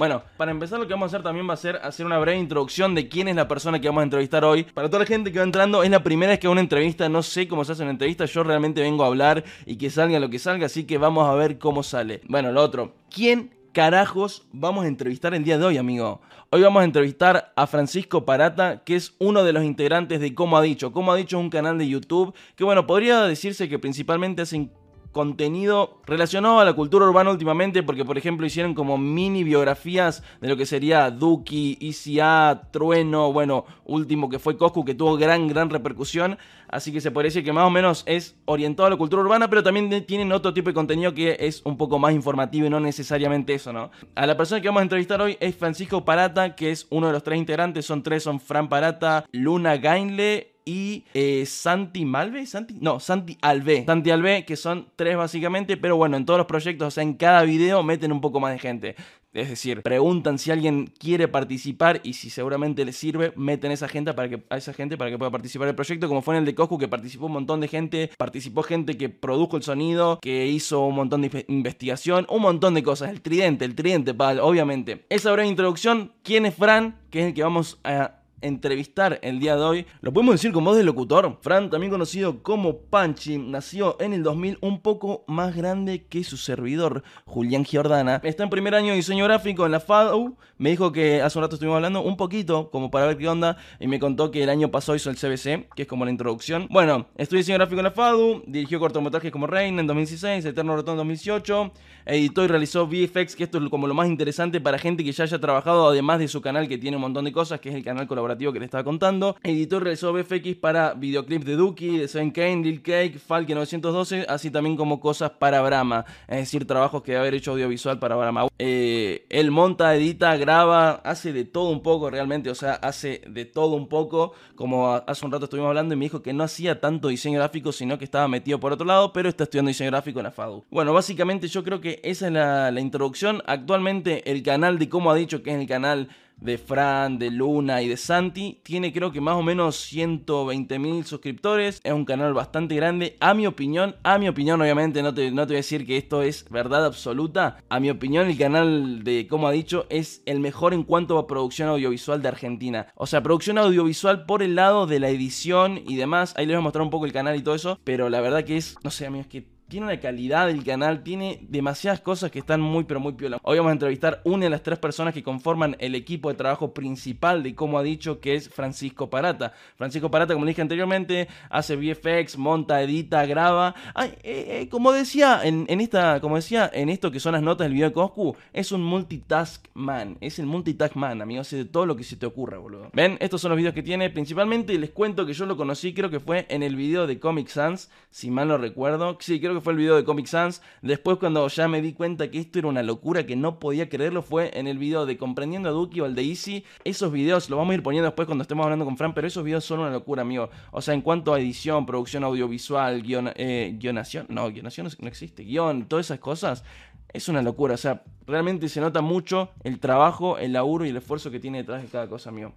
Bueno, para empezar lo que vamos a hacer también va a ser hacer una breve introducción de quién es la persona que vamos a entrevistar hoy. Para toda la gente que va entrando, es la primera vez que hago una entrevista, no sé cómo se hace una entrevista, yo realmente vengo a hablar y que salga lo que salga, así que vamos a ver cómo sale. Bueno, lo otro, ¿quién carajos vamos a entrevistar el día de hoy, amigo? Hoy vamos a entrevistar a Francisco Parata, que es uno de los integrantes de Como ha dicho. Como ha dicho es un canal de YouTube que, bueno, podría decirse que principalmente hacen contenido relacionado a la cultura urbana últimamente, porque por ejemplo hicieron como mini biografías de lo que sería Duki, ICA, Trueno, bueno, último que fue Coscu, que tuvo gran, gran repercusión, así que se puede decir que más o menos es orientado a la cultura urbana, pero también tienen otro tipo de contenido que es un poco más informativo y no necesariamente eso, ¿no? A la persona que vamos a entrevistar hoy es Francisco Parata, que es uno de los tres integrantes, son tres, son Fran Parata, Luna Gainle y eh, Santi Malve, Santi, no, Santi Alve, Santi Alve, que son tres básicamente, pero bueno, en todos los proyectos, o sea, en cada video meten un poco más de gente. Es decir, preguntan si alguien quiere participar y si seguramente les sirve, meten esa gente para que, a esa gente para que pueda participar del proyecto, como fue en el de Coscu, que participó un montón de gente, participó gente que produjo el sonido, que hizo un montón de investigación, un montón de cosas. El tridente, el tridente, obviamente. Esa breve introducción, ¿quién es Fran? Que es el que vamos a entrevistar el día de hoy. Lo podemos decir con voz de locutor. Fran, también conocido como Panchi, nació en el 2000 un poco más grande que su servidor, Julián Giordana. Está en primer año de diseño gráfico en la FADU. Me dijo que hace un rato estuvimos hablando un poquito, como para ver qué onda, y me contó que el año pasado hizo el CBC, que es como la introducción. Bueno, estudió diseño gráfico en la FADU, dirigió cortometrajes como Reina en 2016, Eterno Ratón en 2018, editó y realizó VFX, que esto es como lo más interesante para gente que ya haya trabajado, además de su canal que tiene un montón de cosas, que es el canal colaborativo que le estaba contando. Editor realizó VFX para videoclips de Duki, de Seven Kane, Lil Cake, Falke 912, así también como cosas para Brahma, es decir, trabajos que debe haber hecho audiovisual para Brahma. Eh, él monta, edita, graba, hace de todo un poco realmente, o sea, hace de todo un poco, como hace un rato estuvimos hablando y me dijo que no hacía tanto diseño gráfico, sino que estaba metido por otro lado, pero está estudiando diseño gráfico en la FADU. Bueno, básicamente yo creo que esa es la introducción. Actualmente el canal de cómo ha dicho que es el canal de Fran, de Luna y de Santi. Tiene creo que más o menos 120 mil suscriptores. Es un canal bastante grande. A mi opinión, a mi opinión obviamente no te, no te voy a decir que esto es verdad absoluta. A mi opinión el canal de, como ha dicho, es el mejor en cuanto a producción audiovisual de Argentina. O sea, producción audiovisual por el lado de la edición y demás. Ahí les voy a mostrar un poco el canal y todo eso. Pero la verdad que es, no sé amigos, que tiene una calidad el canal, tiene demasiadas cosas que están muy pero muy piola. Hoy vamos a entrevistar una de las tres personas que conforman el equipo de trabajo principal de como ha dicho que es Francisco Parata. Francisco Parata, como dije anteriormente, hace VFX, monta, edita, graba. Ay, eh, eh, como decía en, esta, como decía en esto que son las notas del video de Coscu, es un multitask man, es el multitask man, amigos, de todo lo que se te ocurra, boludo. Ven, estos son los videos que tiene, principalmente les cuento que yo lo conocí, creo que fue en el video de Comic Sans, si mal no recuerdo. Sí, creo que fue el video de Comic Sans. Después, cuando ya me di cuenta que esto era una locura, que no podía creerlo, fue en el video de Comprendiendo a Duki o el de Easy. Esos videos los vamos a ir poniendo después cuando estemos hablando con Fran, pero esos videos son una locura, amigo. O sea, en cuanto a edición, producción audiovisual, guion, eh, guionación, no, guionación no existe, guion, todas esas cosas. Es una locura, o sea, realmente se nota mucho el trabajo, el laburo y el esfuerzo que tiene detrás de cada cosa, amigo.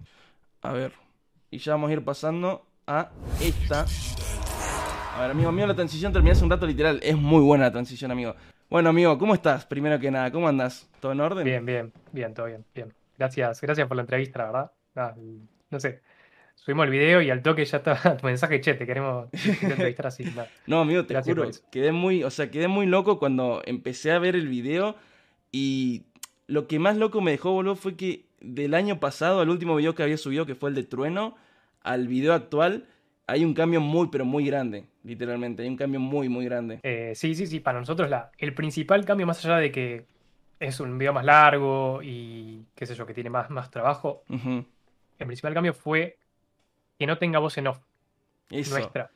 A ver, y ya vamos a ir pasando a esta a ver, amigo mío, la transición terminó hace un rato literal. Es muy buena la transición, amigo. Bueno, amigo, ¿cómo estás? Primero que nada, ¿cómo andas? ¿Todo en orden? Bien, bien, bien, todo bien, bien. Gracias, gracias por la entrevista, la verdad. No sé, subimos el video y al toque ya está tu mensaje, che, te queremos entrevistar así. No, amigo, te juro, quedé muy, o sea, quedé muy loco cuando empecé a ver el video y lo que más loco me dejó, boludo, fue que del año pasado al último video que había subido, que fue el de Trueno, al video actual, hay un cambio muy, pero muy grande, literalmente. Hay un cambio muy, muy grande. Eh, sí, sí, sí. Para nosotros la, el principal cambio, más allá de que es un video más largo y qué sé yo, que tiene más, más trabajo, el principal cambio fue que no tenga voz en off nuestra.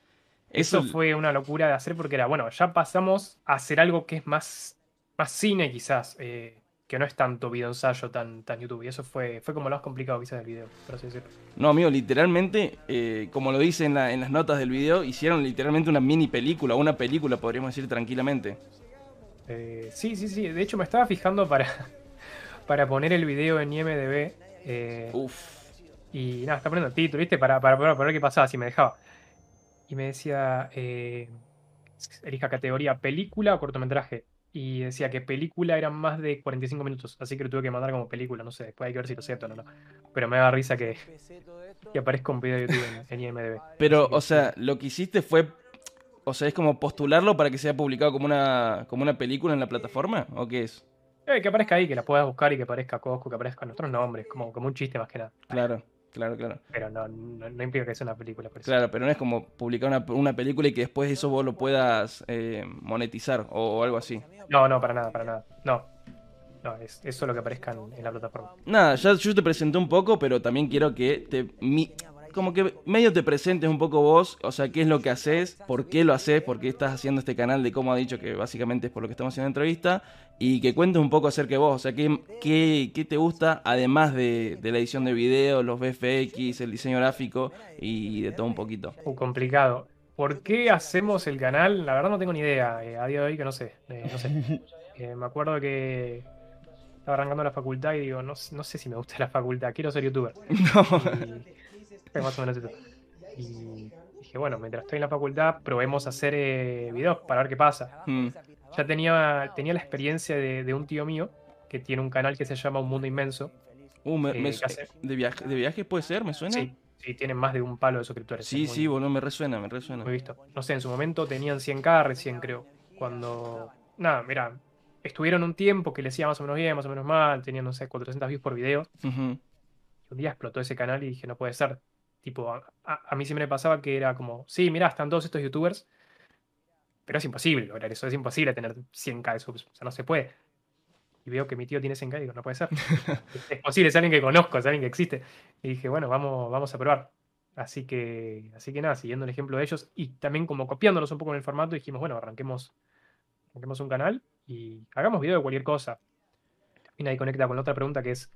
Eso, fue una locura de hacer porque era, bueno, ya pasamos a hacer algo que es más, más cine quizás. Eh, que no es tanto video ensayo tan, tan YouTube. Y eso fue, fue como lo más complicado quizás del video, por así decirlo. No, amigo, literalmente, eh, como lo dice en, las notas del video, hicieron literalmente una mini película, una película, podríamos decir tranquilamente. Eh, sí, sí, sí. De hecho, me estaba fijando para, para poner el video en IMDB. Eh, Uf. Y nada, está poniendo el título, ¿viste? Para, para, para, ver qué pasaba, si me dejaba. Y me decía, elija categoría película o cortometraje y decía que película eran más de 45 minutos, así que lo tuve que mandar como película, no sé, después hay que ver si lo acepto o no, no. Pero me da risa que, que aparezca un video de YouTube en, IMDb. Pero, o sea, lo que hiciste fue, o sea, es como postularlo para que sea publicado como una, como una película en la plataforma, ¿o qué es? Eh, que aparezca ahí, que la puedas buscar y que aparezca Cosco, que aparezca nuestros nombres, como, como un chiste más que nada. Claro. Claro, claro. Pero no, no, implica que sea una película. Claro, pero no es como publicar una, una, película y que después eso vos lo puedas eh, monetizar o, algo así. No, no, para nada, para nada. No. No, es, es solo que aparezca en, la plataforma. Nada, ya yo te presenté un poco, pero también quiero que te como que medio te presentes un poco vos, o sea, qué es lo que haces, por qué lo haces, por qué estás haciendo este canal de cómo ha dicho que básicamente es por lo que estamos haciendo entrevista, y que cuentes un poco acerca de vos, o sea, qué, qué, te gusta además de, la edición de video, los VFX, el diseño gráfico y de todo un poquito. Uh, complicado. ¿Por qué hacemos el canal? La verdad no tengo ni idea, eh, a día de hoy que no sé, eh, no sé. Eh, me acuerdo que estaba arrancando la facultad y digo, no, no sé si me gusta la facultad, quiero ser youtuber. No. Más o menos eso. Y dije, bueno, mientras estoy en la facultad, probemos hacer eh, videos para ver qué pasa. Hmm. Ya tenía, tenía la experiencia de, un tío mío que tiene un canal que se llama Un Mundo Inmenso. Uh, de, viaje, ¿De viaje puede ser? ¿Me suena? Sí, sí, tienen más de un palo de suscriptores. Sí, sí, bueno, me resuena, me resuena. Muy visto. No sé, en su momento tenían 100k recién, creo. Cuando. Nada, mira, estuvieron un tiempo que les iba más o menos bien, más o menos mal, tenían, no sé, 400 views por video. Y un día explotó ese canal y dije, no puede ser. Tipo, a, mí siempre me pasaba que era como, sí, mira, están todos estos youtubers, pero es imposible lograr eso, es imposible tener 100k de subs, o sea, no se puede. Y veo que mi tío tiene 100k y digo, no puede ser. es posible, es alguien que conozco, es alguien que existe. Y dije, bueno, vamos, vamos a probar. Así que, así que nada, siguiendo el ejemplo de ellos y también como copiándolos un poco en el formato, dijimos, bueno, arranquemos, arranquemos un canal y hagamos video de cualquier cosa. Y ahí conecta con la otra pregunta que es,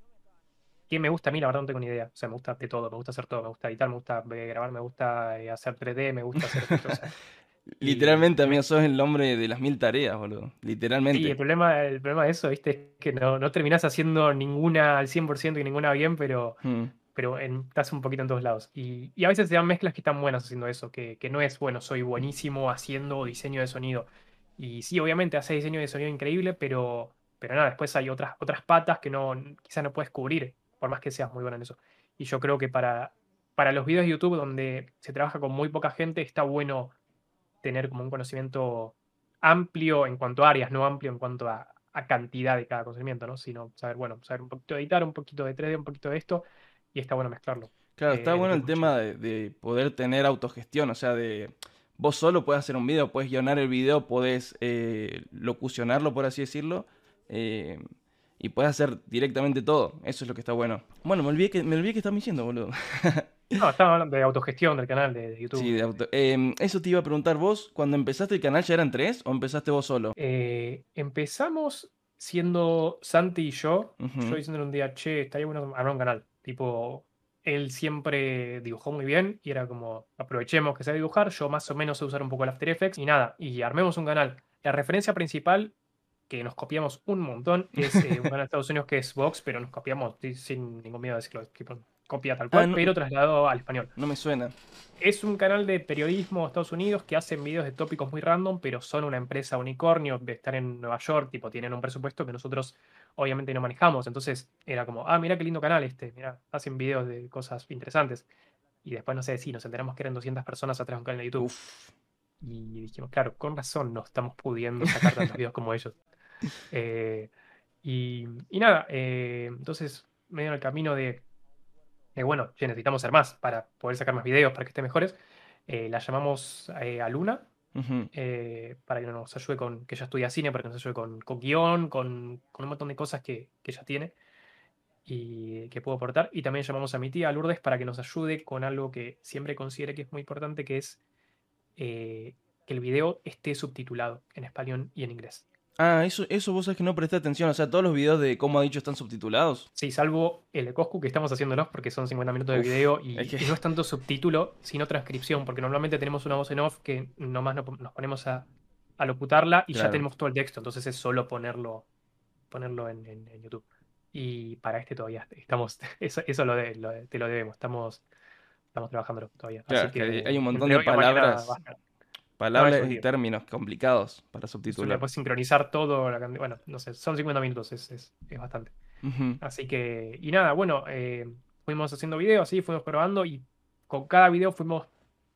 ¿Qué me gusta a mí? La verdad no tengo ni idea. O sea, me gusta de todo, me gusta hacer todo, me gusta editar, me gusta eh, grabar, me gusta eh, hacer 3D, me gusta hacer esto, Literalmente, amigo, sos el hombre de las mil tareas, boludo. Literalmente. Sí, el problema, el problema de eso, viste, es que no, no terminás haciendo ninguna al 100% y ninguna bien, pero, hmm. pero estás un poquito en todos lados. Y, y, a veces se dan mezclas que están buenas haciendo eso, que, que no es, bueno, soy buenísimo haciendo diseño de sonido. Y sí, obviamente hace diseño de sonido increíble, pero, pero nada, después hay otras, otras patas que no, quizás no puedes cubrir por más que seas muy bueno en eso. Y yo creo que para, para los videos de YouTube donde se trabaja con muy poca gente, está bueno tener como un conocimiento amplio en cuanto a áreas, no amplio en cuanto a, cantidad de cada conocimiento, ¿no? Sino saber, bueno, saber un poquito de editar, un poquito de 3D, un poquito de esto, y está bueno mezclarlo. Claro, está eh, bueno el tema de, poder tener autogestión, o sea, de vos solo puedes hacer un video, puedes guionar el video, puedes eh, locucionarlo, por así decirlo. Eh, y puedes hacer directamente todo. Eso es lo que está bueno. Bueno, me olvidé que, me olvidé que estás diciendo, boludo. no, estaba hablando de autogestión del canal de, YouTube. Sí, de auto... Em, eso te iba a preguntar vos, cuando empezaste el canal ya eran tres o empezaste vos solo? Eh, empezamos siendo Santi y yo. Yo diciéndole un día, che, estaría bueno armar un canal. Tipo, él siempre dibujó muy bien y era como, aprovechemos que sabe dibujar, yo más o menos sé usar un poco el After Effects y nada, y armemos un canal. La referencia principal que nos copiamos un montón. Es eh, un canal de Estados Unidos que es Vox, pero nos copiamos sin ningún miedo de decirlo. copia tal cual, ah, pero trasladado al español. No me suena. Es un canal de periodismo de Estados Unidos que hacen videos de tópicos muy random, pero son una empresa unicornio, de estar en Nueva York, tipo, tienen un presupuesto que nosotros obviamente no manejamos. Entonces era como, ah, mira qué lindo canal este, mira, hacen videos de cosas interesantes. Y después, no sé, si nos enteramos que eran 200 personas atrás de un canal de YouTube. Y dijimos, claro, con razón no estamos pudiendo sacar tantos videos como ellos. Eh, y, nada, eh, entonces medio en el camino de, bueno, necesitamos ser más para poder sacar más videos, para que estén mejores, eh, la llamamos a Luna para que nos ayude con, que ella estudia cine, para que nos ayude con, con guion, con, un montón de cosas que, ella tiene y que puedo aportar. Y también llamamos a mi tía Lourdes para que nos ayude con algo que siempre considere que es muy importante, que es que el video esté subtitulado en español y en inglés. Ah, eso, eso vos sabés que no presté atención. O sea, todos los videos de cómo ha dicho están subtitulados. Sí, salvo el de Coscu que estamos haciéndolos porque son 50 minutos de video y, no es tanto subtítulo, sino transcripción, porque normalmente tenemos una voz en off que nomás nos ponemos a, locutarla y ya tenemos todo el texto. Entonces es solo ponerlo, ponerlo en, YouTube. Y para este todavía estamos, eso, eso lo, te lo debemos, estamos, estamos trabajándolo todavía. Así que, hay un montón de palabras Palabras y términos complicados para subtitular. Puedes sincronizar todo. bueno, no sé, son 50 minutos, es, es, bastante. Así que, y nada, bueno, eh, fuimos haciendo videos, así, fuimos probando y con cada video fuimos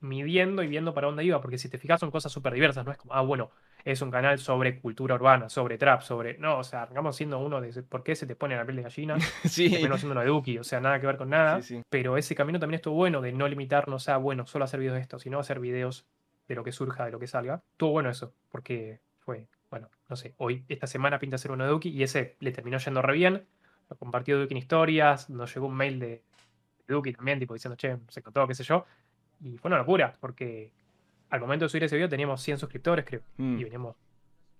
midiendo y viendo para dónde iba, porque si te fijas son cosas súper diversas, no es como, ah, bueno, es un canal sobre cultura urbana, sobre trap, sobre. No, o sea, arrancamos siendo uno de por qué se te pone la piel de gallina. sí. Terminamos siendo uno de Duki, o sea, nada que ver con nada. Pero ese camino también estuvo bueno de no limitarnos a, bueno, solo hacer videos de esto, sino hacer videos de lo que surja, de lo que salga. Estuvo bueno eso, porque fue, bueno, no sé, hoy, esta semana pinta ser uno de Duki y ese le terminó yendo re bien. Lo compartió Duki en historias, nos llegó un mail de, Duki también, tipo diciendo, che, se contó, qué sé yo. Y fue una locura, porque al momento de subir ese video teníamos 100 suscriptores, creo. Mm. Y veníamos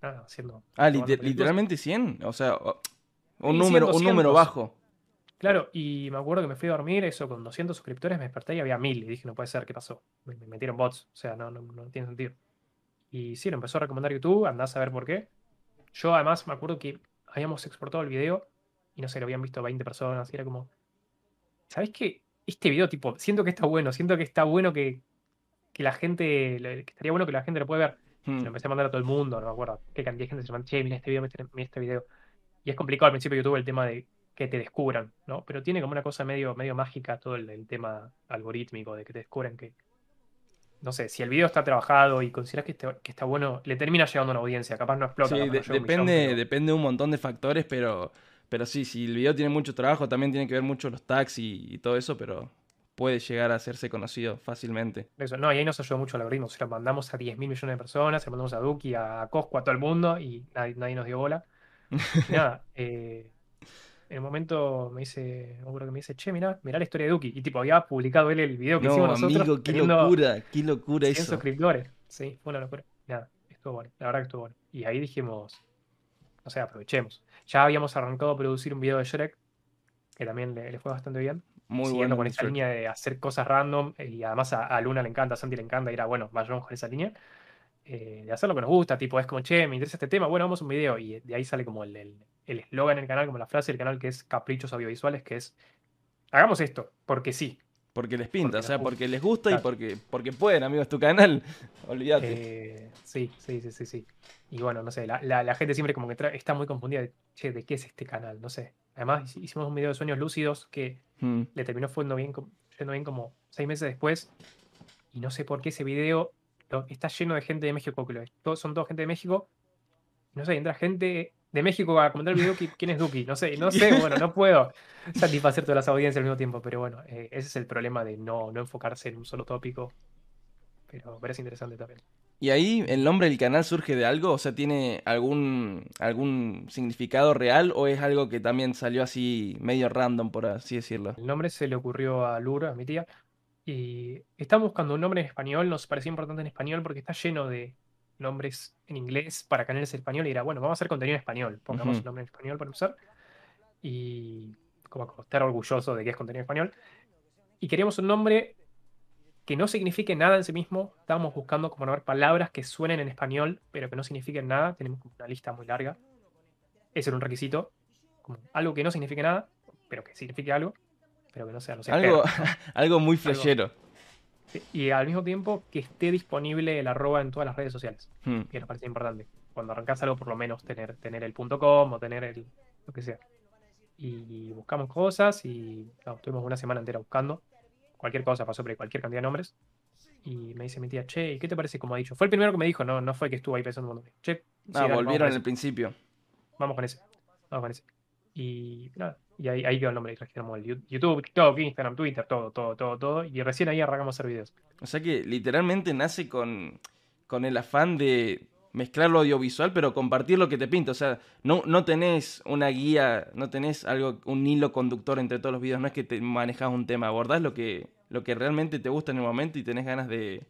haciendo. Ah, literalmente 100. O sea, un, número, un número bajo. Claro, y me acuerdo que me fui a dormir, eso con 200 suscriptores, me desperté y había 1000. Y dije, no puede ser, ¿qué pasó? Me, metieron bots, o sea, no, no, no, tiene sentido. Y sí, lo empezó a recomendar YouTube, andás a ver por qué. Yo además me acuerdo que habíamos exportado el video y no sé, lo habían visto 20 personas y era como, ¿sabes qué? Este video, tipo, siento que está bueno, siento que está bueno que, que la gente, que estaría bueno que la gente lo pueda ver. Hmm. lo empecé a mandar a todo el mundo, no me acuerdo qué cantidad de gente se mandó, che, mira este video, mira este video. Y es complicado al principio YouTube el tema de que te descubran, ¿no? Pero tiene como una cosa medio, medio mágica todo el, tema algorítmico de que te descubran que, no sé, si el video está trabajado y consideras que, que está bueno, le termina llegando a una audiencia, capaz no explota. Sí, depende, depende de un montón de factores, pero, pero sí, si el video tiene mucho trabajo, también tiene que ver mucho los tags y todo eso, pero puede llegar a hacerse conocido fácilmente. Eso, no, y ahí nos ayudó mucho el algoritmo. Se lo mandamos a 10 mil millones de personas, se lo mandamos a Duki, a Cosco, a todo el mundo y nadie, nos dio bola. nada, eh, en un momento me dice, me que me dice, che, mirá, mirá la historia de Duki. Y tipo, había publicado él el video que hicimos nosotros. Amigo, qué locura, qué locura 100 eso. suscriptores. Sí, fue una locura. Nada, estuvo bueno, la verdad que estuvo bueno. Y ahí dijimos, o sea, aprovechemos. Ya habíamos arrancado a producir un video de Shrek, que también le fue bastante bien. Muy bueno. con esa línea de hacer cosas random, y además a, Luna le encanta, a Santi le encanta, y era bueno, vayamos con esa línea. Eh, de hacer lo que nos gusta, tipo, es como, che, me interesa este tema, bueno, vamos a un video, y de ahí sale como el el, el, canal, como la frase del canal que es Caprichos Audiovisuales, que es, hagamos esto, porque sí. Porque les pinta, o sea, porque les gusta y porque, porque pueden, amigos, tu canal, olvídate. Eh, sí, sí, sí, sí, sí. Y bueno, no sé, la, la, gente siempre como que está muy confundida, de, che, ¿de qué es este canal? No sé. Además, hicimos un video de sueños lúcidos que hmm. le terminó yendo bien, bien como seis meses después. Y no sé por qué ese video está lleno de gente de México. Todos, son todos gente de México. No sé, entra gente de México a comentar el video quién es Duki. No sé, no sé, bueno, no puedo satisfacer todas las audiencias al mismo tiempo. Pero bueno, eh, ese es el problema de no, no enfocarse en un solo tópico. Pero, pero es interesante también. ¿Y ahí el nombre del canal surge de algo? O sea, ¿tiene algún, algún significado real o es algo que también salió así medio random, por así decirlo? El nombre se le ocurrió a Lura, a mi tía, y estamos buscando un nombre en español, nos parecía importante en español porque está lleno de nombres en inglés para canales en español y era, bueno, vamos a hacer contenido en español, pongamos un nombre en español para usar y como estar orgulloso de que es contenido en español. Y queríamos un nombre que no signifique nada en sí mismo. Estábamos buscando como ver palabras que suenen en español, pero que no signifiquen nada. Tenemos una lista muy larga. Ese era un requisito. Como algo que no signifique nada, pero que signifique algo, pero que no sea, no algo, algo muy flashero. Y al mismo tiempo que esté disponible el arroba en todas las redes sociales, hmm. que nos parece importante. Cuando arrancas algo, por lo menos tener, tener el punto .com o tener el lo que sea. Y buscamos cosas y estuvimos una semana entera buscando cualquier cosa, pasó por cualquier cantidad de nombres. Y me dice mi tía, che, ¿y qué te parece como ha dicho? Fue el primero que me dijo, no, no fue que estuvo ahí pensando. Che, ah, volvieron en el principio. Vamos con ese. Vamos con ese. Y nada, y ahí, ahí quedó el nombre. Trajimos el YouTube, TikTok, Instagram, Twitter, todo, todo, todo, todo. Y recién ahí arrancamos a hacer videos. O sea que literalmente nace con, con el afán de, mezclar lo audiovisual, pero compartir lo que te pinta. O sea, no, no tenés una guía, no tenés algo, un hilo conductor entre todos los videos. No es que te manejas un tema, abordás lo que, lo que realmente te gusta en el momento y tenés ganas de,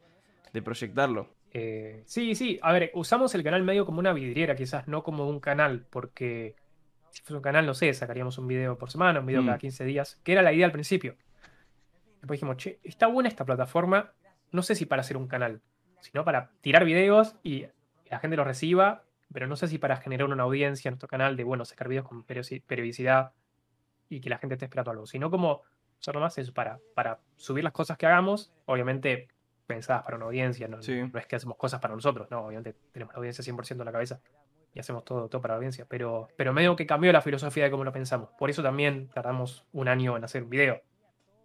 proyectarlo. Eh, sí, sí. A ver, usamos el canal medio como una vidriera, quizás, no como un canal, porque si fuese un canal, no sé, sacaríamos un video por semana, un video cada 15 mm. días, que era la idea al principio. Después dijimos, che, está buena esta plataforma, no sé si para hacer un canal, sino para tirar videos y la gente lo reciba, pero no sé si para generar una audiencia en nuestro canal de, bueno, sacar videos con periodicidad y que la gente esté esperando algo, sino como solo más es para, para subir las cosas que hagamos, obviamente pensadas para una audiencia, no, no es que hacemos cosas para nosotros, no, obviamente tenemos la audiencia 100% en la cabeza y hacemos todo, todo para la audiencia, pero, pero medio que cambió la filosofía de cómo lo pensamos. Por eso también tardamos un año en hacer un video.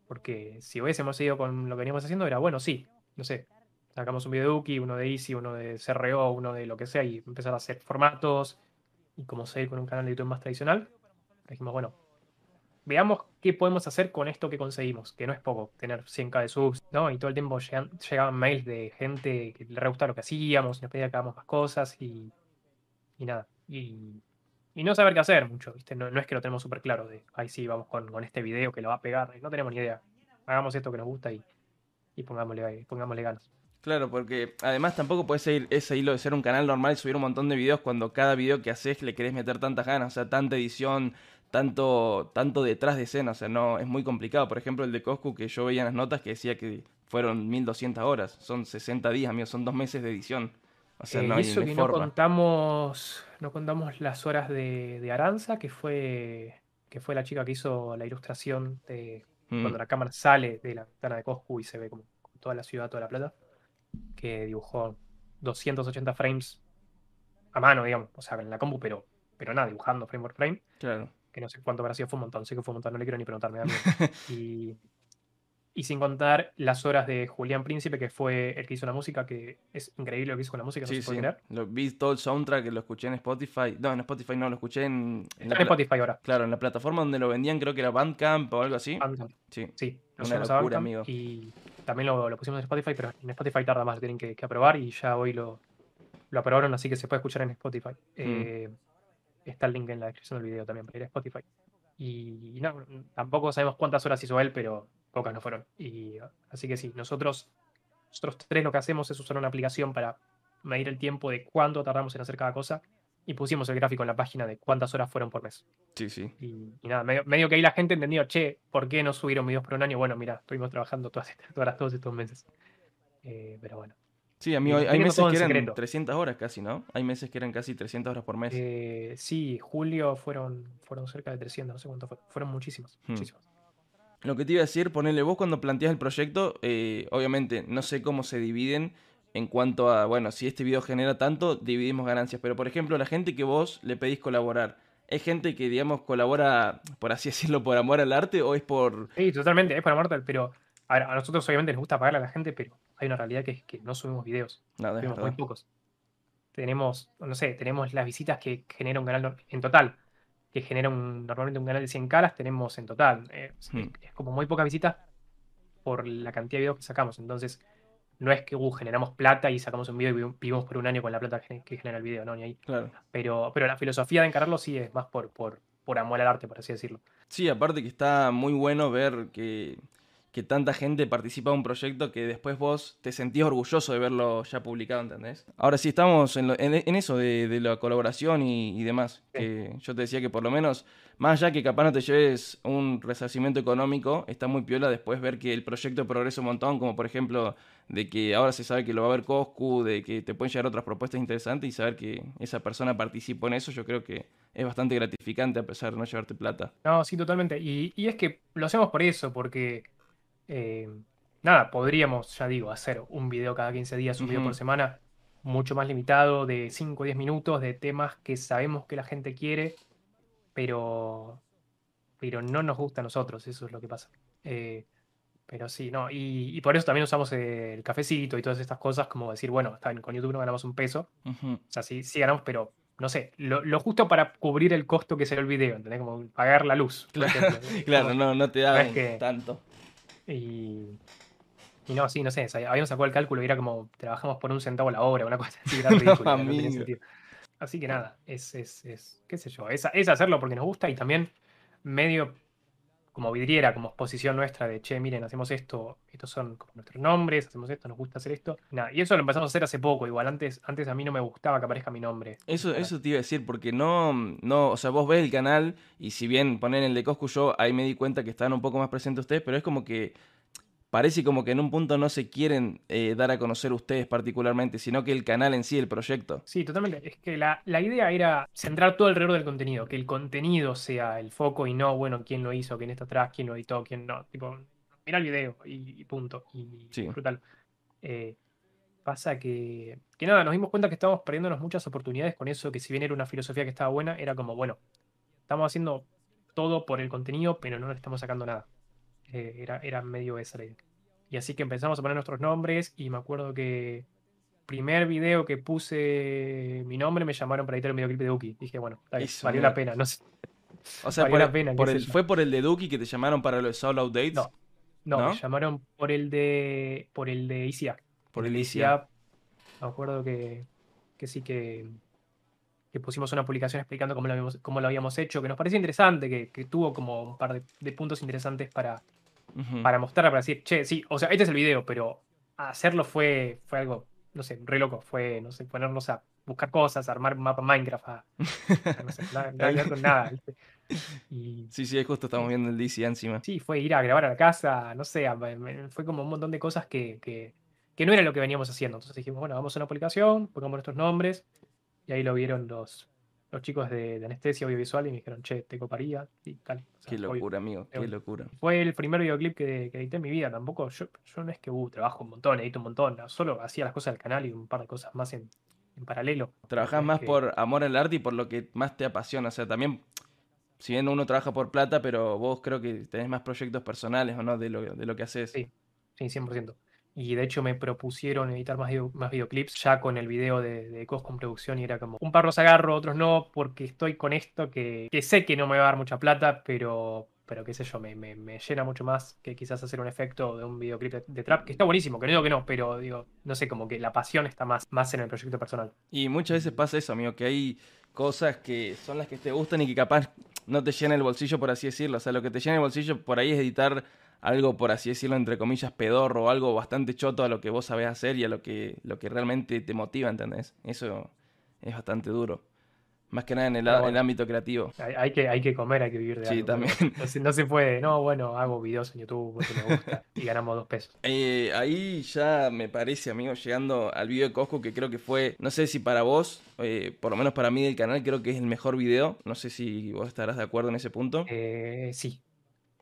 Porque si hubiésemos ido con lo que veníamos haciendo, era bueno, sí, no sé, sacamos un video de Uki, uno de Easy, uno de CRO, uno de lo que sea, y empezar a hacer formatos y como seguir con un canal de YouTube más tradicional. Dijimos, bueno, veamos qué podemos hacer con esto que conseguimos, que no es poco, tener 100k de subs, ¿no? Y todo el tiempo llegaban mails de gente que le re gustaba lo que hacíamos, y nos pedía que hagamos más cosas y, y nada. Y, y, no saber qué hacer mucho, ¿viste? No, es que lo tenemos súper claro de, ahí sí, vamos con, con, este video que lo va a pegar, no tenemos ni idea. Hagamos esto que nos gusta y, y pongámosle, pongámosle ganas. Claro, porque además tampoco puede ser ese hilo de ser un canal normal y subir un montón de videos cuando cada video que haces le querés meter tantas ganas, o sea, tanta edición, tanto, tanto detrás de escena, o sea, no, es muy complicado. Por ejemplo, el de Coscu, que yo veía en las notas que decía que fueron 1200 horas, son 60 días, amigos, son dos meses de edición. O sea, eh, no hay eso que no contamos, no contamos las horas de, de, Aranza, que fue, que fue la chica que hizo la ilustración de mm. cuando la cámara sale de la ventana de Coscu y se ve como toda la ciudad, toda la plata, que dibujó 280 frames a mano, digamos, o sea, en la compu, pero, pero nada, dibujando frame por frame. Claro que no sé cuánto habrá sido, fue un montón, sé que fue un montón, no le quiero ni preguntarme y, y sin contar las horas de Julián Príncipe, que fue el que hizo la música, que es increíble lo que hizo con la música, no sí, sí. Lo vi todo el soundtrack, lo escuché en Spotify. No, en Spotify no, lo escuché en, en, la Spotify ahora. Claro, en la plataforma donde lo vendían, creo que era Bandcamp o algo así. Bandcamp. Sí, sí una locura, amigo. Y también lo, lo, pusimos en Spotify, pero en Spotify tarda más, tienen que, aprobar y ya hoy lo, lo aprobaron, así que se puede escuchar en Spotify. Mm. Eh, está el link en la descripción del video también para ir a Spotify. Y no, tampoco sabemos cuántas horas hizo él, pero pocas no fueron. Y así que sí, nosotros, nosotros tres lo que hacemos es usar una aplicación para medir el tiempo de cuánto tardamos en hacer cada cosa. Y pusimos el gráfico en la página de cuántas horas fueron por mes. Sí, sí. Y, nada, medio, que ahí la gente entendió, che, ¿por qué no subieron videos por un año? Bueno, mira, estuvimos trabajando todas, todas, todos estos meses. Eh, pero bueno. Sí, amigo, hay, meses que eran 300 horas casi, ¿no? Hay meses que eran casi 300 horas por mes. Eh, sí, julio fueron, fueron cerca de 300, no sé cuánto fue. Fueron muchísimos, hmm. muchísimos. Lo que te iba a decir, ponerle vos cuando planteas el proyecto, eh, obviamente no sé cómo se dividen en cuanto a, bueno, si este video genera tanto, dividimos ganancias. Pero por ejemplo, la gente que vos le pedís colaborar, ¿es gente que, digamos, colabora, por así decirlo, por amor al arte o es por... Sí, totalmente, es por amor al arte, pero a, ver, a nosotros obviamente nos gusta pagarle a la gente, pero hay una realidad que es que no subimos videos. No, subimos muy pocos. Tenemos, no sé, tenemos las visitas que genera un canal en total, que genera normalmente un canal de 100 caras, tenemos en total. Eh, hmm. es, como muy pocas visitas por la cantidad de videos que sacamos. Entonces, no es que uh, generamos plata y sacamos un video y vivimos por un año con la plata que genera el video, no, ni ahí. Claro. Pero, pero la filosofía de encararlo sí es más por, por, por amor al arte, por así decirlo. Sí, aparte que está muy bueno ver que que tanta gente participa de un proyecto que después vos te sentís orgulloso de verlo ya publicado, ¿entendés? Ahora sí estamos en, eso de, la colaboración y, demás. Que yo te decía que por lo menos, más allá que capaz no te lleves un resarcimiento económico, está muy piola después ver que el proyecto progresa un montón, como por ejemplo de que ahora se sabe que lo va a ver Coscu, de que te pueden llegar otras propuestas interesantes y saber que esa persona participó en eso, yo creo que es bastante gratificante a pesar de no llevarte plata. No, sí, totalmente. y es que lo hacemos por eso, porque eh, nada, podríamos, ya digo, hacer un video cada 15 días, un video por semana, mucho más limitado, de 5 o 10 minutos, de temas que sabemos que la gente quiere, pero, pero no nos gusta a nosotros, eso es lo que pasa. Eh, pero sí, no, y, por eso también usamos el cafecito y todas estas cosas, como decir, bueno, está con YouTube no ganamos un peso, o sea, sí, sí ganamos, pero no sé, lo, justo para cubrir el costo que será el video, ¿entendés? Como pagar la luz. Claro, no, no te da tanto. Y, y no, sí, no sé, habíamos sacado el cálculo y era como trabajamos por un centavo la obra, una cosa así, era ridículo, Así que nada, es, es, es qué sé yo, es, es, hacerlo porque nos gusta y también medio como vidriera, como exposición nuestra de, che, miren, hacemos esto, estos son como nuestros nombres, hacemos esto, nos gusta hacer esto. Nada, y eso lo empezamos a hacer hace poco, igual antes, antes a mí no me gustaba que aparezca mi nombre. Eso, eso te iba a decir, porque no, no, o sea, vos ves el canal y si bien ponen el de Coscu yo, ahí me di cuenta que estaban un poco más presentes ustedes, pero es como que parece como que en un punto no se quieren eh, dar a conocer ustedes particularmente, sino que el canal en sí, el proyecto. Sí, totalmente. Es que la, idea era centrar todo alrededor del contenido, que el contenido sea el foco y no, bueno, quién lo hizo, quién está atrás, quién lo editó, quién no. Tipo, mira el video y, punto. Y sí. Eh, pasa que, que nada, nos dimos cuenta que estábamos perdiéndonos muchas oportunidades con eso, que si bien era una filosofía que estaba buena, era como, bueno, estamos haciendo todo por el contenido, pero no le estamos sacando nada. Eh, era, era medio esa la idea. Y así que empezamos a poner nuestros nombres y me acuerdo que primer video que puse mi nombre me llamaron para editar el videoclip de Duki. Dije, bueno, valió la pena, no sé. O sea, por, la pena, ¿fue por el de Duki que te llamaron para los solo dates? No, no, me llamaron por el de por el de ICA. Por el ICA. Me acuerdo que, que sí que, que pusimos una publicación explicando cómo lo habíamos, cómo lo habíamos hecho, que nos parecía interesante, que, que tuvo como un par de, puntos interesantes para, para mostrar, para decir, che, sí, o sea, este es el video, pero hacerlo fue, fue algo, no sé, re loco, fue, no sé, ponernos a buscar cosas, armar un mapa Minecraft, no sé, nada, con nada. Y, sí, sí, justo estamos viendo el DC encima. Sí, fue ir a grabar a la casa, no sé, fue como un montón de cosas que, que, que no era lo que veníamos haciendo. Entonces dijimos, bueno, vamos a una publicación, pongamos nuestros nombres, y ahí lo vieron los, los chicos de, anestesia audiovisual y me dijeron, che, te coparía. Y tal. qué locura, amigo, qué locura. Fue el primer videoclip que, edité en mi vida. Tampoco, yo, yo no es que uh, trabajo un montón, edito un montón. Solo hacía las cosas del canal y un par de cosas más en, en paralelo. Trabajás más por amor al arte y por lo que más te apasiona. O sea, también, si bien uno trabaja por plata, pero vos creo que tenés más proyectos personales, ¿o no? De lo, de lo que haces. Sí, sí, 100%. Y de hecho me propusieron editar más, más videoclips ya con el video de, de Coscom Producción y era como, un par los agarro, otros no, porque estoy con esto que, que sé que no me va a dar mucha plata, pero, pero qué sé yo, me, me, llena mucho más que quizás hacer un efecto de un videoclip de, trap, que está buenísimo, que no digo que no, pero digo, no sé, como que la pasión está más, más en el proyecto personal. Y muchas veces pasa eso, amigo, que hay cosas que son las que te gustan y que capaz no te llena el bolsillo, por así decirlo. O sea, lo que te llena el bolsillo por ahí es editar algo, por así decirlo, entre comillas, pedorro, o algo bastante choto a lo que vos sabés hacer y a lo que, lo que realmente te motiva, ¿entendés? Eso es bastante duro. Más que nada en el, ámbito creativo. Hay, que, hay que comer, hay que vivir de sí, también. No se, puede, no, bueno, hago videos en YouTube porque me gusta y ganamos dos pesos. Eh, ahí ya me parece, amigo, llegando al video de Cosco, que creo que fue, no sé si para vos, eh, por lo menos para mí del canal, creo que es el mejor video. No sé si vos estarás de acuerdo en ese punto. Eh, sí,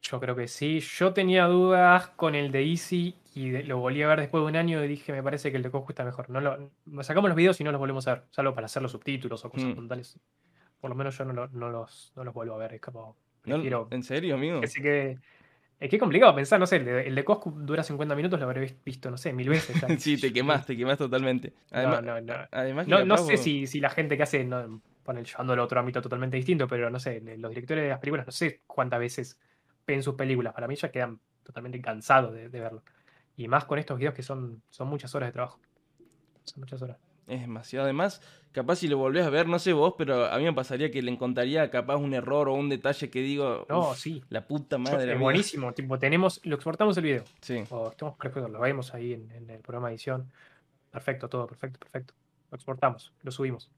yo creo que sí. Yo tenía dudas con el de Easy y lo volví a ver después de un año y dije, me parece que el de Cosco está mejor. No lo, sacamos los videos y no los volvemos a ver, salvo para hacer los subtítulos o cosas mm. puntuales. Por lo menos yo no, no, los, no los vuelvo a ver. Es como. ¿En serio, amigo? Así que. Es que es complicado pensar, no sé, el de, el de Cosco dura 50 minutos, lo habré visto, no sé, mil veces. sí, te quemás, te quemás totalmente. Además, no, no, no. Además no, sé si, si, la gente que hace, no, pone llevando a otro ámbito totalmente distinto, pero no sé, los directores de las películas, no sé cuántas veces en sus películas. Para mí ya quedan totalmente cansados de, verlo. Y más con estos videos que son, son muchas horas de trabajo. Son muchas horas. Es demasiado. Además, capaz si lo volvés a ver, no sé vos, pero a mí me pasaría que le encontraría capaz un error o un detalle que digo. No, sí. La puta madre. Es buenísimo. Tipo, tenemos, lo exportamos el video. Sí. O estamos perfecto, lo vemos ahí en, en, el programa de edición. Perfecto, todo, perfecto, perfecto. Lo exportamos, lo subimos.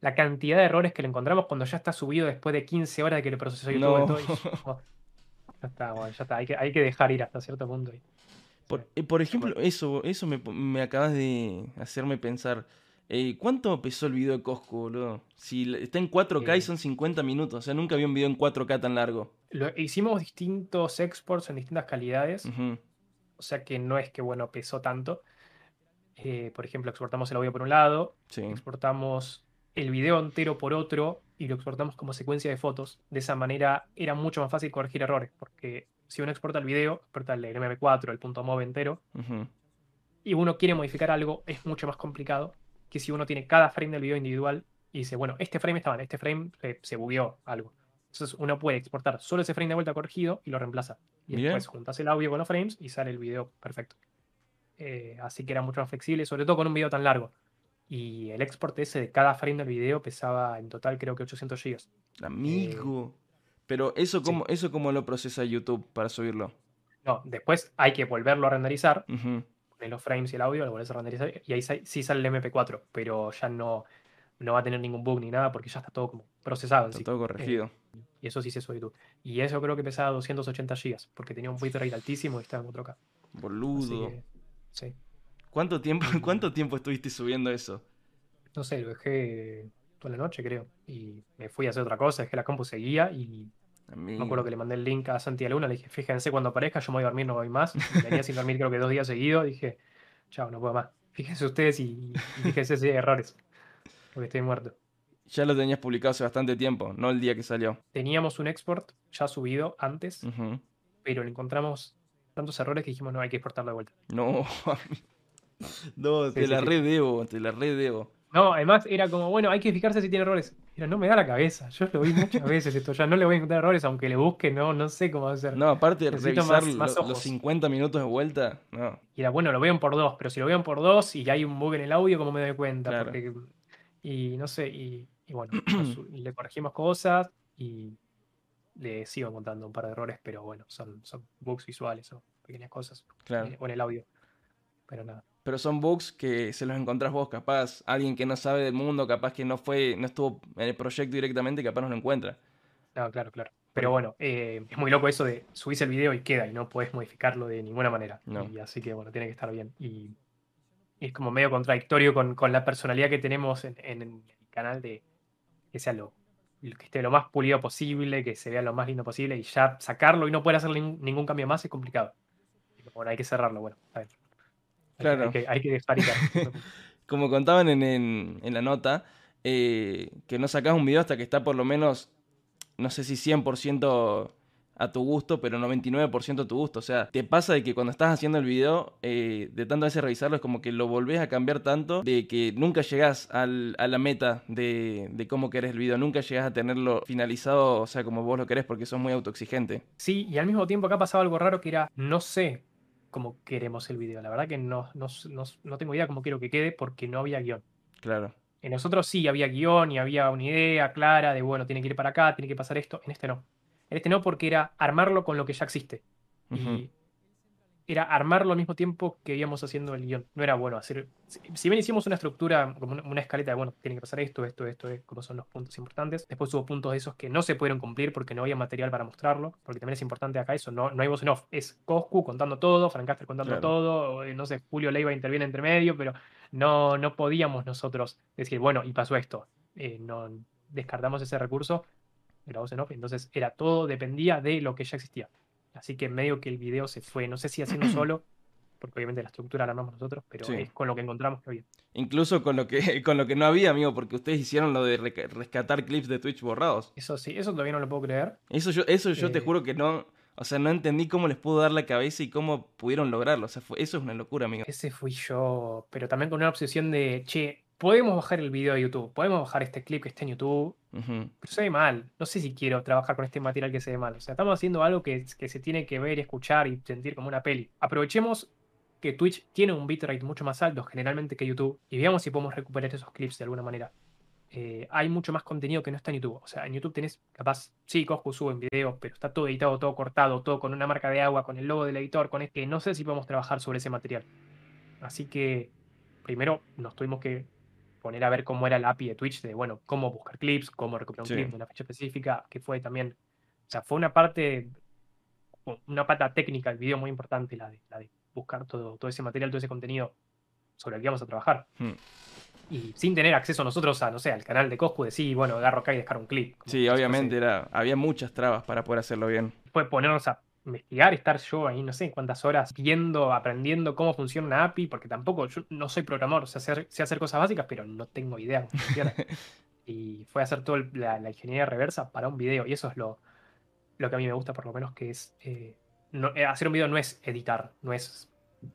La cantidad de errores que le encontramos cuando ya está subido después de 15 horas de que lo procesó YouTube. No. Ya está, bueno, ya está. Hay que, hay que dejar ir hasta cierto punto. Por, eh, por ejemplo, eso, eso me, me, acabas de hacerme pensar. Eh, ¿Cuánto pesó el video de Costco, boludo? Si está en 4K y son 50 minutos. O sea, nunca había un video en 4K tan largo. Lo, hicimos distintos exports en distintas calidades. O sea que no es que, bueno, pesó tanto. Eh, por ejemplo, exportamos el audio por un lado. Exportamos el video entero por otro y lo exportamos como secuencia de fotos. De esa manera era mucho más fácil corregir errores, porque si uno exporta el video, exporta el MP4, el punto .mov entero, y uno quiere modificar algo, es mucho más complicado que si uno tiene cada frame del video individual y dice, bueno, este frame estaba en este frame se bugueó algo. Entonces uno puede exportar solo ese frame de vuelta corregido y lo reemplaza. Y después juntas el audio con los frames y sale el video perfecto. Eh, así que era mucho más flexible, sobre todo con un video tan largo. Y el export ese de cada frame del video pesaba en total creo que 800 GB. Amigo. Pero eso cómo, eso cómo lo procesa YouTube para subirlo. No, después hay que volverlo a renderizar. Poner los frames y el audio, lo vuelves a renderizar. Y ahí sí sale el MP4, pero ya no, no va a tener ningún bug ni nada porque ya está todo como procesado. Está todo corregido. Eh, y eso sí se sube YouTube. Y eso creo que pesaba 280 GB porque tenía un bitrate altísimo y estaba en 4K. Boludo. sí. ¿Cuánto tiempo, ¿Cuánto tiempo estuviste subiendo eso? No sé, lo dejé toda la noche, creo. Y me fui a hacer otra cosa, dejé la compu seguía y me acuerdo que le mandé el link a Santi Luna, le dije, fíjense cuando aparezca, yo me voy a dormir, no voy más. Venía sin dormir creo que dos días seguidos, dije, chao, no puedo más. Fíjense ustedes y, fíjense si hay errores, porque estoy muerto. Ya lo tenías publicado hace bastante tiempo, no el día que salió. Teníamos un export ya subido antes, pero le encontramos tantos errores que dijimos, no, hay que exportarlo de vuelta. No, no, te la redebo, te la redebo. No, además era como, bueno, hay que fijarse si tiene errores. Mira, no me da la cabeza. Yo lo vi muchas veces esto. Ya no le voy a encontrar errores, aunque le busque, no, no sé cómo hacer. No, aparte de revisar los 50 minutos de vuelta, no. Y era, bueno, lo vean por dos, pero si lo vean por dos y hay un bug en el audio, ¿cómo me doy cuenta? y no sé, y, bueno, le corregimos cosas y le sigo encontrando un par de errores, pero bueno, son, son bugs visuales o pequeñas cosas. Claro. Eh, o en el audio. Pero nada pero son bugs que se los encontrás vos, capaz, alguien que no sabe del mundo, capaz que no fue, no estuvo en el proyecto directamente, capaz no lo encuentra. No, claro, claro. Pero bueno, eh, es muy loco eso de subís el video y queda y no puedes modificarlo de ninguna manera. Y así que bueno, tiene que estar bien. Y, es como medio contradictorio con, la personalidad que tenemos en, el canal de que sea lo, que esté lo más pulido posible, que se vea lo más lindo posible y ya sacarlo y no poder hacer ningún, cambio más es complicado. bueno, hay que cerrarlo, bueno, a ver. Claro. Hay que, hay Como contaban en, la nota, eh, que no sacas un video hasta que está por lo menos, no sé si 100% a tu gusto, pero 99% a tu gusto. O sea, te pasa de que cuando estás haciendo el video, eh, de tanto veces revisarlo, es como que lo volvés a cambiar tanto, de que nunca llegás a la meta de, de, cómo querés el video, nunca llegás a tenerlo finalizado, o sea, como vos lo querés, porque sos muy autoexigente. Sí, y al mismo tiempo acá pasaba algo raro que era, no sé cómo queremos el video. La verdad que no, no, tengo idea cómo quiero que quede porque no había guion. Claro. En nosotros sí había guion y había una idea clara de, bueno, tiene que ir para acá, tiene que pasar esto. En este no. En este no porque era armarlo con lo que ya existe. Y era armarlo al mismo tiempo que íbamos haciendo el guion. No era bueno hacer. Si bien hicimos una estructura, como una escaleta de, bueno, tiene que pasar esto, esto, esto, como son los puntos importantes. Después hubo puntos de esos que no se pudieron cumplir porque no había material para mostrarlo. Porque también es importante acá eso, no, no hay voz en off. Es Coscu contando todo, Frank Caster contando todo, no sé, Julio Leiva interviene entre medio, pero no, no podíamos nosotros decir, bueno, y pasó esto. Eh, no descartamos ese recurso la voz en off. Entonces era todo, dependía de lo que ya existía. Así que medio que el video se fue, no sé si haciendo solo, porque obviamente la estructura la armamos nosotros, pero es con lo que encontramos que había. Incluso con lo que, con lo que no había, amigo, porque ustedes hicieron lo de rescatar clips de Twitch borrados. Eso sí, eso todavía no lo puedo creer. Eso yo, eso yo te eh, juro que no, o sea, no entendí cómo les pudo dar la cabeza y cómo pudieron lograrlo. O sea, eso es una locura, amigo. Ese fui yo, pero también con una obsesión de, che, podemos bajar el video de YouTube, podemos bajar este clip que está en YouTube, pero se ve mal. No sé si quiero trabajar con este material que se ve mal. O sea, estamos haciendo algo que, se tiene que ver, escuchar y sentir como una peli. Aprovechemos que Twitch tiene un bitrate mucho más alto generalmente que YouTube y veamos si podemos recuperar esos clips de alguna manera. Eh, hay mucho más contenido que no está en YouTube. O sea, en YouTube tenés, capaz, sí, Coscu sube en video, pero está todo editado, todo cortado, todo con una marca de agua, con el logo del editor, con este. No sé si podemos trabajar sobre ese material. Así que, primero, nos tuvimos que poner a ver cómo era la API de Twitch, de bueno, cómo buscar clips, cómo recuperar un clip de una fecha específica, que fue también, o sea, fue una parte, una pata técnica del video muy importante, la de, la de buscar todo, todo ese material, todo ese contenido sobre el que íbamos a trabajar. Hmm. Y sin tener acceso nosotros a, no sé, al canal de Coscu, decir, bueno, agarro acá y dejar un clip. Sí, obviamente, era, había muchas trabas para poder hacerlo bien. Fue ponernos a investigar, estar yo ahí no sé cuántas horas viendo, aprendiendo cómo funciona una API, porque tampoco yo no soy programador, sé hacer, sé hacer cosas básicas, pero no tengo idea cómo funciona. y fue a hacer toda la, ingeniería reversa para un video, y eso es lo, lo que a mí me gusta, por lo menos, que es eh, eh, hacer un video no es editar, no es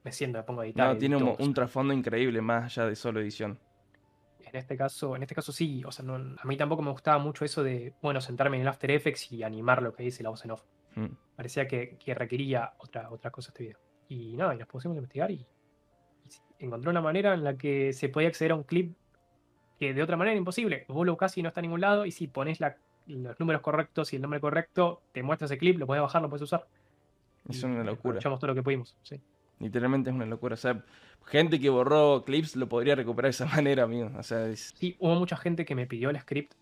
me siento, me pongo a editar. No, tiene un, trasfondo increíble más allá de solo edición. En este caso, en este caso sí, o sea, a mí tampoco me gustaba mucho eso de, bueno, sentarme en el After Effects y animar lo que dice la voz en off. Mm. Parecía que, requería otra, otra cosa este video. Y nada, y nos pusimos a investigar y, encontré una manera en la que se podía acceder a un clip que de otra manera era imposible. Vos lo casi no está en ningún lado y si pones los números correctos y el nombre correcto, te muestra ese clip, lo puedes bajar, lo puedes usar. Es una locura. Echamos todo lo que pudimos, sí. Literalmente es una locura. O sea, gente que borró clips lo podría recuperar de esa manera, amigo. O sea, Sí, hubo mucha gente que me pidió el script.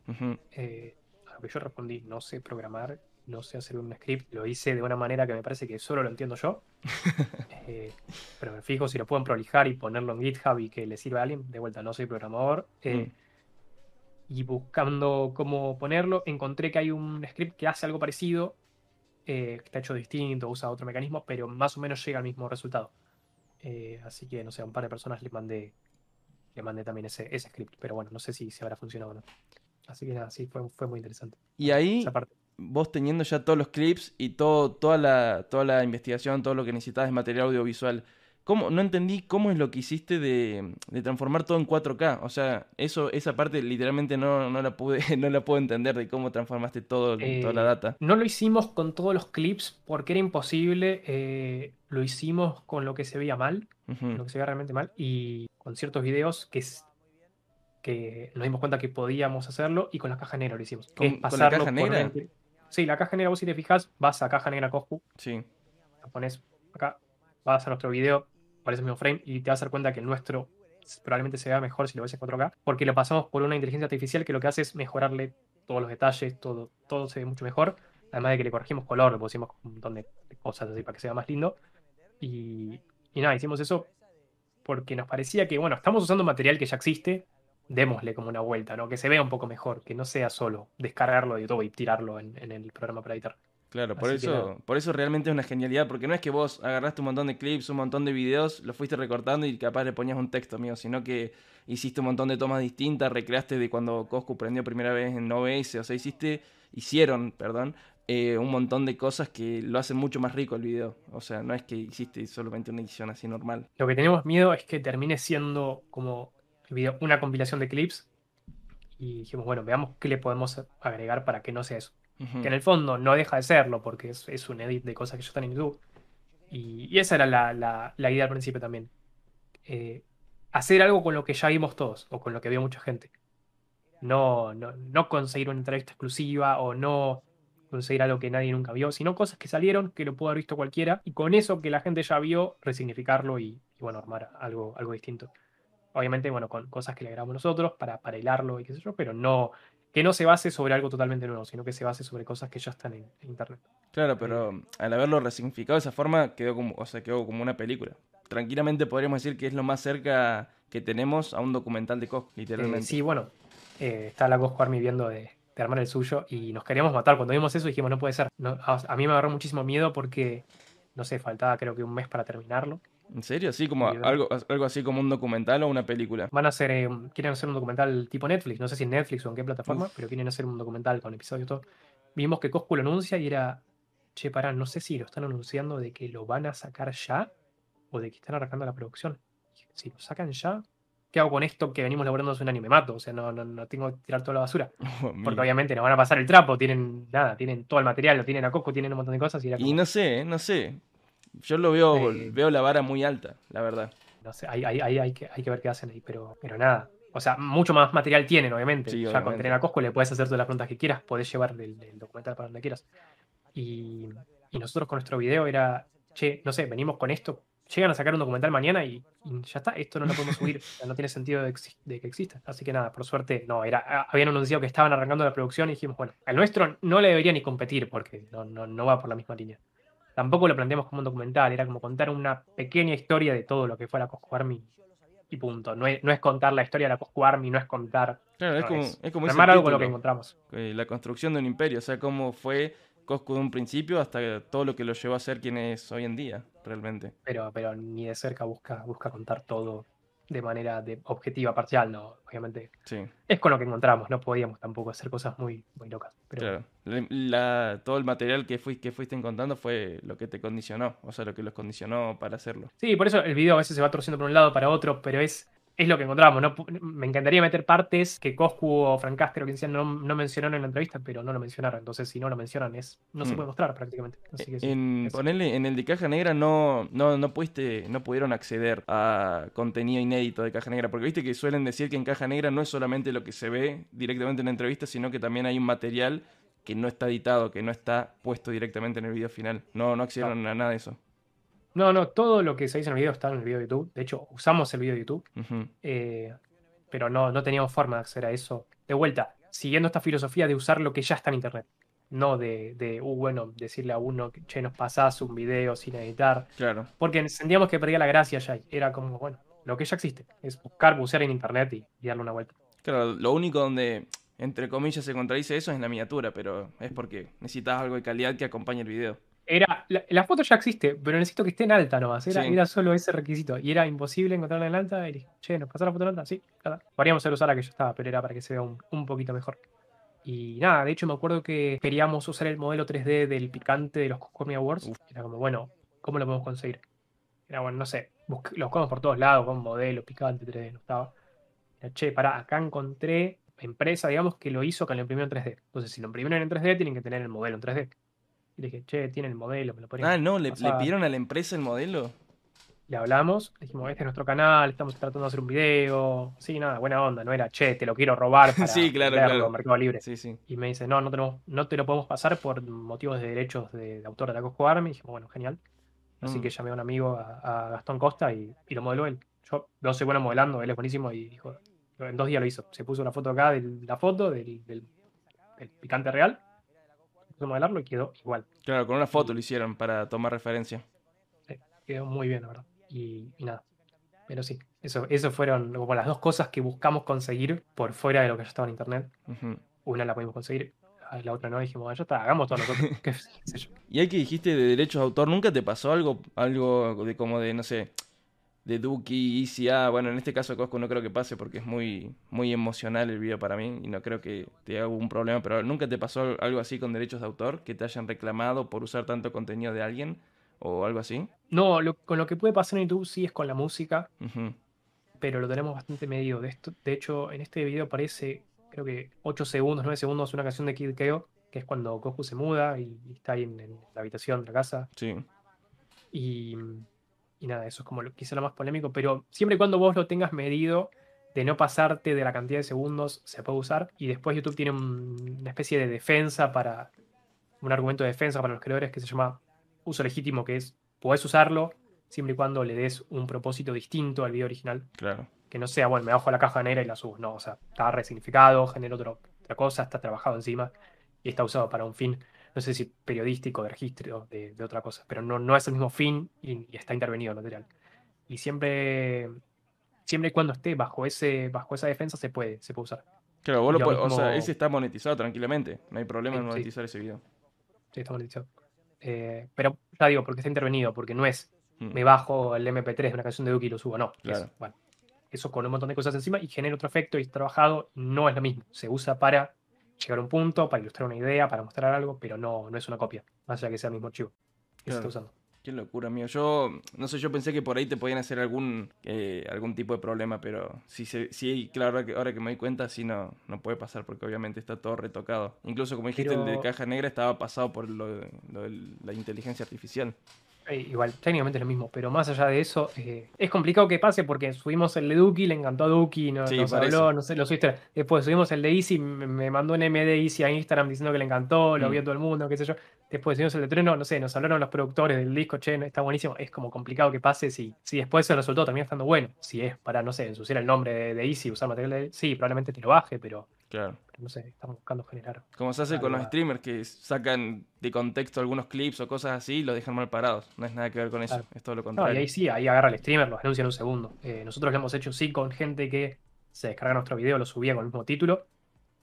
Eh, a lo que yo respondí, no sé programar no sé hacer un script, lo hice de una manera que me parece que solo lo entiendo yo. Eh, pero me fijo si lo pueden prolijar y ponerlo en GitHub y que le sirva a alguien. De vuelta, no soy programador. Eh, mm. Y buscando cómo ponerlo, encontré que hay un script que hace algo parecido, eh, que está hecho distinto, usa otro mecanismo, pero más o menos llega al mismo resultado. Eh, así que, no sé, a un par de personas le mandé, le mandé también ese, ese script. Pero bueno, no sé si, si habrá funcionado o no. Así que nada, sí, fue, fue muy interesante. Y ahí, vos teniendo ya todos los clips y todo, toda, la, toda la investigación, todo lo que necesitabas de material audiovisual, ¿Cómo? No entendí cómo es lo que hiciste de, transformar todo en 4K. O sea, eso, esa parte literalmente no, la pude, no la puedo entender de cómo transformaste todo, toda la eh, data. No lo hicimos con todos los clips porque era imposible. Eh, lo hicimos con lo que se veía mal, lo que se veía realmente mal, y con ciertos videos que, que nos dimos cuenta que podíamos hacerlo, y con la caja negra lo hicimos. ¿Con, la caja negra? Sí, la caja negra, vos si te fijas, vas a caja negra Coscu. Sí. La pones acá, vas a nuestro video, parece el mismo frame y te vas a dar cuenta que el nuestro probablemente se vea mejor si lo ves en 4K, porque lo pasamos por una inteligencia artificial que lo que hace es mejorarle todos los detalles, todo, todo se ve mucho mejor, además de que le corregimos color, le pusimos un montón de cosas así para que sea más lindo. Y, y nada, hicimos eso porque nos parecía que, bueno, estamos usando material que ya existe, démosle como una vuelta, ¿no? Que se vea un poco mejor, que no sea solo descargarlo de YouTube y tirarlo en, en el programa para editar. Claro, por eso, por eso realmente es una genialidad, porque no es que vos agarraste un montón de clips, un montón de videos, los fuiste recortando y capaz le ponías un texto mío, sino que hiciste un montón de tomas distintas, recreaste de cuando Coscu prendió primera vez en OBS, o sea, hiciste, hicieron, perdón, eh, un montón de cosas que lo hacen mucho más rico el video. O sea, no es que hiciste solamente una edición así normal. Lo que tenemos miedo es que termine siendo como video una compilación de clips y dijimos, bueno, veamos qué le podemos agregar para que no sea eso. Que en el fondo no deja de serlo, porque es, un edit de cosas que ya están en YouTube. Y, esa era la, idea al principio también. Eh, hacer algo con lo que ya vimos todos, o con lo que vio mucha gente. No, no, conseguir una entrevista exclusiva, o no conseguir algo que nadie nunca vio, sino cosas que salieron, que lo pudo haber visto cualquiera, y con eso que la gente ya vio, resignificarlo y, bueno, armar algo, algo distinto. Obviamente, bueno, con cosas que le grabamos nosotros para, para hilarlo y qué sé yo, pero no, que no se base sobre algo totalmente nuevo, sino que se base sobre cosas que ya están en, internet. Claro, pero eh, al haberlo resignificado de esa forma, quedó como, o sea, quedó como una película. Tranquilamente podríamos decir que es lo más cerca que tenemos a un documental de Cosco, literalmente. Eh, sí, bueno, eh, está la Cosco Army viendo de, armar el suyo y nos queríamos matar. Cuando vimos eso dijimos, no puede ser. a, mí me agarró muchísimo miedo porque, no sé, faltaba creo que un mes para terminarlo. ¿En serio? ¿Así como algo, algo así como un documental o una película? Van a hacer, eh, quieren hacer un documental tipo Netflix, no sé si en Netflix o en qué plataforma, pero quieren hacer un documental con episodios y todo. Vimos que Coscu lo anuncia y era, che, pará, no sé si lo están anunciando de que lo van a sacar ya o de que están arrancando la producción. Si lo sacan ya, ¿qué hago con esto que venimos laburando hace un año? Me mato, o sea, no, no, tengo que tirar toda la basura. Oh, Porque obviamente nos van a pasar el trapo, tienen nada, tienen todo el material, lo tienen a Coscu, tienen un montón de cosas. Y, y no sé, no sé. Yo lo veo, veo la vara muy alta, la verdad. No sé, hay, hay, que, hay que ver qué hacen ahí, pero, pero nada. O sea, mucho más material tienen, obviamente. ya con tener a Cosco le puedes hacer todas las preguntas que quieras, podés llevar el, documental para donde quieras. Y, y, nosotros con nuestro video era, che, no sé, venimos con esto, llegan a sacar un documental mañana y, ya está, esto no lo podemos subir, no tiene sentido de, que exista. Así que nada, por suerte, no, era, habían anunciado que estaban arrancando la producción y dijimos, bueno, al nuestro no le debería ni competir porque no, no, no va por la misma línea tampoco lo planteamos como un documental, era como contar una pequeña historia de todo lo que fue la Cosco Army y punto. No es, no es contar la historia de la Cosco Army, no es contar. Claro, es como, es, como algo con lo que encontramos. La construcción de un imperio, o sea, cómo fue Cosco de un principio hasta todo lo que lo llevó a ser quien es hoy en día, realmente. Pero, pero ni de cerca busca, busca contar todo de manera de objetiva, parcial, no, obviamente. Sí. Es con lo que encontramos, no podíamos tampoco hacer cosas muy, muy locas. Claro. La, todo el material que, fuiste, que fuiste encontrando fue lo que te condicionó, o sea, lo que los condicionó para hacerlo. Sí, por eso el video a veces se va torciendo por un lado para otro, pero es es lo que encontramos. No, me encantaría meter partes que Coscu o Francaster o quien sea no, mencionaron en la entrevista, pero no lo mencionaron. Entonces, si no lo mencionan, es no se mm. puede mostrar prácticamente. en, en el de Caja Negra no, no, no, pudiste, no pudieron acceder a contenido inédito de Caja Negra, porque viste que suelen decir que en Caja Negra no es solamente lo que se ve directamente en la entrevista, sino que también hay un material que no está editado, que no está puesto directamente en el video final. No, no accedieron a nada de eso. No, no, todo lo que se dice en el video está en el video de YouTube. De hecho, usamos el video de YouTube, eh, pero no, no teníamos forma de acceder a eso. De vuelta, siguiendo esta filosofía de usar lo que ya está en Internet. No de, de uh, bueno, decirle a uno que, che, nos pasás un video sin editar. Claro. Porque sentíamos que perdía la gracia ya. Era como, bueno, lo que ya existe. Es buscar, bucear en Internet y, darle una vuelta. Claro, lo único donde, entre comillas, se contradice eso es en la miniatura, pero es porque necesitas algo de calidad que acompañe el video. Era, la, foto ya existe, pero necesito que esté en alta nomás. Era, era solo ese requisito. Y era imposible encontrarla en alta. Y dije, che, ¿nos pasó la foto en alta? Sí, claro. Podríamos hacer usar la que ya estaba, pero era para que se vea un, poquito mejor. Y nada, de hecho me acuerdo que queríamos usar el modelo 3D del picante de los Cosmi Awards. Era como, bueno, ¿cómo lo podemos conseguir? Era bueno, no sé, lo buscamos por todos lados con modelo picante 3D, no estaba. Era, che, pará, acá encontré empresa, digamos, que lo hizo que lo imprimió en 3D. Entonces, si lo imprimieron en 3D, tienen que tener el modelo en 3D. Y le dije, che, tiene el modelo, me lo Ah, no, ¿le, pidieron a la empresa el modelo? Le hablamos, le dijimos, este es nuestro canal, estamos tratando de hacer un video. Sí, nada, buena onda, no era, che, te lo quiero robar para sí, claro, claro. Mercado Libre. Sí, sí. Y me dice, no, no, tenemos, no te lo podemos pasar por motivos de derechos de, autor de la Cosco Army. Y dijimos, bueno, genial. Así mm. que llamé a un amigo, a, Gastón Costa, y, lo modeló él. Yo no soy bueno modelando, él es buenísimo y dijo, en dos días lo hizo. Se puso una foto acá de la foto del, picante real. Puso a modelarlo y quedó igual. Claro, con una foto lo hicieron para tomar referencia. Sí, quedó muy bien, la verdad. Y, nada. Pero sí, eso, eso fueron como las dos cosas que buscamos conseguir por fuera de lo que ya estaba en internet. Una la pudimos conseguir, la otra no. Dijimos, ya está, hagamos todo nosotros. Y hay que dijiste de derechos de autor, ¿nunca te pasó algo, algo de como de, no sé, de Duki, ICA, bueno, en este caso Cosco no creo que pase porque es muy, muy emocional el video para mí y no creo que te haga un problema, pero ¿nunca te pasó algo así con derechos de autor? ¿Que te hayan reclamado por usar tanto contenido de alguien o algo así? No, con lo que puede pasar en YouTube sí es con la música, pero lo tenemos bastante medido. De, esto, de hecho, en este video aparece, creo que 8 segundos, 9 segundos, una canción de Kid Keo, que es cuando Cosco se muda y, está ahí en, en la habitación de la casa. Sí. Y y nada, eso es como lo, quizá lo más polémico, pero siempre y cuando vos lo tengas medido, de no pasarte de la cantidad de segundos, se puede usar. Y después YouTube tiene una especie de defensa para, un argumento de defensa para los creadores que se llama uso legítimo, que es, puedes usarlo siempre y cuando le des un propósito distinto al video original. Claro. Que no sea, bueno, me bajo la caja negra y la subo. No, o sea, está resignificado, genera otra cosa, está trabajado encima y está usado para un fin no sé si periodístico, de registro, de, de otra cosa, pero no, no es el mismo fin y, está intervenido el material. Y siempre, siempre y cuando esté bajo, ese, bajo esa defensa se puede, se puede usar. Claro, vos lo puedes, o sea, ese está monetizado tranquilamente, no hay problema en monetizar ese video. Sí, está monetizado. Eh, pero ya digo, porque está intervenido, porque no es mm. me bajo el MP3 de una canción de Duke y lo subo, no. Claro. bueno, eso con un montón de cosas encima y genera otro efecto y es trabajado, no es lo mismo. Se usa para llegar a un punto, para ilustrar una idea, para mostrar algo, pero no, no es una copia, más allá que sea el mismo archivo que se está usando. Qué locura, mío. Yo, no sé, yo pensé que por ahí te podían hacer algún eh, algún tipo de problema, pero sí, sí claro, ahora que, me doy cuenta, sí no, no puede pasar, porque obviamente está todo retocado. Incluso, como dijiste, el de caja negra estaba pasado por lo, de la inteligencia artificial. Eh, igual, técnicamente es lo mismo, pero más allá de eso, eh, es complicado que pase porque subimos el de Duki, le encantó a Duki, no, nos habló, no sé, lo subiste. Después subimos el de Easy, me, mandó un MD Easy a Instagram diciendo que le encantó, lo mm. vio todo el mundo, qué sé yo. Después subimos el de Treno, no sé, nos hablaron los productores del disco, che, está buenísimo. Es como complicado que pase si, si después se resultó también estando bueno. Si es para, no sé, ensuciar el nombre de, de Easy, usar material de. Sí, probablemente te lo baje, pero Claro. no sé, estamos buscando generar. Como se hace con los streamers que sacan de contexto algunos clips o cosas así y los dejan mal parados. No es nada que ver con eso, es todo lo contrario. y ahí sí, ahí agarra el streamer, los anuncia en un segundo. Eh, nosotros lo hemos hecho sí con gente que se descarga nuestro video, lo subía con el mismo título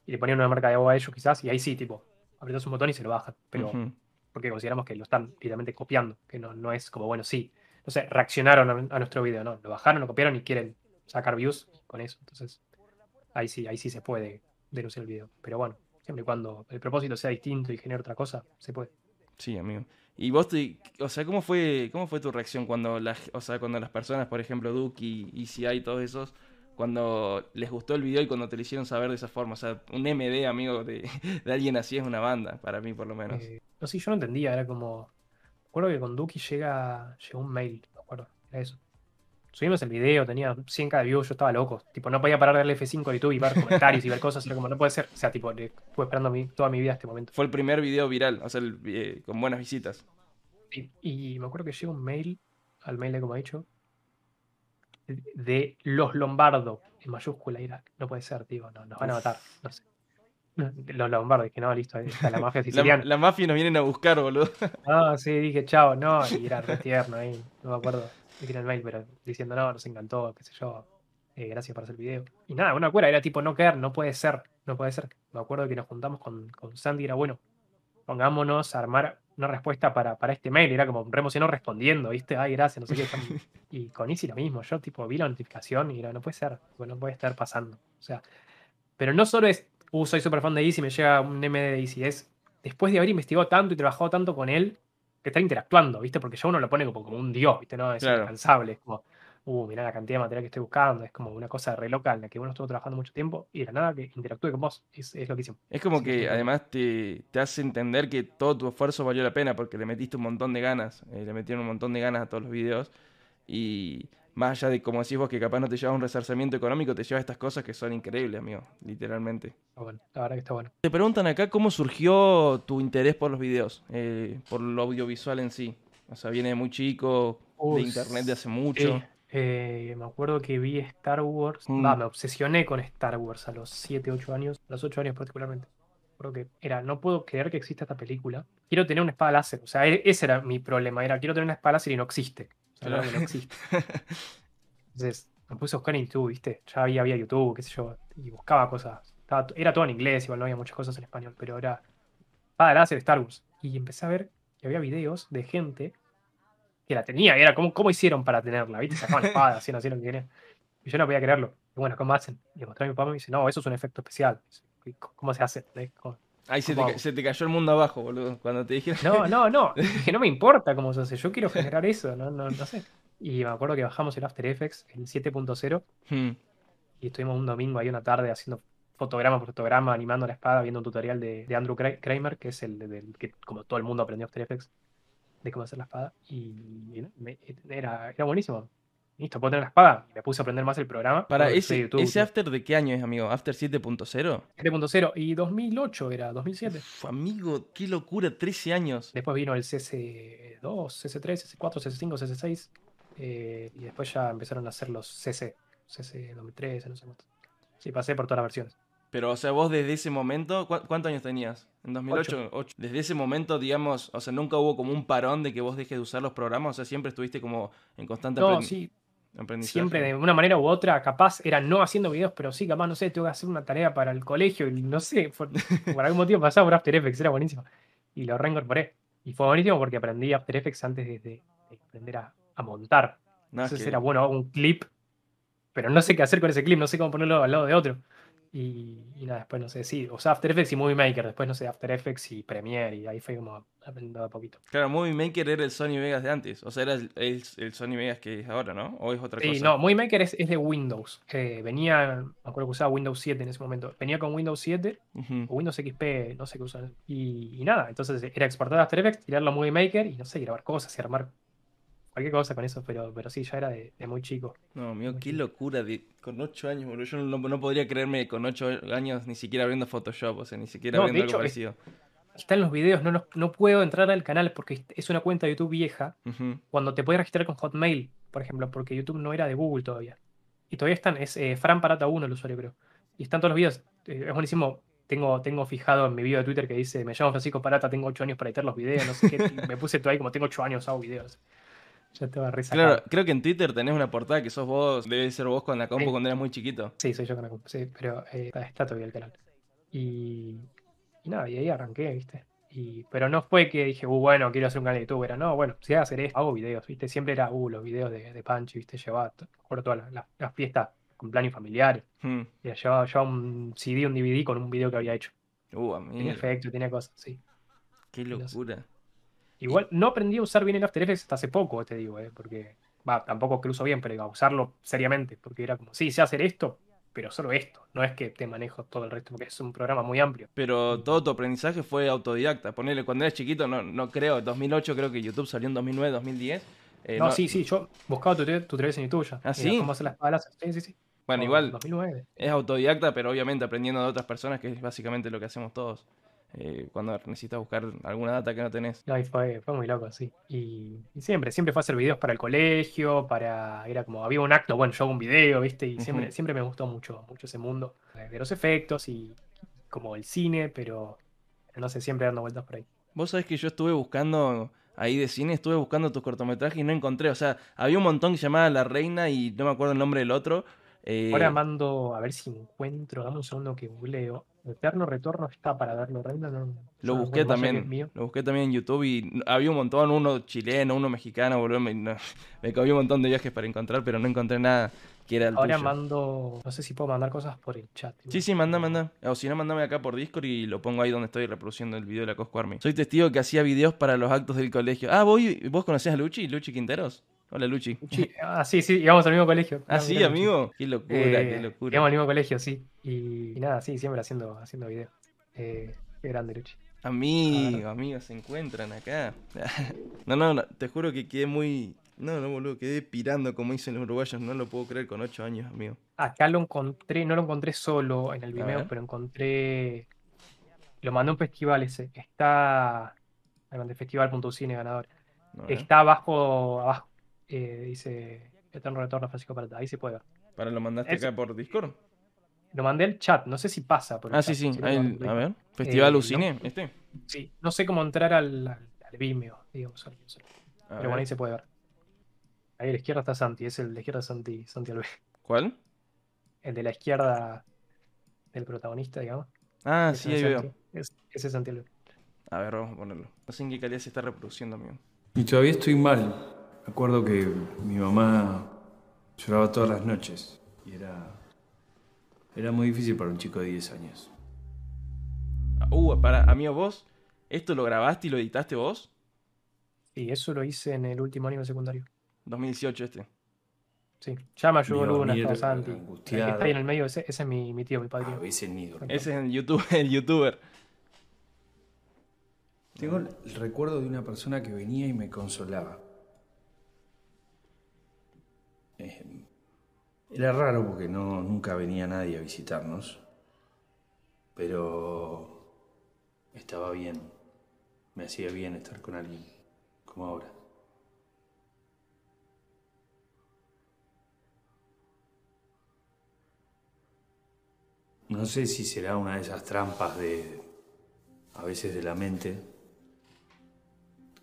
y le ponían una marca de agua a ellos quizás y ahí sí, tipo, apretas un botón y se lo bajan. Pero porque consideramos que lo están directamente copiando, que no, no es como, bueno, sí. No sé, reaccionaron a, a nuestro video, ¿no? Lo bajaron, lo copiaron y quieren sacar views con eso. Entonces, ahí sí, ahí sí se puede denunciar el video. Pero bueno, siempre y cuando el propósito sea distinto y genere otra cosa, se puede. Sí, amigo. Y vos, te, o sea, ¿cómo fue, cómo fue tu reacción cuando las, o sea, cuando las personas, por ejemplo, Duke y ECI y todos esos, cuando les gustó el video y cuando te lo hicieron saber de esa forma? O sea, un MD, amigo, de, de alguien así es una banda, para mí por lo menos. Eh, no, sí, yo no entendía, era como... Recuerdo que con Duki llega, llegó un mail, me acuerdo, era eso. Subimos el video, tenía 100 k de views, yo estaba loco. Tipo, no podía parar de darle F5 a YouTube y ver comentarios y ver cosas. Era como, no puede ser. O sea, tipo, estuve esperando toda mi vida este momento. Fue el primer video viral, o sea, eh, con buenas visitas. Y, me acuerdo que llegó un mail, al mail de como he dicho, de los Lombardo, en mayúscula. Era, no puede ser, tío, no, nos van a matar. No sé. Los Lombardo, que no, listo, está la mafia siciliana. la, mafia nos vienen a buscar, boludo. Ah, sí, dije, chao, no, y era re tierno ahí, no me acuerdo tiene el mail, pero diciendo, no, nos encantó, qué sé yo, eh, gracias por hacer el video. Y nada, una cuera, era tipo, no quedar, no puede ser, no puede ser. Me acuerdo que nos juntamos con, con Sandy, era bueno, pongámonos a armar una respuesta para, para este mail. Era como re emocionado respondiendo, ¿viste? Ay, gracias, no sé qué. y con Easy lo mismo. Yo, tipo, vi la notificación y era, no puede ser, no puede estar pasando. O sea, pero no solo es, uh, soy súper fan de Easy, me llega un MD de Easy. Es después de haber investigado tanto y trabajado tanto con él, que está interactuando, ¿viste? Porque ya uno lo pone como, como un dios, ¿viste? No, es incansable. Es como, uh, mirá la cantidad de material que estoy buscando, es como una cosa re local en la que uno estuvo trabajando mucho tiempo y de la nada que interactúe con vos, es, lo que hicimos. Es como que además te, te, hace entender que todo tu esfuerzo valió la pena porque le metiste un montón de ganas, eh, le metieron un montón de ganas a todos los videos y más allá de como decís vos que capaz no te lleva un resarcimiento económico, te lleva estas cosas que son increíbles, amigo, literalmente. bueno, la verdad que está bueno. Te preguntan acá cómo surgió tu interés por los videos, eh, por lo audiovisual en sí. O sea, viene muy chico, de internet de hace mucho. Eh, me acuerdo que vi Star Wars. Mm. me obsesioné con Star Wars a los 7, 8 años. A los 8 años particularmente. Creo que era, no puedo creer que exista esta película. Quiero tener una espada láser. O sea, e, ese era mi problema. Era, quiero tener una espada láser y no existe. No existe. Entonces, me puse a buscar en YouTube, ¿viste? Ya había, había YouTube, qué sé yo. Y buscaba cosas. era todo en inglés, igual no había muchas cosas en español. Pero era espada láser Star Wars. Y empecé a ver que había videos de gente que la tenía. era como, ¿cómo hicieron para tenerla? ¿Viste? Sacaban la espada, hacían, hacían lo que querían. Y yo no podía creerlo. Y bueno, ¿cómo hacen? Y le mostré a mi papá y me dice, no, eso es un efecto especial. ¿Cómo se hace? Ahí se te, cayó el mundo abajo, boludo, cuando te dijeron. No, no, no. Que no me importa cómo se hace. Yo quiero generar eso, no, no, no sé. Y me acuerdo que bajamos el After Effects, el 7.0. Hmm. Y estuvimos un domingo ahí una tarde haciendo fotograma por fotograma, animando la espada, viendo un tutorial de, Andrew Kramer, que es el del que como todo el mundo aprendió After Effects de cómo hacer la espada. Y, era, era buenísimo. Listo, puedo tener la espada. Y me puse a aprender más el programa. Para ese, ¿ese After de qué año es, amigo? ¿After 7.0? 7.0 y 2008 era, 2007. amigo, qué locura, 13 años. Después vino el CC2, CC3, CC4, CC5, CC6. y después ya empezaron a hacer los CC. CC 2013, no sé cuánto. Sí, pasé por todas las versiones. Pero, o sea, vos desde ese momento, ¿cuántos años tenías? En 2008, 8. Desde ese momento, digamos, o sea, nunca hubo como un parón de que vos dejes de usar los programas, o sea, siempre estuviste como en constante no, sí. Siempre de una manera u otra, capaz era no haciendo videos, pero sí, capaz, no sé, tengo que hacer una tarea para el colegio y no sé, por, algún motivo pasaba por After Effects, era buenísimo. Y lo reincorporé. Y fue buenísimo porque aprendí After Effects antes de, aprender a, montar. No, Entonces era bueno, un clip, pero no sé qué hacer con ese clip, no sé cómo ponerlo al lado de otro. Y, nada, después no sé, sí, o sea, After Effects y Movie Maker, después no sé, After Effects y Premiere, y ahí fue como aprendiendo a poquito. Claro, Movie Maker era el Sony Vegas de antes, o sea, era el, Sony Vegas que es ahora, ¿no? ¿O es otra cosa? Sí, no, Movie Maker es, de Windows. Eh, venía, me acuerdo que usaba Windows 7 en ese momento. Venía con Windows 7 o Windows XP, no sé qué usan. Y, y, nada, entonces era exportar After Effects, tirarlo a Movie Maker y no sé, grabar cosas y armar cualquier cosa con eso, pero, pero sí, ya era de, muy chico. No, mío, qué locura, con 8 años, boludo. Yo no, podría creerme con 8 años ni siquiera abriendo Photoshop, o sea, ni siquiera no, abriendo algo parecido. Está en los videos, no, no, puedo entrar al canal porque es una cuenta de YouTube vieja. Cuando te puedes registrar con Hotmail, por ejemplo, porque YouTube no era de Google todavía. Y todavía están, es eh, Fran Parata 1 el usuario, creo. Y están todos los videos. Eh, es buenísimo. Tengo, tengo fijado en mi video de Twitter que dice: Me llamo Francisco Parata, tengo 8 años para editar los videos, no sé qué. me puse todo ahí como tengo 8 años, hago videos. Ya te va a Claro, creo que en Twitter tenés una portada que sos vos, debe ser vos con la compu cuando eras muy chiquito. Sí, soy yo con la compu, sí, pero eh, está todavía el canal. Y, y nada, y ahí arranqué, ¿viste? Y, pero no fue que dije, uh, bueno, quiero hacer un canal de YouTube. Era, no, bueno, si voy a hacer esto, hago videos, ¿viste? Siempre era, uh, los videos de, de Pancho, ¿viste? Llevaba, recuerdo todas las, las, fiestas cumpleaños familiares. Hmm. Y llevaba, llevaba, un CD, un DVD con un video que había hecho. Uh, a mí. Tenía efecto, tenía cosas, sí. Qué locura. Igual no aprendí a usar bien el After Effects hasta hace poco, te digo, ¿eh? porque va, tampoco que lo uso bien, pero a usarlo seriamente, porque era como, sí, sé hacer esto, pero solo esto, no es que te manejo todo el resto, porque es un programa muy amplio. Pero todo tu aprendizaje fue autodidacta, ponerle cuando eres chiquito, no, no creo, 2008 creo que YouTube salió en 2009, 2010. Eh, no, sí, sí, yo buscaba tutoriales en YouTube ya. ¿Ah, sí? Cómo hacer las palas, sí, sí, sí. Bueno, igual 2009. es autodidacta, pero obviamente aprendiendo de otras personas, que es básicamente lo que hacemos todos. Eh, cuando necesitas buscar alguna data que no tenés. No, fue, muy loco, sí. Y, siempre, siempre fue hacer videos para el colegio, para. Era como, había un acto, bueno, yo hago un video, ¿viste? Y siempre, siempre me gustó mucho, mucho ese mundo de los efectos y como el cine, pero no sé, siempre dando vueltas por ahí. Vos sabés que yo estuve buscando ahí de cine, estuve buscando tus cortometrajes y no encontré, o sea, había un montón que se llamaba La Reina y no me acuerdo el nombre del otro. Eh, Ahora mando, a ver si encuentro, dame un segundo que googleo Eterno Retorno está para darlo reina. No, lo busqué también. Lo busqué también en YouTube y había un montón, uno chileno, uno mexicano, boludo. Me, no, me un montón de viajes para encontrar, pero no encontré nada que era el Ahora mando, no sé si puedo mandar cosas por el chat. Sí, sí, manda, manda. O si no, mandame acá por Discord y lo pongo ahí donde estoy reproduciendo el video de la Cosco Army. Soy testigo que hacía videos para los actos del colegio. Ah, ¿vos, vos conocías a Luchi? ¿Luchi Quinteros? Hola, Luchi. Ah, sí, sí, íbamos al mismo colegio. Ah, sí, amigo. Qué locura, qué eh, locura. Íbamos al mismo colegio, sí. Y, nada, sí, siempre haciendo, haciendo videos. Eh, qué grande, Luchi. Amigo, amigos, se encuentran acá. no, no, no, te juro que quedé muy. No, no, boludo, quedé pirando como dicen los uruguayos. No lo puedo creer con ocho años, amigo. Acá lo encontré, no lo encontré solo en el Vimeo, pero encontré. Lo mandé a un festival ese. Está. El festival.cine ganador. Está abajo, abajo eh, dice Eterno Retorno Francisco Parata. Ahí se puede ver. ¿Para lo mandaste acá por Discord? Lo mandé al chat, no sé si pasa. Por ah, sí, sí. a ver, Festival eh, ¿este? Sí, no sé cómo entrar al, al, Vimeo, digamos. Pero bueno, ahí se puede ver. Ahí a la izquierda está Santi, es el de la izquierda Santi, Santi Alves. ¿Cuál? El de la izquierda del protagonista, digamos. Ah, sí, ahí veo. ese es Santi Alves. A ver, vamos a ponerlo. No sé en qué calidad se está reproduciendo, amigo. Y todavía estoy mal. Me acuerdo que mi mamá lloraba todas las noches y era, era muy difícil para un chico de 10 años. Uh, para, amigo, vos, ¿esto lo grabaste y lo editaste vos? Sí, eso lo hice en el último año de secundario. 2018 este. Sí, ya me ayudó Luna, estaba Santi. El que está ahí en el medio, ese, ese es mi, mi, tío, mi padre. Ah, ese, es el, YouTube, el youtuber. Tengo el recuerdo de una persona que venía y me consolaba. Eh, era raro porque no, nunca venía nadie a visitarnos, pero estaba bien, me hacía bien estar con alguien, como ahora. No sé si será una de esas trampas de, a veces de la mente,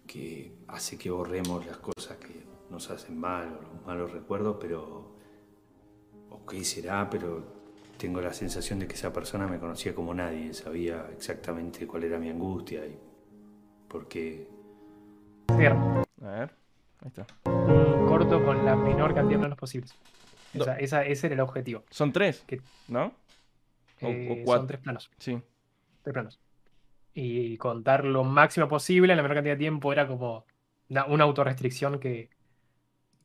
que hace que borremos las cosas que nos hacen mal o los malos recuerdos, pero ok será, pero tengo la sensación de que esa persona me conocía como nadie, sabía exactamente cuál era mi angustia y por qué. A ver, ahí está. Un corto con la menor cantidad de planos posibles. ese era el objetivo. Son tres, ¿no? Eh, son tres planos. Sí. Tres planos. Y contar lo máximo posible en la menor cantidad de tiempo era como una, una autorrestricción que,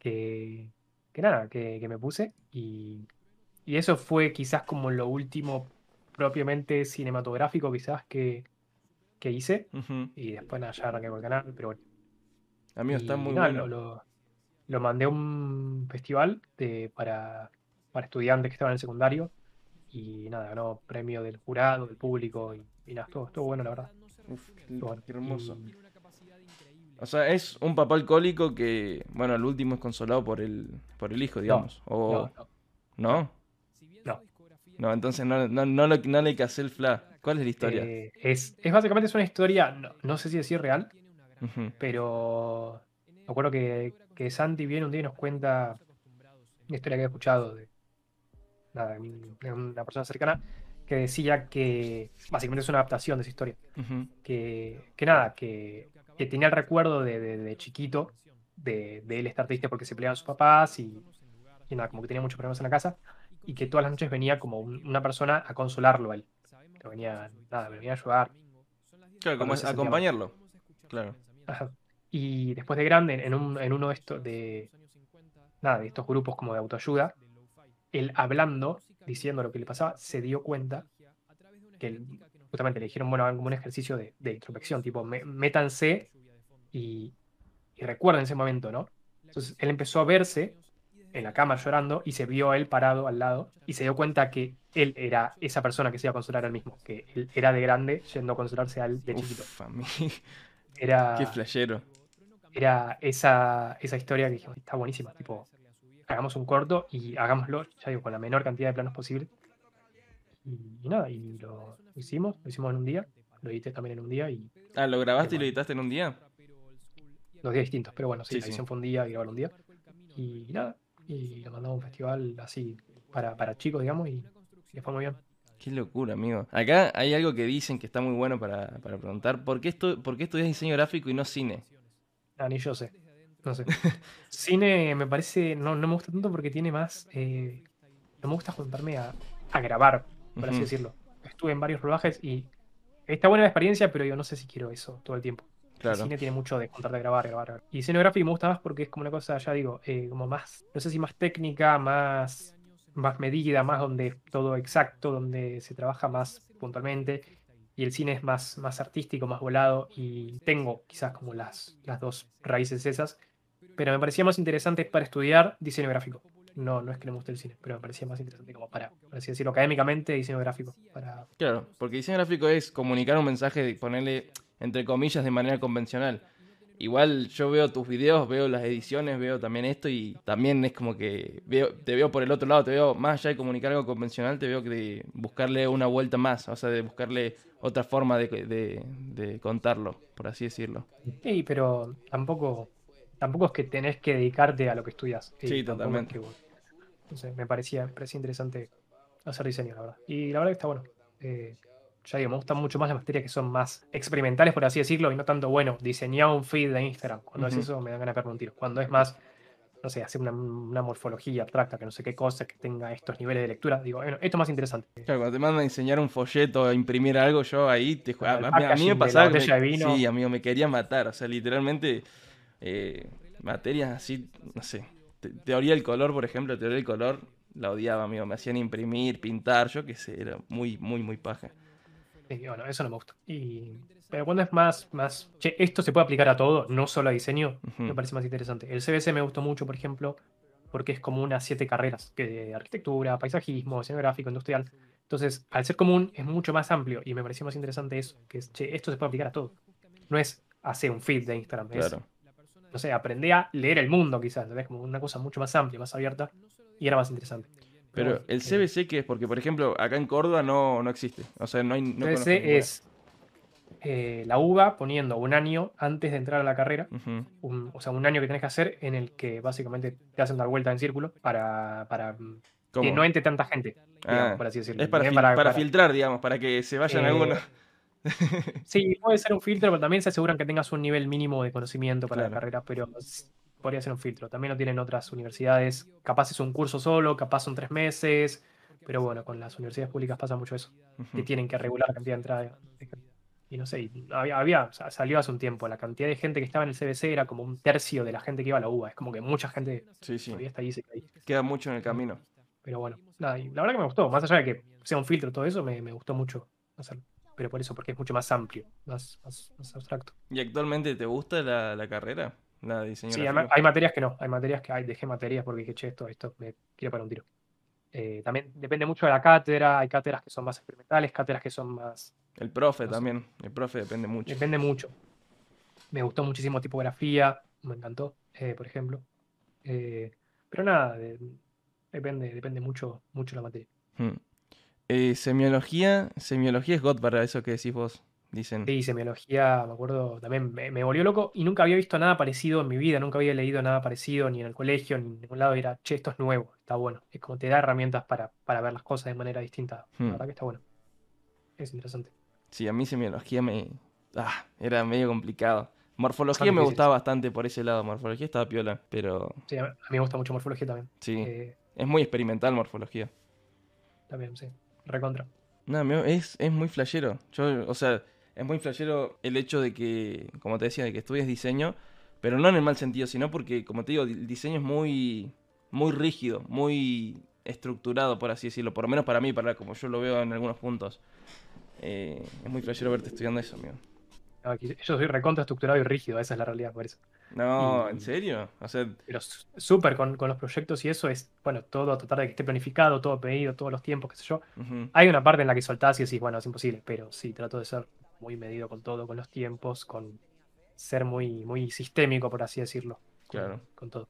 que, nada, que, me puse. Y, eso fue quizás como lo último propiamente cinematográfico quizás que, hice. Y después nada, ya arranqué con el canal, pero bueno. Amigo, está muy bueno. Lo, mandé a un festival de, para, para estudiantes que estaban en el secundario. Y nada, ganó premio del jurado, del público. Y, nada, estuvo, bueno, la verdad. Uf, qué, hermoso. O sea, es un papá alcohólico que, bueno, el último es consolado por el, por el hijo, digamos. No, o... no, no. no. entonces no, no, no, no, le casé el fla. ¿Cuál es la historia? Eh, es, es, básicamente es una historia, no, sé si decir real, pero me acuerdo que, que, Santi viene un día y nos cuenta una historia que he escuchado de, nada, de una persona cercana que decía que básicamente es una adaptación de esa historia. que, que nada, que que tenía el recuerdo de, chiquito de, él estar triste porque se peleaban sus papás y, nada, como que tenía muchos problemas en la casa y que todas las noches venía como una persona a consolarlo a él. Que venía, nada, venía a ayudar. Claro, como a acompañarlo. Claro. Y después de grande, en, uno de estos, de, nada, de estos grupos como de autoayuda, él hablando, diciendo lo que le pasaba, se dio cuenta que él justamente le dijeron, bueno, como un ejercicio de, introspección, tipo, métanse y, recuerden ese momento, ¿no? Entonces él empezó a verse en la cama llorando y se vio a él parado al lado y se dio cuenta que él era esa persona que se iba a consolar al mismo, que él era de grande yendo a consolarse al de chiquito. Era, Qué flashero. Era esa, esa historia que dijimos, está buenísima, tipo, hagamos un corto y hagámoslo, ya digo, con la menor cantidad de planos posible. Y, nada, y lo hicimos, lo hicimos en un día, lo edité también en un día y... Ah, ¿lo grabaste y lo editaste en un día? Dos días distintos, pero bueno, sí, la edición fue un día y grabar un día. Y nada, y lo mandamos a un festival así para, para chicos, digamos, y, le fue muy bien. Qué locura, amigo. Acá hay algo que dicen que está muy bueno para, preguntar. ¿Por qué, estu ¿Por qué estudias diseño gráfico y no cine? Ah, ni yo sé. No sé. cine me parece. No, no me gusta tanto porque tiene más. Eh, no me gusta juntarme a, grabar, por así decirlo. Estuve en varios rodajes y está buena la experiencia, pero yo no sé si quiero eso todo el tiempo. El cine tiene mucho de juntarte a grabar, grabar, Y diseño gráfico me gusta más porque es como una cosa, ya digo, eh, como más, no sé si más técnica, más más medida, más donde todo exacto, donde se trabaja más puntualmente. Y el cine es más, más artístico, más volado. Y tengo quizás como las, las dos raíces esas. Pero me parecía más interesante para estudiar diseño gráfico. No, no es que no me guste el cine, pero me parecía más interesante como para, por así decirlo, académicamente, diseño gráfico. Para... Claro, porque diseño gráfico es comunicar un mensaje, de ponerle entre comillas de manera convencional. Igual yo veo tus videos, veo las ediciones, veo también esto y también es como que veo, te veo por el otro lado, te veo más allá de comunicar algo convencional, te veo que de buscarle una vuelta más, o sea, de buscarle otra forma de, contarlo, por así decirlo. Sí, pero tampoco, tampoco es que tenés que dedicarte a lo que estudias. Sí, totalmente. Sé, me parecía, parecía interesante hacer diseño, la verdad. Y la verdad que está bueno. Eh, ya digo, me gustan mucho más las materias que son más experimentales, por así decirlo, y no tanto, bueno, diseñar un feed de Instagram. Cuando es eso, me dan ganas de tiro. Cuando es más, no sé, hacer una, morfología abstracta, que no sé qué cosa, que tenga estos niveles de lectura, digo, bueno, esto es más interesante. Claro, cuando te mandan a enseñar un folleto, a imprimir algo, yo ahí te juego. A, mí me pasaba que sí, amigo, me quería matar. O sea, literalmente, eh, materias así, no sé. Teoría del color, por ejemplo, teoría del color, la odiaba, amigo. Me hacían imprimir, pintar, yo qué sé, era muy, muy, muy paja bueno, eso no me gusta. Y, pero cuando es más, más, che, esto se puede aplicar a todo, no solo a diseño, me parece más interesante. El CBC me gustó mucho, por ejemplo, porque es como unas siete carreras, que de arquitectura, paisajismo, diseño gráfico, industrial. Entonces, al ser común, es mucho más amplio y me pareció más interesante eso, que es, che, esto se puede aplicar a todo. No es hacer un feed de Instagram, es, no sé, aprender a leer el mundo quizás, ¿entendés? Como una cosa mucho más amplia, más abierta y era más interesante. Pero el CBC, ¿qué es? Porque, por ejemplo, acá en Córdoba no, no existe. O sea, no hay. No CBC es eh, la UBA poniendo un año antes de entrar a la carrera. o sea, un año que tenés que hacer en el que básicamente te hacen dar vuelta en círculo para, para que no entre tanta gente. Ah, por así decirlo. Es para, para, filtrar, digamos, para que se vayan eh, algunos. sí, puede ser un filtro, pero también se aseguran que tengas un nivel mínimo de conocimiento para la carrera. Pero podría ser un filtro. También lo tienen otras universidades. Capaz es un curso solo, capaz son tres meses. Pero bueno, con las universidades públicas pasa mucho eso. Que tienen que regular la cantidad de entrada. Y no sé, había, salió hace un tiempo. La cantidad de gente que estaba en el CBC era como un tercio de la gente que iba a la UBA. Es como que mucha gente sí, sí. está ahí, Queda mucho en el camino. Pero bueno, nada, la verdad que me gustó. Más allá de que sea un filtro todo eso, me, gustó mucho hacerlo pero por eso, porque es mucho más amplio, más, abstracto. ¿Y actualmente te gusta la, la carrera? Sí, hay, materias que no, hay materias que hay, dejé materias porque dije, che, esto, esto me quiero para un tiro. Eh, también depende mucho de la cátedra, hay cátedras que son más experimentales, cátedras que son más... El profe también, el profe depende mucho. Depende mucho. Me gustó muchísimo tipografía, me encantó, eh, por ejemplo. Eh, pero nada, depende, depende mucho, mucho la materia. Hmm. Semiología, semiología es God para eso que decís vos dicen. Sí, semiología, me acuerdo, también me, volvió loco y nunca había visto nada parecido en mi vida, nunca había leído nada parecido ni en el colegio, ni en ningún lado. Era, che, esto es nuevo, está bueno. Es como te da herramientas para, ver las cosas de manera distinta. La hmm. verdad que está bueno. Es interesante. Sí, a mí semiología me. Ah, era medio complicado. Morfología me gustaba bastante por ese lado. Morfología estaba piola, pero. Sí, a mí me gusta mucho morfología también. Sí. Eh, es muy experimental morfología. También, sí. Recontra. No, es, es muy flashero. Yo, o sea, es muy flashero el hecho de que, como te decía, de que estudies diseño, pero no en el mal sentido, sino porque, como te digo, el diseño es muy, muy rígido, muy estructurado, por así decirlo, por lo menos para mí, para como yo lo veo en algunos puntos. Eh, es muy flashero verte estudiando eso, amigo. yo soy recontra estructurado y rígido, esa es la realidad, por eso. No, ¿en serio? O sea... Pero súper con, los proyectos y eso es, bueno, todo tratar de que esté planificado, todo pedido, todos los tiempos, qué sé yo. Hay una parte en la que soltás y decís, bueno, es imposible, pero sí, trato de ser muy medido con todo, con los tiempos, con ser muy, muy sistémico, por así decirlo. Claro. Con, todo.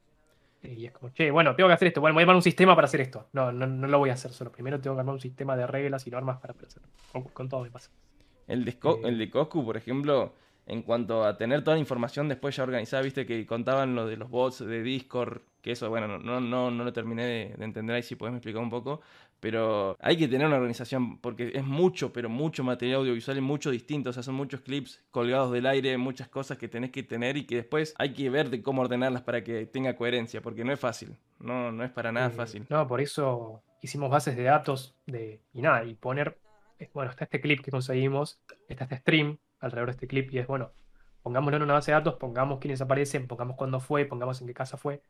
Y es como, che, bueno, tengo que hacer esto. Bueno, voy a armar un sistema para hacer esto. No, no, no lo voy a hacer solo. Primero tengo que armar un sistema de reglas y normas para hacerlo. Con, todo me pasa. El de, eh, el de Coscu, por ejemplo, en cuanto a tener toda la información después ya organizada, viste que contaban lo de los bots de Discord, que eso, bueno, no, no, no lo terminé de, entender ahí si podés explicar un poco, pero hay que tener una organización porque es mucho, pero mucho material audiovisual y mucho distinto. O sea, son muchos clips colgados del aire, muchas cosas que tenés que tener y que después hay que ver de cómo ordenarlas para que tenga coherencia, porque no es fácil. No, no es para nada fácil. No, por eso hicimos bases de datos de, y nada, y poner, eh, bueno, está este clip que conseguimos, está este stream alrededor de este clip y es, bueno, pongámoslo en una base de datos, pongamos quiénes aparecen, pongamos cuándo fue, pongamos en qué casa fue.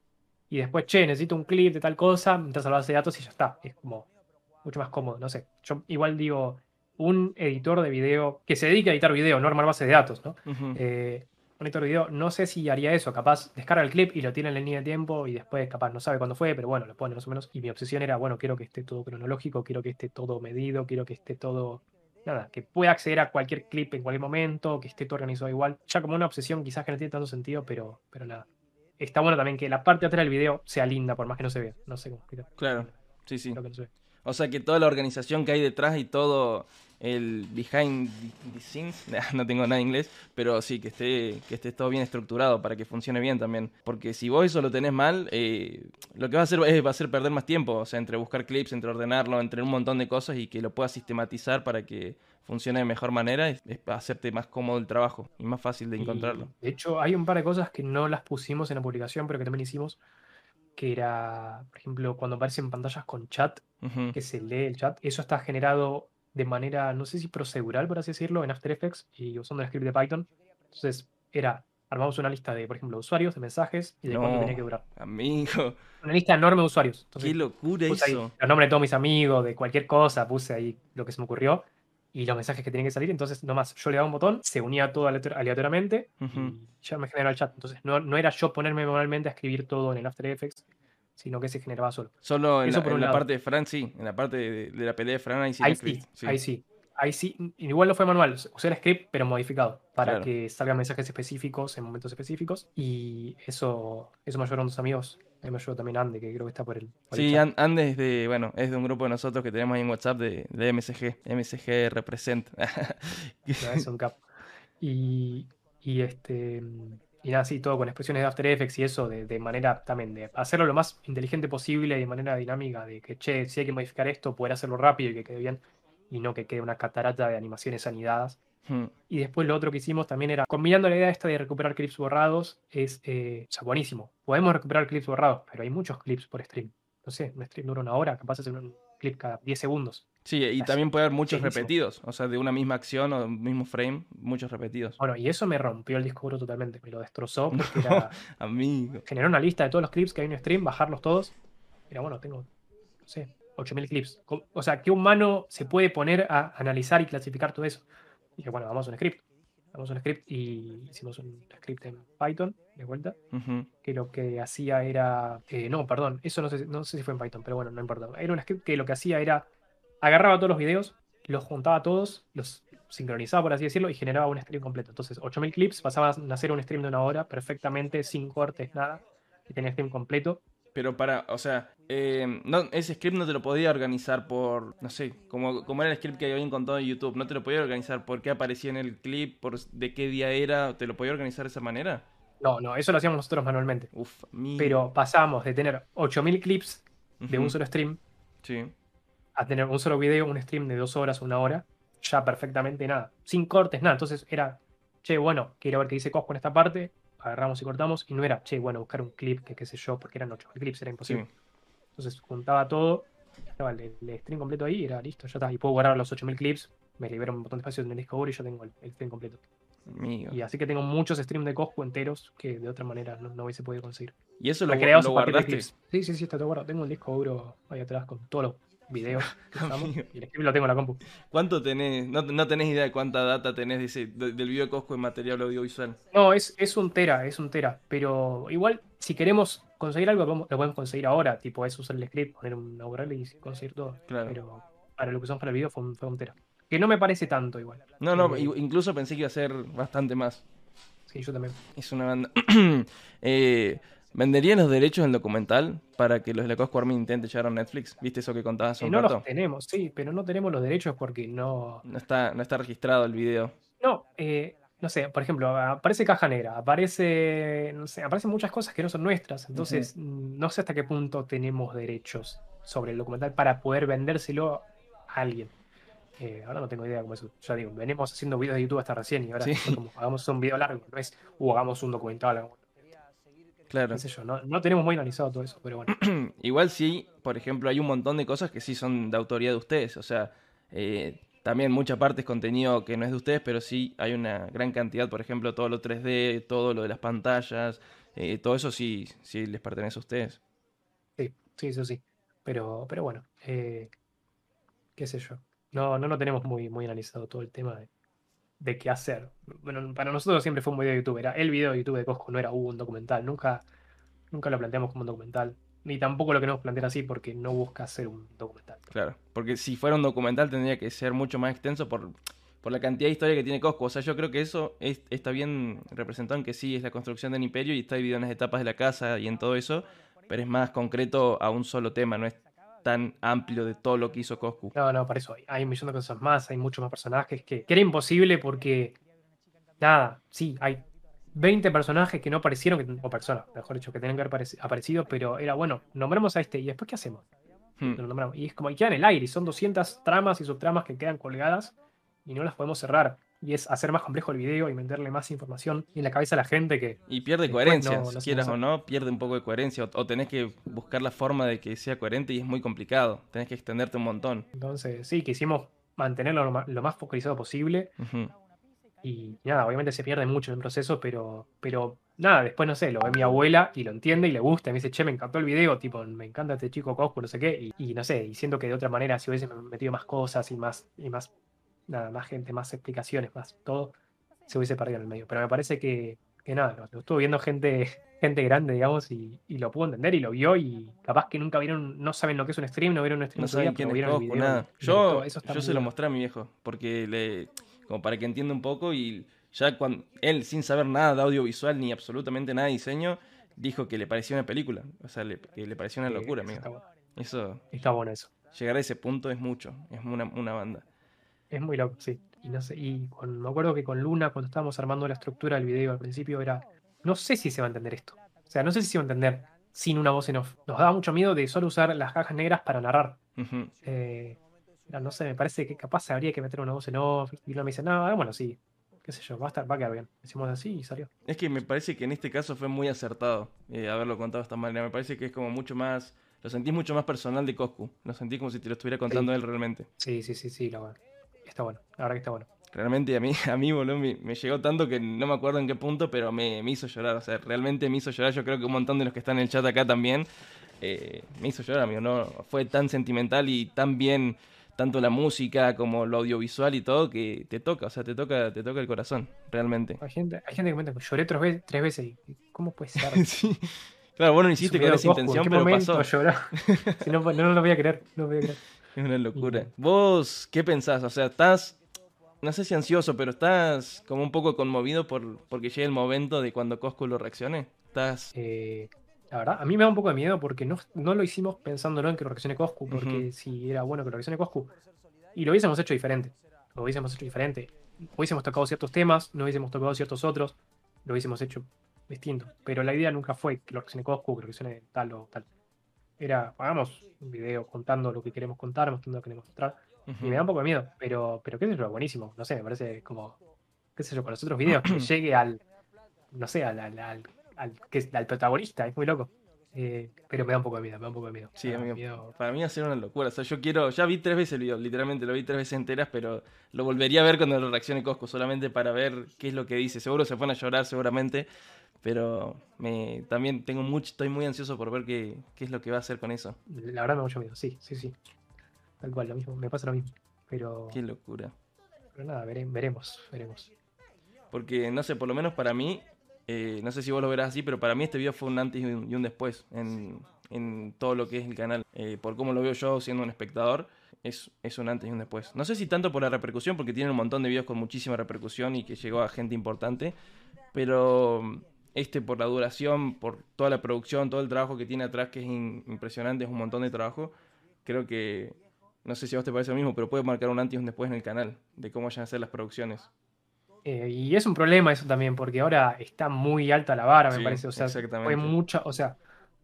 Y después, che, necesito un clip de tal cosa, entras a la base de datos y ya está. Es como mucho más cómodo, no sé. Yo igual digo, un editor de video que se dedique a editar video, no armar bases de datos, ¿no? Eh, un editor de video, no sé si haría eso, capaz descarga el clip y lo tiene en la línea de tiempo y después capaz no sabe cuándo fue, pero bueno, lo pone más o menos. Y mi obsesión era, bueno, quiero que esté todo cronológico, quiero que esté todo medido, quiero que esté todo nada, que pueda acceder a cualquier clip en cualquier momento, que esté todo organizado igual. Ya como una obsesión quizás que no tiene tanto sentido, pero, pero nada. Está bueno también que la parte de atrás del video sea linda, por más que no se vea. No sé cómo explicar. Claro, sí, sí. O sea que toda la organización que hay detrás y todo el behind the scenes, no tengo nada en inglés, pero sí, que esté, que esté todo bien estructurado para que funcione bien también. Porque si vos eso lo tenés mal, eh, lo que va a hacer es va a hacer perder más tiempo, o sea, entre buscar clips, entre ordenarlo, entre un montón de cosas y que lo puedas sistematizar para que funcione de mejor manera, es, hacerte más cómodo el trabajo y más fácil de encontrarlo. de hecho, hay un par de cosas que no las pusimos en la publicación, pero que también hicimos, que era, por ejemplo, cuando aparecen pantallas con chat, que se lee el chat, eso está generado de manera, no sé si procedural, por así decirlo, en After Effects y usando el script de Python. Entonces, era, armamos una lista de, por ejemplo, usuarios, de mensajes y de cuánto tenía que durar. Amigo. Una lista enorme de usuarios. Qué locura eso. Ahí los nombres de todos mis amigos, de cualquier cosa, puse ahí lo que se me ocurrió y los mensajes que tenían que salir. Entonces, nomás yo le daba un botón, se unía todo aleatoriamente y ya me generaba el chat. Entonces, no, no era yo ponerme manualmente a escribir todo en el After Effects, sino que se generaba solo. Solo en, la, parte de Fran, sí, en la parte de, la pelea de Fran, ahí sí. Ahí sí, ahí sí. Ahí sí, igual no fue manual, usé el script, pero modificado, para que salgan mensajes específicos en momentos específicos. Y eso, eso me ayudaron dos amigos. A me ayudó también Ande, que creo que está por el. sí, Ande es de, bueno, es de un grupo de nosotros que tenemos ahí en WhatsApp de, de MSG. MSG Represent. es un cap. Y, y este y nada, sí, todo con expresiones de After Effects y eso, de, manera también de hacerlo lo más inteligente posible y de manera dinámica, de que, che, si hay que modificar esto, poder hacerlo rápido y que quede bien, y no que quede una catarata de animaciones anidadas. Hmm. Y después lo otro que hicimos también era, combinando la idea esta de recuperar clips borrados, es, eh, o sea, buenísimo. Podemos recuperar clips borrados, pero hay muchos clips por stream. No sé, un stream dura una hora, capaz de hacer un clip cada 10 segundos. Sí, y también puede haber muchos repetidos, o sea, de una misma acción o un mismo frame, muchos repetidos. Bueno, y eso me rompió el disco duro totalmente, me lo destrozó porque era... Amigo. Generar una lista de todos los clips que hay en un stream, bajarlos todos. Era bueno, tengo, no sé, 8000 clips. O sea, ¿qué humano se puede poner a analizar y clasificar todo eso? Y dije, bueno, vamos a un script. Vamos a un script y hicimos un script en Python, de vuelta, que lo que hacía era... Eh, no, perdón, eso no sé, no sé si fue en Python, pero bueno, no importa. Era un script que lo que hacía era agarraba todos los videos, los juntaba todos, los sincronizaba, por así decirlo, y generaba un stream completo. Entonces, 8000 clips pasaban a hacer un stream de una hora perfectamente, sin cortes, nada, y tenía stream completo. Pero para, o sea, eh, no, ese script no te lo podía organizar por, no sé, como, como era el script que había encontrado en YouTube, no te lo podía organizar por qué aparecía en el clip, por de qué día era, ¿te lo podía organizar de esa manera? No, no, eso lo hacíamos nosotros manualmente. Uf, Pero pasamos de tener 8000 clips de un solo stream sí a tener un solo video, un stream de dos horas, una hora, ya perfectamente nada, sin cortes, nada. Entonces era, che, bueno, quiero ver qué dice Cosco en esta parte, agarramos y cortamos, y no era, che, bueno, buscar un clip, que qué sé yo, porque eran ocho clips, era imposible. Entonces juntaba todo, estaba el, stream completo ahí, era listo, ya está, y puedo guardar los 8000 clips, me libero un montón de espacio en el disco duro y yo tengo el, stream completo. Y así que tengo muchos streams de Cosco enteros que de otra manera no, hubiese podido conseguir. ¿Y eso lo, lo guardaste? Sí, sí, sí, está todo guardado. Tengo un disco duro ahí atrás con todos los videos y el lo tengo en la compu. ¿Cuánto tenés? No, tenés idea de cuánta data tenés del video de Cosco en material audiovisual. No, es, es un tera, es un tera. Pero igual, si queremos conseguir algo, lo podemos conseguir ahora. Tipo, es usar el script, poner una URL y conseguir todo. Pero para lo que usamos para el video fue un, fue un tera. Que no me parece tanto igual. No, no, incluso pensé que iba a ser bastante más. Sí, yo también. Es una banda. eh, ¿Venderían los derechos del documental para que los de la Cosco Army intenten llegar a Netflix? ¿Viste eso que contabas hace un no los tenemos, sí, pero no tenemos los derechos porque no... No está, no está registrado el video. No, eh, no sé, por ejemplo, aparece Caja Negra, aparece, no sé, aparecen muchas cosas que no son nuestras, entonces no sé hasta qué punto tenemos derechos sobre el documental para poder vendérselo a alguien. Eh, ahora no tengo idea cómo eso. Ya digo, venimos haciendo videos de YouTube hasta recién y ahora como, hagamos un video largo, no es o hagamos un documental. Claro. no, tenemos muy analizado todo eso, pero bueno. Igual sí, por ejemplo, hay un montón de cosas que sí son de autoría de ustedes. O sea, eh, también mucha parte es contenido que no es de ustedes, pero sí hay una gran cantidad, por ejemplo, todo lo 3D, todo lo de las pantallas, eh, todo eso sí, sí les pertenece a ustedes. Sí, sí, eso sí. Pero, pero bueno, qué sé yo. No, no lo tenemos muy, muy analizado todo el tema de, qué hacer. Bueno, para nosotros siempre fue un video de YouTube. Era el video de YouTube de Cosco, no era un documental. Nunca, nunca lo planteamos como un documental. Ni tampoco lo queremos plantear así porque no busca ser un documental. Claro, porque si fuera un documental tendría que ser mucho más extenso por, por la cantidad de historia que tiene Cosco. O sea, yo creo que eso está bien representado en que sí es la construcción del imperio y está dividido en las etapas de la casa y en todo eso, pero es más concreto a un solo tema, no es tan amplio de todo lo que hizo Coscu. No, no, por eso hay, hay un millón de cosas más, hay muchos más personajes que, era imposible porque, nada, sí, hay 20 personajes que no aparecieron, o personas, mejor dicho, que tienen que haber aparecido, pero era bueno, nombramos a este y después ¿qué hacemos? Hmm. Y es como, y queda en el aire, y son 200 tramas y subtramas que quedan colgadas y no las podemos cerrar y es hacer más complejo el video y meterle más información en la cabeza a la gente que... Y pierde coherencia, si quieras o no, pierde un poco de coherencia, o, tenés que buscar la forma de que sea coherente y es muy complicado, tenés que extenderte un montón. Entonces, sí, quisimos mantenerlo lo más, focalizado posible. Y nada, obviamente se pierde mucho en el proceso, pero, pero nada, después no sé, lo ve mi abuela y lo entiende y le gusta. Y me dice, che, me encantó el video, tipo, me encanta este chico Cosco, no sé qué. Y, y, no sé, y siento que de otra manera, si hubiese metido más cosas y más, y más nada, más gente, más explicaciones, más todo, se hubiese perdido en el medio. Pero me parece que, que nada, lo, estuvo viendo gente, gente grande, digamos, y, lo pudo entender y lo vio y capaz que nunca vieron, no saben lo que es un stream, no vieron un stream, no saben quién vieron nada. Yo, yo se lo mostré a mi viejo, porque le, como para que entienda un poco y ya cuando él, sin saber nada de audiovisual ni absolutamente nada de diseño, dijo que le parecía una película, o sea, que le parecía una locura, amigo. Eso. Está bueno eso. Llegar a ese punto es mucho, es una, una banda. Es muy loco, sí. Y no sé, y me acuerdo que con Luna, cuando estábamos armando la estructura del video al principio, era. No sé si se va a entender esto. O sea, no sé si se va a entender sin una voz en off. Nos daba mucho miedo de solo usar las cajas negras para narrar. Eh, no sé, me parece que capaz habría que meter una voz en off. Y Luna me dice, no, bueno, sí. Qué sé yo, va a, estar, va a quedar bien. Decimos así y salió. Es que me parece que en este caso fue muy acertado eh, haberlo contado de esta manera. Me parece que es como mucho más. Lo sentí mucho más personal de Coscu. Lo sentí como si te lo estuviera contando él realmente. Sí, sí, sí, sí, lo Está bueno, la verdad que está bueno. Realmente a mí, a mí boludo, me, llegó tanto que no me acuerdo en qué punto, pero me, hizo llorar. O sea, realmente me hizo llorar. Yo creo que un montón de los que están en el chat acá también eh, me hizo llorar, amigo. No, fue tan sentimental y tan bien, tanto la música como lo audiovisual y todo, que te toca, o sea, te toca, te toca el corazón, realmente. Hay gente, hay gente que comenta, lloré tres veces, tres veces y ¿cómo puede ser? sí. Claro, vos no hiciste con esa intención, pero pasó. si no, no, lo voy a creer, no lo voy a creer. Es una locura. ¿Vos qué pensás? O sea, estás, no sé si ansioso, pero estás como un poco conmovido por porque llegue el momento de cuando Cosco lo reaccione. Estás... Eh, la verdad, a mí me da un poco de miedo porque no, no lo hicimos pensándolo en que lo reaccione Coscu, porque si era bueno que lo reaccione Coscu, y lo hubiésemos hecho diferente, lo hubiésemos hecho diferente, hubiésemos tocado ciertos temas, no hubiésemos tocado ciertos otros, lo hubiésemos hecho distinto. Pero la idea nunca fue que lo reaccione Coscu, que lo reaccione tal o tal era, hagamos un video contando lo que queremos contar, mostrando lo que queremos mostrar. Y me da un poco de miedo, pero, pero qué sé yo, buenísimo. No sé, me parece como, qué sé yo, con los otros videos, que llegue al, no sé, al, al, al, que, al protagonista, es muy loco. Eh, pero me da un poco de miedo, me da un poco de miedo. Sí, amigo, para mí va a ser una locura. O sea, yo quiero, ya vi tres veces el video, literalmente lo vi tres veces enteras, pero lo volvería a ver cuando lo reaccione Cosco, solamente para ver qué es lo que dice. Seguro se pone a llorar, seguramente, pero me, también tengo mucho, estoy muy ansioso por ver qué, qué es lo que va a hacer con eso. La verdad me mucho miedo, sí, sí, sí. Tal cual, lo mismo, me pasa lo mismo. Pero. Qué locura. Pero nada, veremos, veremos. Porque, no sé, por lo menos para mí, eh, no sé si vos lo verás así, pero para mí este video fue un antes y un, después en, en, todo lo que es el canal. Eh, por cómo lo veo yo siendo un espectador, es, es un antes y un después. No sé si tanto por la repercusión, porque tiene un montón de videos con muchísima repercusión y que llegó a gente importante, pero este por la duración, por toda la producción, todo el trabajo que tiene atrás, que es impresionante, es un montón de trabajo. Creo que, no sé si a vos te parece lo mismo, pero puede marcar un antes y un después en el canal, de cómo vayan a ser las producciones. Eh, y es un problema eso también, porque ahora está muy alta la vara, me parece. O sea, fue mucha, o sea,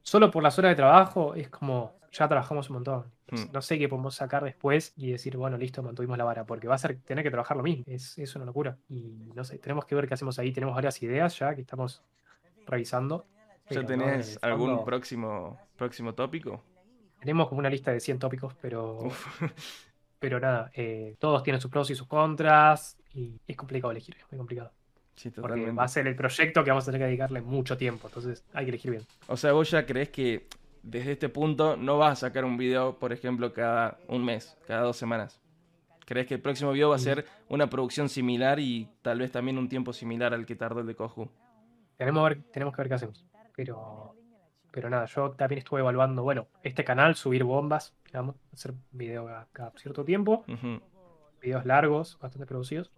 solo por las horas de trabajo es como, ya trabajamos un montón. Hmm. No sé qué podemos sacar después y decir, bueno, listo, mantuvimos la vara, porque va a ser tener que trabajar lo mismo. Es, es una locura. Y no sé, tenemos que ver qué hacemos ahí. Tenemos varias ideas ya que estamos revisando. ¿Ya tenés algún próximo, próximo tópico? Tenemos como una lista de 100 tópicos, pero. pero nada, eh, todos tienen sus pros y sus contras. Y es complicado elegir, es muy complicado. Sí. Porque va a ser el proyecto que vamos a tener que dedicarle mucho tiempo. Entonces hay que elegir bien. O sea, vos ya crees que desde este punto no vas a sacar un video, por ejemplo, cada un mes, cada dos semanas. ¿Crees que el próximo video va a ser una producción similar y tal vez también un tiempo similar al que tardó el de Kohu? Tenemos, tenemos que ver qué hacemos. Pero, pero nada, yo también estuve evaluando, bueno, este canal, subir bombas, digamos, hacer video cada, cierto tiempo, videos largos, bastante producidos.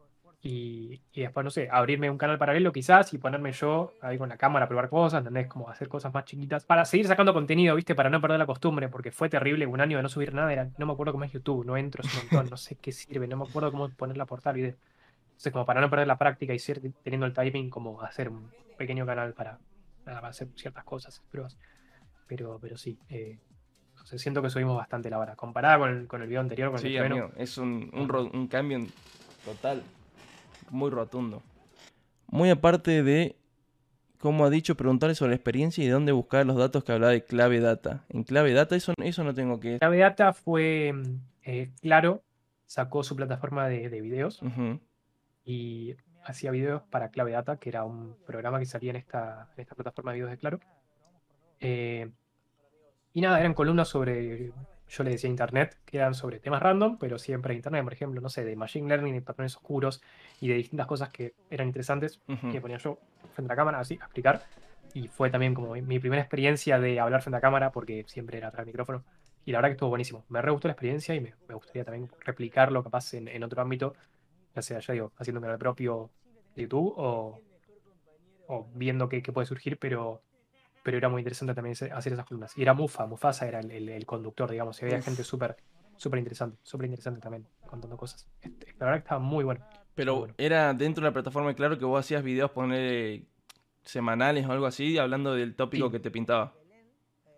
Y, después, no sé, abrirme un canal paralelo quizás y ponerme yo ahí con la cámara a probar cosas, ¿entendés? Como hacer cosas más chiquitas para seguir sacando contenido, ¿viste? Para no perder la costumbre, porque fue terrible un año de no subir nada, era, no me acuerdo cómo es YouTube, no entro, es un montón, no sé qué sirve, no me acuerdo cómo ponerla portal video. Entonces, como para no perder la práctica y ser, teniendo el timing, como hacer un pequeño canal para, hacer ciertas cosas, pruebas. Pero, pero sí, eh, siento que subimos bastante la vara. Comparada con el, con el video anterior, con sí, el es un, un, un cambio total muy rotundo. Muy aparte de, como ha dicho, preguntarle sobre la experiencia y de dónde buscar los datos que hablaba de clave data. En clave data eso, eso no tengo que... Clave data fue, eh, claro, sacó su plataforma de, videos y hacía videos para clave data, que era un programa que salía en esta, esta plataforma de videos de claro. Eh, y nada, eran columnas sobre yo le decía internet, que eran sobre temas random, pero siempre internet, por ejemplo, no sé, de machine learning, de patrones oscuros y de distintas cosas que eran interesantes, que ponía yo frente a la cámara, así, a explicar. Y fue también como mi primera experiencia de hablar frente a cámara, porque siempre era atrás del micrófono. Y la verdad que estuvo buenísimo. Me re gustó la experiencia y me, gustaría también replicarlo capaz en, en, otro ámbito, ya sea, ya digo, haciendo un canal propio de YouTube o, o viendo qué, qué puede surgir, pero pero era muy interesante también hacer esas columnas. Y era Mufa, Mufasa era el, conductor, digamos, y había gente súper súper interesante, súper interesante también, contando cosas. Este, la verdad que estaba muy bueno. Pero era dentro de la plataforma, claro, que vos hacías videos poner semanales o algo así, hablando del tópico que te pintaba.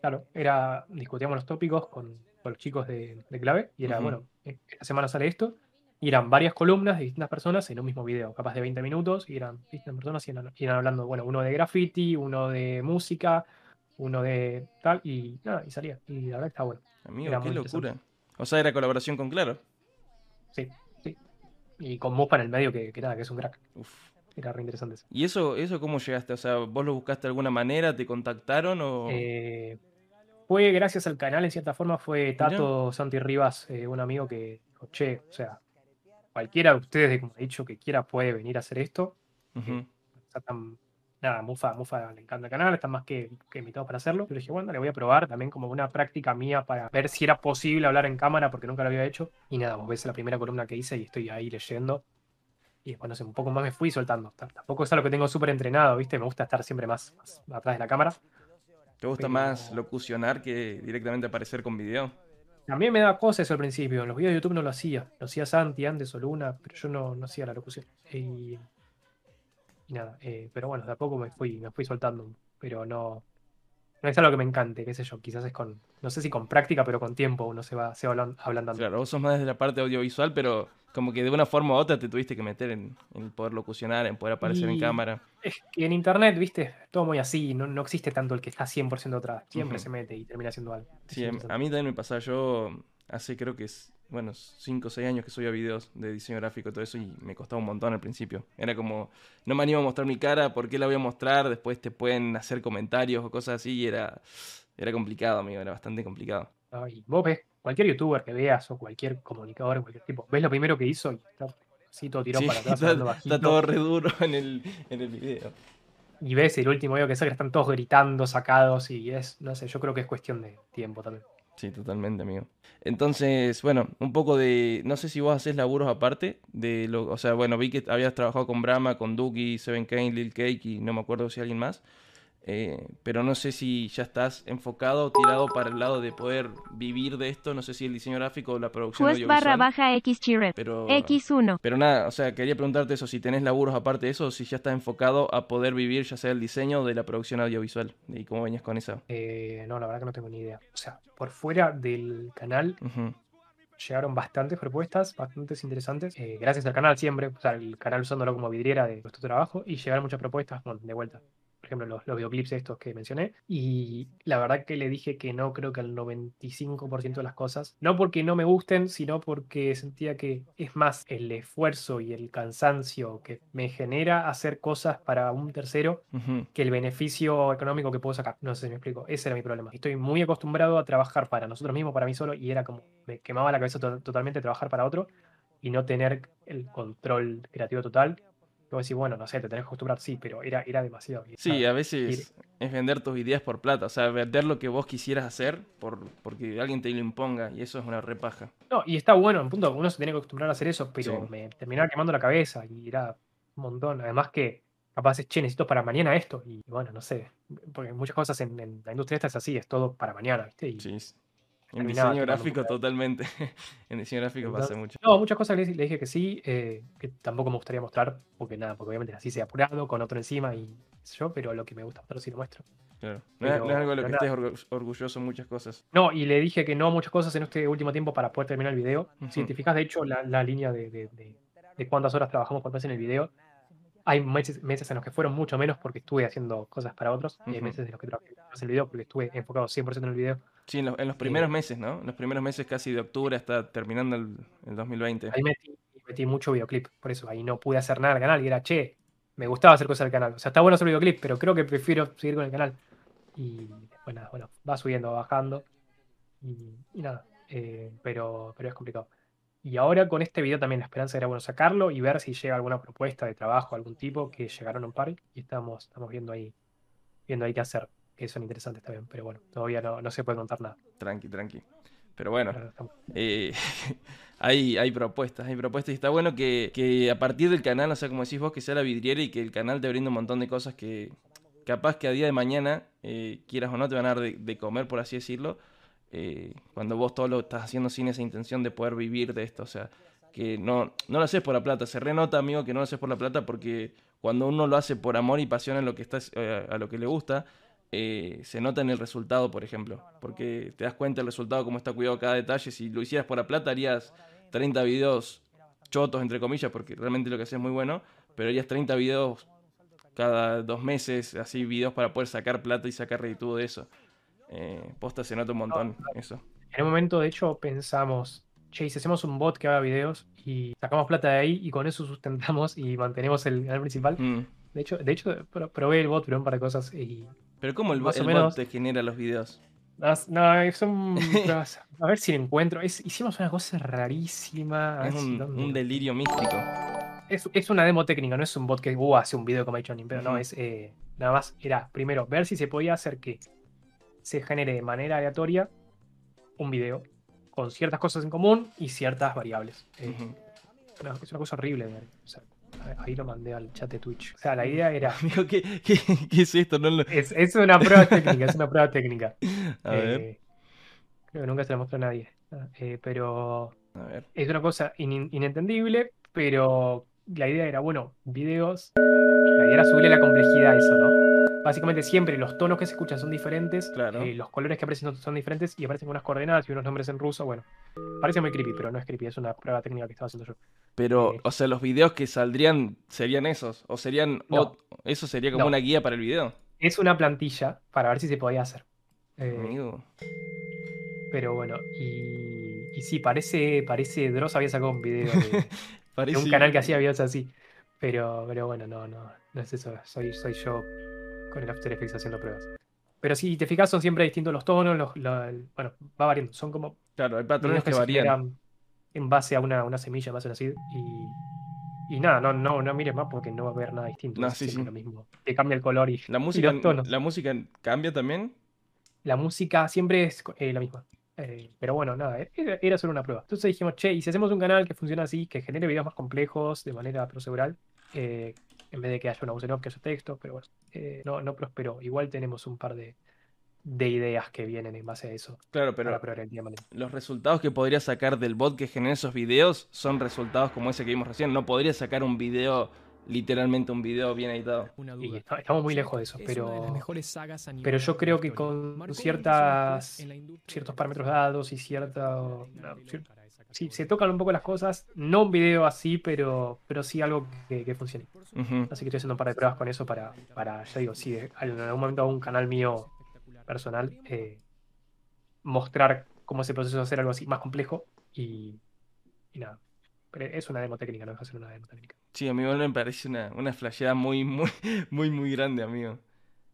Claro, era, discutíamos los tópicos con, los chicos de, clave, y era, bueno, eh, esta semana sale esto, y eran varias columnas de distintas personas en un mismo video, capaz de 20 minutos, y eran distintas personas y iban, hablando, bueno, uno de graffiti, uno de música, uno de tal, y nada, y salía. Y la verdad que está bueno. Amigo, qué locura. O sea, era colaboración con Claro. Sí, sí. Y con Muspa en el medio, que, que nada, que es un crack. Uf. Era re interesante ¿Y eso, eso cómo llegaste? O sea, ¿vos lo buscaste de alguna manera? ¿Te contactaron o...? Eh, fue gracias al canal, en cierta forma, fue Tato Santi Rivas, eh, un amigo que, che, o sea, cualquiera de ustedes, como he dicho, que quiera puede venir a hacer esto. Eh, nada, Mufa, Mufa le encanta el canal, están más que, que invitados para hacerlo. Yo dije, bueno, le voy a probar también como una práctica mía para ver si era posible hablar en cámara, porque nunca lo había hecho. Y nada, vos ves la primera columna que hice y estoy ahí leyendo. Y después, no sé, un poco más me fui soltando. Tampoco es algo que tengo súper entrenado, ¿viste? Me gusta estar siempre más, atrás de la cámara. ¿Te gusta más locucionar que directamente aparecer con video? A mí me daba cosas al principio. En los videos de YouTube no lo hacía. Lo hacía Santi antes o Luna, pero yo no, no hacía la locución. Y, nada. Eh, pero bueno, de a poco me fui, me fui soltando. Pero no, no es algo que me encante, qué sé yo. Quizás es con, no sé si con práctica, pero con tiempo uno se va, se va hablando. Claro, vos sos más desde la parte audiovisual, pero como que de una forma u otra te tuviste que meter en, en poder locucionar, en poder aparecer en cámara. Es que en internet, viste, todo muy así, no, no existe tanto el que está 100% atrás, siempre se mete y termina haciendo algo. Sí, a, mí también me pasa, yo hace creo que es, bueno, 5 o 6 años que subía videos de diseño gráfico y todo eso y me costaba un montón al principio. Era como, no me animo a mostrar mi cara, ¿por qué la voy a mostrar? Después te pueden hacer comentarios o cosas así y era, era complicado, amigo, era bastante complicado. Ay, vos ves cualquier youtuber que veas o cualquier comunicador, cualquier tipo, ves lo primero que hizo y está así todo tirado para atrás. Está, todo re duro en el, en el video. Y ves el último video que saca, están todos gritando, sacados, y es, no sé, yo creo que es cuestión de tiempo también. Sí, totalmente, amigo. Entonces, bueno, un poco de. No sé si vos haces laburos aparte de lo. O sea, bueno, vi que habías trabajado con Brahma, con Duki, Seven Kane, Lil Cake y no me acuerdo si alguien más. Eh, pero no sé si ya estás enfocado o tirado para el lado de poder vivir de esto. No sé si el diseño gráfico o la producción Quest barra baja X Pero, X1. Pero nada, o sea, quería preguntarte eso, si tenés laburos aparte de eso, o si ya estás enfocado a poder vivir ya sea el diseño o de la producción audiovisual. ¿Y cómo venías con eso? Eh, no, la verdad que no tengo ni idea. O sea, por fuera del canal... llegaron bastantes propuestas, bastantes interesantes, eh, gracias al canal siempre, o sea, el canal usándolo como vidriera de nuestro trabajo, y llegaron muchas propuestas, bueno, de vuelta por ejemplo, los, los, videoclips estos que mencioné. Y la verdad que le dije que no, creo que al 95% de las cosas. No porque no me gusten, sino porque sentía que es más el esfuerzo y el cansancio que me genera hacer cosas para un tercero que el beneficio económico que puedo sacar. No sé si me explico. Ese era mi problema. Estoy muy acostumbrado a trabajar para nosotros mismos, para mí solo, y era como me quemaba la cabeza totalmente trabajar para otro y no tener el control creativo total Luego decís, bueno, no sé, te tenés que acostumbrar, sí, pero era, era demasiado. Sí, a veces es vender tus ideas por plata, o sea, vender lo que vos quisieras hacer por, porque alguien te lo imponga, y eso es una repaja. No, y está bueno, en punto, uno se tiene que acostumbrar a hacer eso, pero me terminaba quemando la cabeza y era un montón. Además que capaz es, che, necesito para mañana esto, y bueno, no sé, porque muchas cosas en, la industria esta es así, es todo para mañana, ¿viste? Y, sí. En diseño gráfico totalmente. en diseño gráfico pasa mucho. No, muchas cosas le, dije que sí, eh, que tampoco me gustaría mostrar, porque nada, porque obviamente así se ha apurado, con otro encima y yo, pero lo que me gusta mostrar sí lo muestro. Claro. No, es, algo de lo que estés orgulloso muchas cosas. No, y le dije que no muchas cosas en este último tiempo para poder terminar el video. Si te fijas, de hecho, la, línea de, de, cuántas horas trabajamos por mes en el video, hay meses, meses, en los que fueron mucho menos porque estuve haciendo cosas para otros, y hay meses en los que trabajé más en el video porque estuve enfocado 100% en el video. Sí, en, los primeros meses, ¿no? En los primeros meses casi de octubre hasta terminando el, 2020. Ahí metí, metí, mucho videoclip, por eso ahí no pude hacer nada al canal y era, che, me gustaba hacer cosas al canal. O sea, está bueno hacer videoclip, pero creo que prefiero seguir con el canal. Y bueno, bueno va subiendo, va bajando. Y, nada, eh, pero, pero es complicado. Y ahora con este video también la esperanza era bueno sacarlo y ver si llega alguna propuesta de trabajo, algún tipo, que llegaron un par y estamos, estamos viendo ahí, viendo ahí qué hacer que son interesantes también, pero bueno, todavía no, no se puede contar nada. Tranqui, tranqui. Pero bueno, eh, hay, hay propuestas, hay propuestas y está bueno que, a partir del canal, o sea, como decís vos, que sea la vidriera y que el canal te brinde un montón de cosas que capaz que a día de mañana, eh, quieras o no, te van a dar de, comer, por así decirlo, eh, cuando vos todo lo estás haciendo sin esa intención de poder vivir de esto, o sea, que no, no lo haces por la plata, se renota, amigo, que no lo haces por la plata porque cuando uno lo hace por amor y pasión a lo que, estás, a lo que le gusta, eh, se nota en el resultado, por ejemplo. Porque te das cuenta el resultado, cómo está cuidado cada detalle. Si lo hicieras por la plata, harías 30 videos chotos, entre comillas, porque realmente lo que haces es muy bueno. Pero harías 30 videos cada dos meses, así videos para poder sacar plata y sacar reditudo de eso. Eh, posta se nota un montón eso. En un momento, de hecho, pensamos, che, si hacemos un bot que haga videos y sacamos plata de ahí y con eso sustentamos y mantenemos el canal principal. Mm. De hecho, de hecho, probé el bot, pero un par de cosas y pero ¿cómo el, bot te genera los videos? No, son. a ver si lo encuentro. hicimos una cosa rarísima. Es un, delirio místico. Es, una demo técnica, no es un bot que uh, hace un video como ha hecho pero no, es eh, nada más. Era primero ver si se podía hacer que se genere de manera aleatoria un video con ciertas cosas en común y ciertas variables. Eh, es una cosa horrible. O sea, Ahí lo mandé al chat de Twitch. O sea, la idea era. ¿qué, qué, qué es esto? es, una prueba técnica, es una prueba técnica. A ver. Eh, creo que nunca se la mostró a nadie. Eh, pero. A ver. Es una cosa inentendible, pero la idea era, bueno, videos. La idea era subirle la complejidad a eso, ¿no? Básicamente siempre los tonos que se escuchan son diferentes, eh, los colores que aparecen son diferentes y aparecen unas coordenadas y unos nombres en ruso. Bueno, parece muy creepy, pero no es creepy, es una prueba técnica que estaba haciendo yo. Pero, eh, o sea, los videos que saldrían serían esos, o serían. eso sería como una guía para el video. Es una plantilla para ver si se podía hacer. Eh, pero bueno, y, y sí, parece, parece. Dross había sacado un video de, un canal que hacía videos así. Pero, pero bueno, no, no, no es eso. Soy, soy yo con el After Effects haciendo pruebas. Pero si te fijas, son siempre distintos los tonos, los, bueno, va variando. Son como. Claro, hay patrones que, varían. En base a una, una semilla, en base a una seed. Y, y nada, no, no, no mires más porque no va a haber nada distinto. No, sí, sí. lo mismo. Te cambia el color y, la música, los tonos. ¿La música cambia también? La música siempre es eh, la misma. Eh, pero bueno, nada, e-, era, solo una prueba. Entonces dijimos, che, y si hacemos un canal que funciona así, que genere videos más complejos de manera procedural, eh, en vez de que haya una voz en off que haya texto, pero bueno, eh, no, no prosperó. Igual tenemos un par de, de ideas que vienen en base a eso. Claro, pero los resultados que podría sacar del bot que genera esos videos son resultados como ese que vimos recién. No podría sacar un video, literalmente un video bien editado. Y estamos muy lejos de eso, pero, pero yo creo que con ciertas, ciertos parámetros dados y cierta... sí, se tocan un poco las cosas, no un video así, pero, pero sí algo que, funcione. Así que estoy haciendo un par de pruebas con eso para, para ya digo, si en algún momento hago un canal mío personal, eh, mostrar cómo es el proceso de hacer algo así más complejo y, nada. Pero es una demo técnica, no es hacer una demo técnica. Sí, a mí me parece una, una flasheada muy, muy, muy, muy grande, amigo.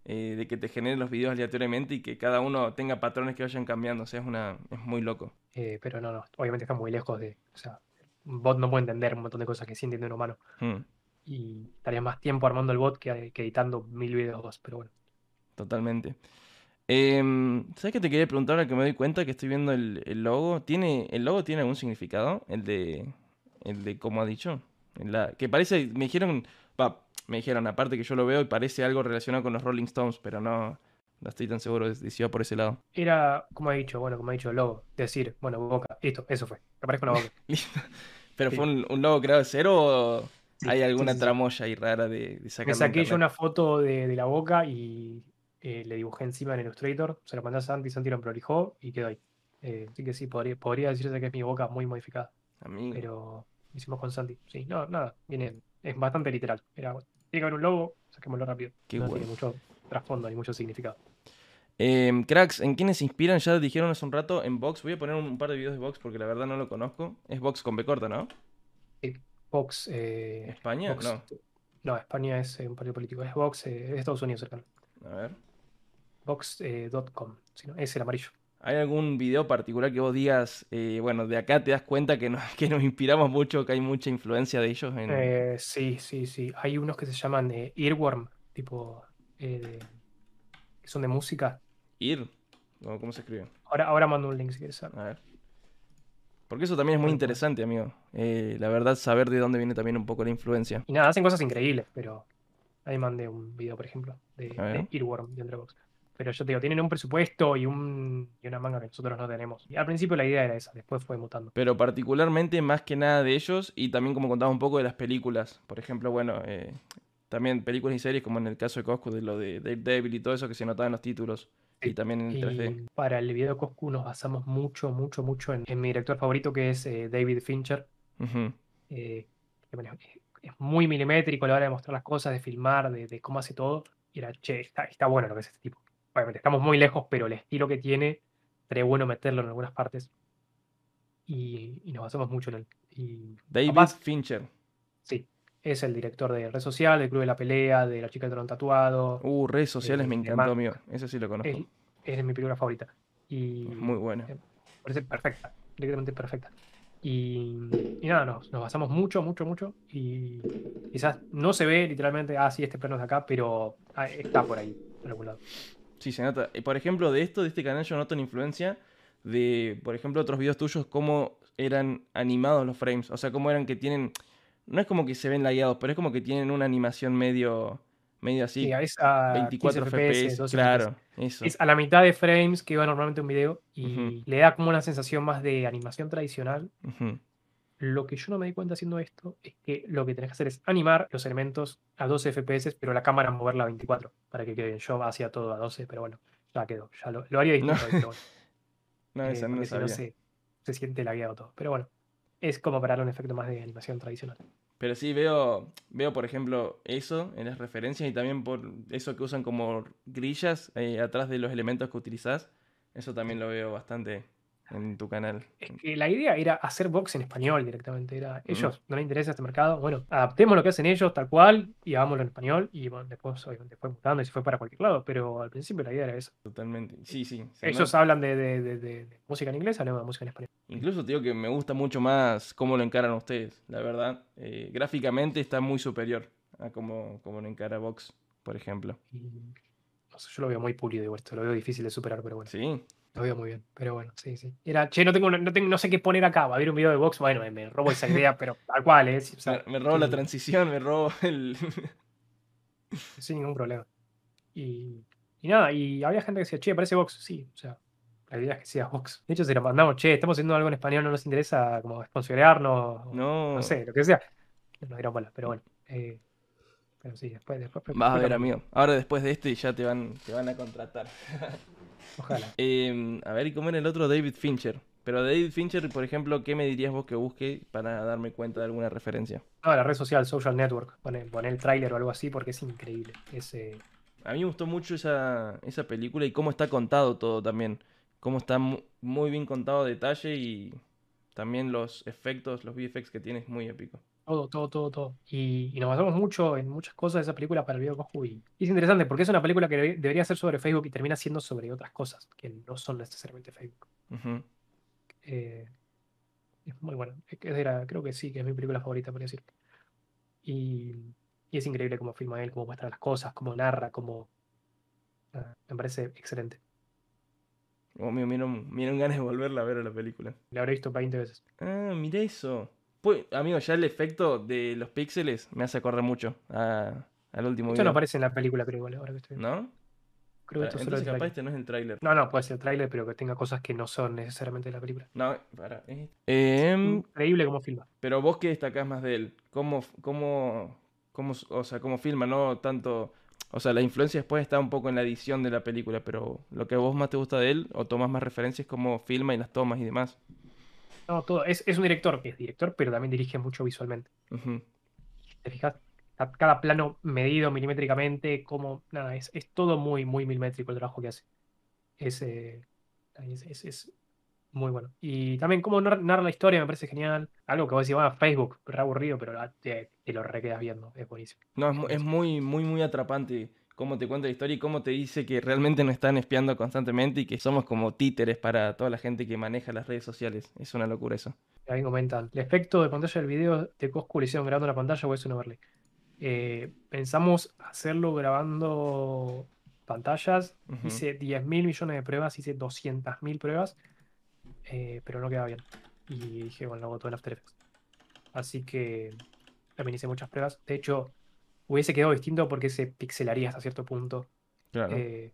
Eh, de que te generen los videos aleatoriamente y que cada uno tenga patrones que vayan cambiando. O sea, es, una, es muy loco. Eh, pero no, no, obviamente está muy lejos de. O sea, un bot no puede entender un montón de cosas que sí entiende un humano. Hmm. Y estaría más tiempo armando el bot que, que editando mil videos, pero bueno. Totalmente. Eh, ¿Sabes qué te quería preguntar ahora que me doy cuenta que estoy viendo el, logo? ¿Tiene, ¿El logo tiene algún significado? El de, el de cómo ha dicho. la, que parece, me dijeron, me dijeron, aparte que yo lo veo y parece algo relacionado con los Rolling Stones, pero no, no estoy tan seguro de si iba por ese lado. Era, como he dicho, bueno, como ha dicho el logo, decir, bueno, boca, listo, eso fue, me parece una boca. ¿Pero fue un, logo creado de cero o hay alguna tramoya ahí rara de, de sacar? Me saqué yo una foto de, de la boca y eh, le dibujé encima en Illustrator, se lo mandé a Santi, Santi lo prolijó y quedó ahí. Eh, así que sí, podría, podría decirse que es mi boca muy modificada. Pero hicimos con Santi. Sí, no, nada, viene, es bastante literal. Era, tiene que haber un logo, saquémoslo rápido. no tiene mucho trasfondo ni mucho significado. Em, cracks, ¿en quiénes se inspiran? Ya dijeron hace un rato en Vox. Voy a poner un par de videos de Vox porque la verdad no lo conozco. Es Vox con B corta, ¿no? Vox. Eh, ¿España? no. No, España es un partido político. Es Vox, es Estados Unidos cercano. A ver box.com, eh, es el amarillo. ¿Hay algún video particular que vos digas, eh, bueno, de acá te das cuenta que nos, que nos inspiramos mucho, que hay mucha influencia de ellos? Eh, sí, sí, sí. Hay unos que se llaman Earworm, tipo, que son de música. ¿Ear? ¿Cómo se escribe? Ahora, ahora mando un link si quieres saber. A ver. Porque eso también es muy interesante, amigo. la verdad, saber de dónde viene también un poco la influencia. Y nada, hacen cosas increíbles, pero ahí mandé un video, por ejemplo, de, de Earworm de Box. Pero yo te digo, tienen un presupuesto y, un, y una manga que nosotros no tenemos. Y al principio la idea era esa, después fue mutando. Pero particularmente más que nada de ellos y también como contaba un poco de las películas. Por ejemplo, bueno, eh, también películas y series como en el caso de Coscu, de lo de Daredevil y todo eso que se notaba en los títulos. Y también en 3D. para el video de Coscu nos basamos mucho, mucho, mucho en, mi director favorito que es eh, David Fincher. Eh, es muy milimétrico a la hora de mostrar las cosas, de filmar, de, cómo hace todo. Y era, che, está, está bueno lo que es este tipo obviamente estamos muy lejos, pero el estilo que tiene, sería bueno meterlo en algunas partes. Y, nos basamos mucho en él. Y David Fincher. Sí, es el director de Red Social, del Club de la Pelea, de La Chica del Tron Tatuado. Uh, Redes Sociales me encantó, mío. Ese sí lo conozco. Es, mi película favorita. Y, muy buena. Me parece perfecta, directamente perfecta. Y, nada, nos, nos, basamos mucho, mucho, mucho. Y quizás no se ve literalmente, ah, sí, este plano es de acá, pero ah, está por ahí, por algún lado. Sí, se nota. Por ejemplo, de esto, de este canal, yo noto la influencia de, por ejemplo, otros videos tuyos, cómo eran animados los frames. O sea, cómo eran que tienen. No es como que se ven lagueados, pero es como que tienen una animación medio. medio así. Sí, es a 24 FPS, claro, eso. Es a la mitad de frames que iba normalmente un video y le da como una sensación más de animación tradicional. Lo que yo no me di cuenta haciendo esto es que lo que tenés que hacer es animar los elementos a 12 FPS, pero la cámara moverla a 24 para que quede bien. Yo hacía todo a 12, pero bueno, ya quedó. Ya lo, haría distinto. No, no, eh, no, no se, se siente lagueado todo. Pero bueno, es como para dar un efecto más de animación tradicional. Pero sí veo, veo por ejemplo, eso en las referencias y también por eso que usan como grillas eh, atrás de los elementos que utilizás. Eso también lo veo bastante en tu canal. Es que la idea era hacer box en español directamente. Era, ellos no les interesa este mercado. Bueno, adaptemos lo que hacen ellos tal cual y hagámoslo en español. Y bueno, después obviamente fue mutando y se fue para cualquier lado. Pero al principio la idea era eso. Totalmente. Sí, sí. Ellos hablan de, de, música en inglés, hablamos de música en español. Incluso te digo que me gusta mucho más cómo lo encaran ustedes, la verdad. Eh, gráficamente está muy superior a cómo, cómo lo encara Vox, por ejemplo. no sé, yo lo veo muy pulido esto, lo veo difícil de superar, pero bueno. Sí. Lo veo muy bien, pero bueno, sí, sí. Era, che, no tengo, no tengo, no sé qué poner acá, va a haber un video de box, bueno, me, robo esa idea, pero tal cual, ¿eh? me, robo la transición, me robo el... sin ningún problema. Y, y nada, y había gente que decía, che, parece Vox. Sí, o sea, la idea es que sea Vox. De hecho, se lo mandamos, che, estamos haciendo algo en español, no nos interesa como sponsorearnos. No. No sé, lo que sea. Nos dieron bola, pero bueno. Eh, pero sí, después, después. Vas a ver, amigo. Ahora después de este ya te van, te van a contratar. Ojalá. Em, a ver, ¿y cómo era el otro David Fincher? Pero David Fincher, por ejemplo, ¿qué me dirías vos que busque para darme cuenta de alguna referencia? No, la red social, Social Network. Poné, el tráiler o algo así porque es increíble. ese A mí me gustó mucho esa, esa película y cómo está contado todo también. Cómo está muy bien contado detalle y también los efectos, los VFX que tiene es muy épico. Todo, todo, todo, todo. Y, nos basamos mucho en muchas cosas de esa película para el video Coscu. Y, es interesante porque es una película que debería ser sobre Facebook y termina siendo sobre otras cosas que no son necesariamente Facebook. Eh, es muy bueno. creo que sí, que es mi película favorita, por decir. Y, y es increíble cómo filma él, cómo muestra las cosas, cómo narra, cómo. me parece excelente. Oh, me dieron ganas de volverla a ver a la película. La habré visto 20 veces. Ah, mira eso. Pues, amigo, ya el efecto de los píxeles me hace correr mucho al último Esto no aparece en la película, pero igual, ahora que estoy viendo. ¿No? Creo que esto Entonces, capaz este no es el tráiler. No, no, puede ser el tráiler, pero que tenga cosas que no son necesariamente de la película. No, para. Eh. Em, Increíble cómo filma. Pero vos qué destacás más de él? ¿Cómo, cómo, cómo, o sea, cómo filma? No tanto... O sea, la influencia después está un poco en la edición de la película, pero lo que vos más te gusta de él, o tomas más referencias, como filma y las tomas y demás. No, todo. Es, es un director, que es director, pero también dirige mucho visualmente. ¿Te fijas? Cada plano medido milimétricamente, como. Nada, es, es todo muy, muy milimétrico el trabajo que hace. Es, eh, es, es, muy bueno. Y también cómo narra la historia me parece genial. Algo que vos decís, bueno, Facebook, re aburrido, pero te, te lo requedas viendo. Es buenísimo. No, es, es muy, muy, muy atrapante cómo te cuenta la historia y cómo te dice que realmente nos están espiando constantemente y que somos como títeres para toda la gente que maneja las redes sociales. Es una locura eso. Ahí comentan, el efecto de pantalla del video de Coscu lo hicieron grabando la pantalla o es un overlay. Eh, pensamos hacerlo grabando pantallas, hice 10 mil millones de pruebas, hice 200 mil pruebas, eh, pero no queda bien. Y dije, bueno, lo hago todo en After Effects. Así que también hice muchas pruebas. De hecho, hubiese quedado distinto porque se pixelaría hasta cierto punto. Claro. Eh,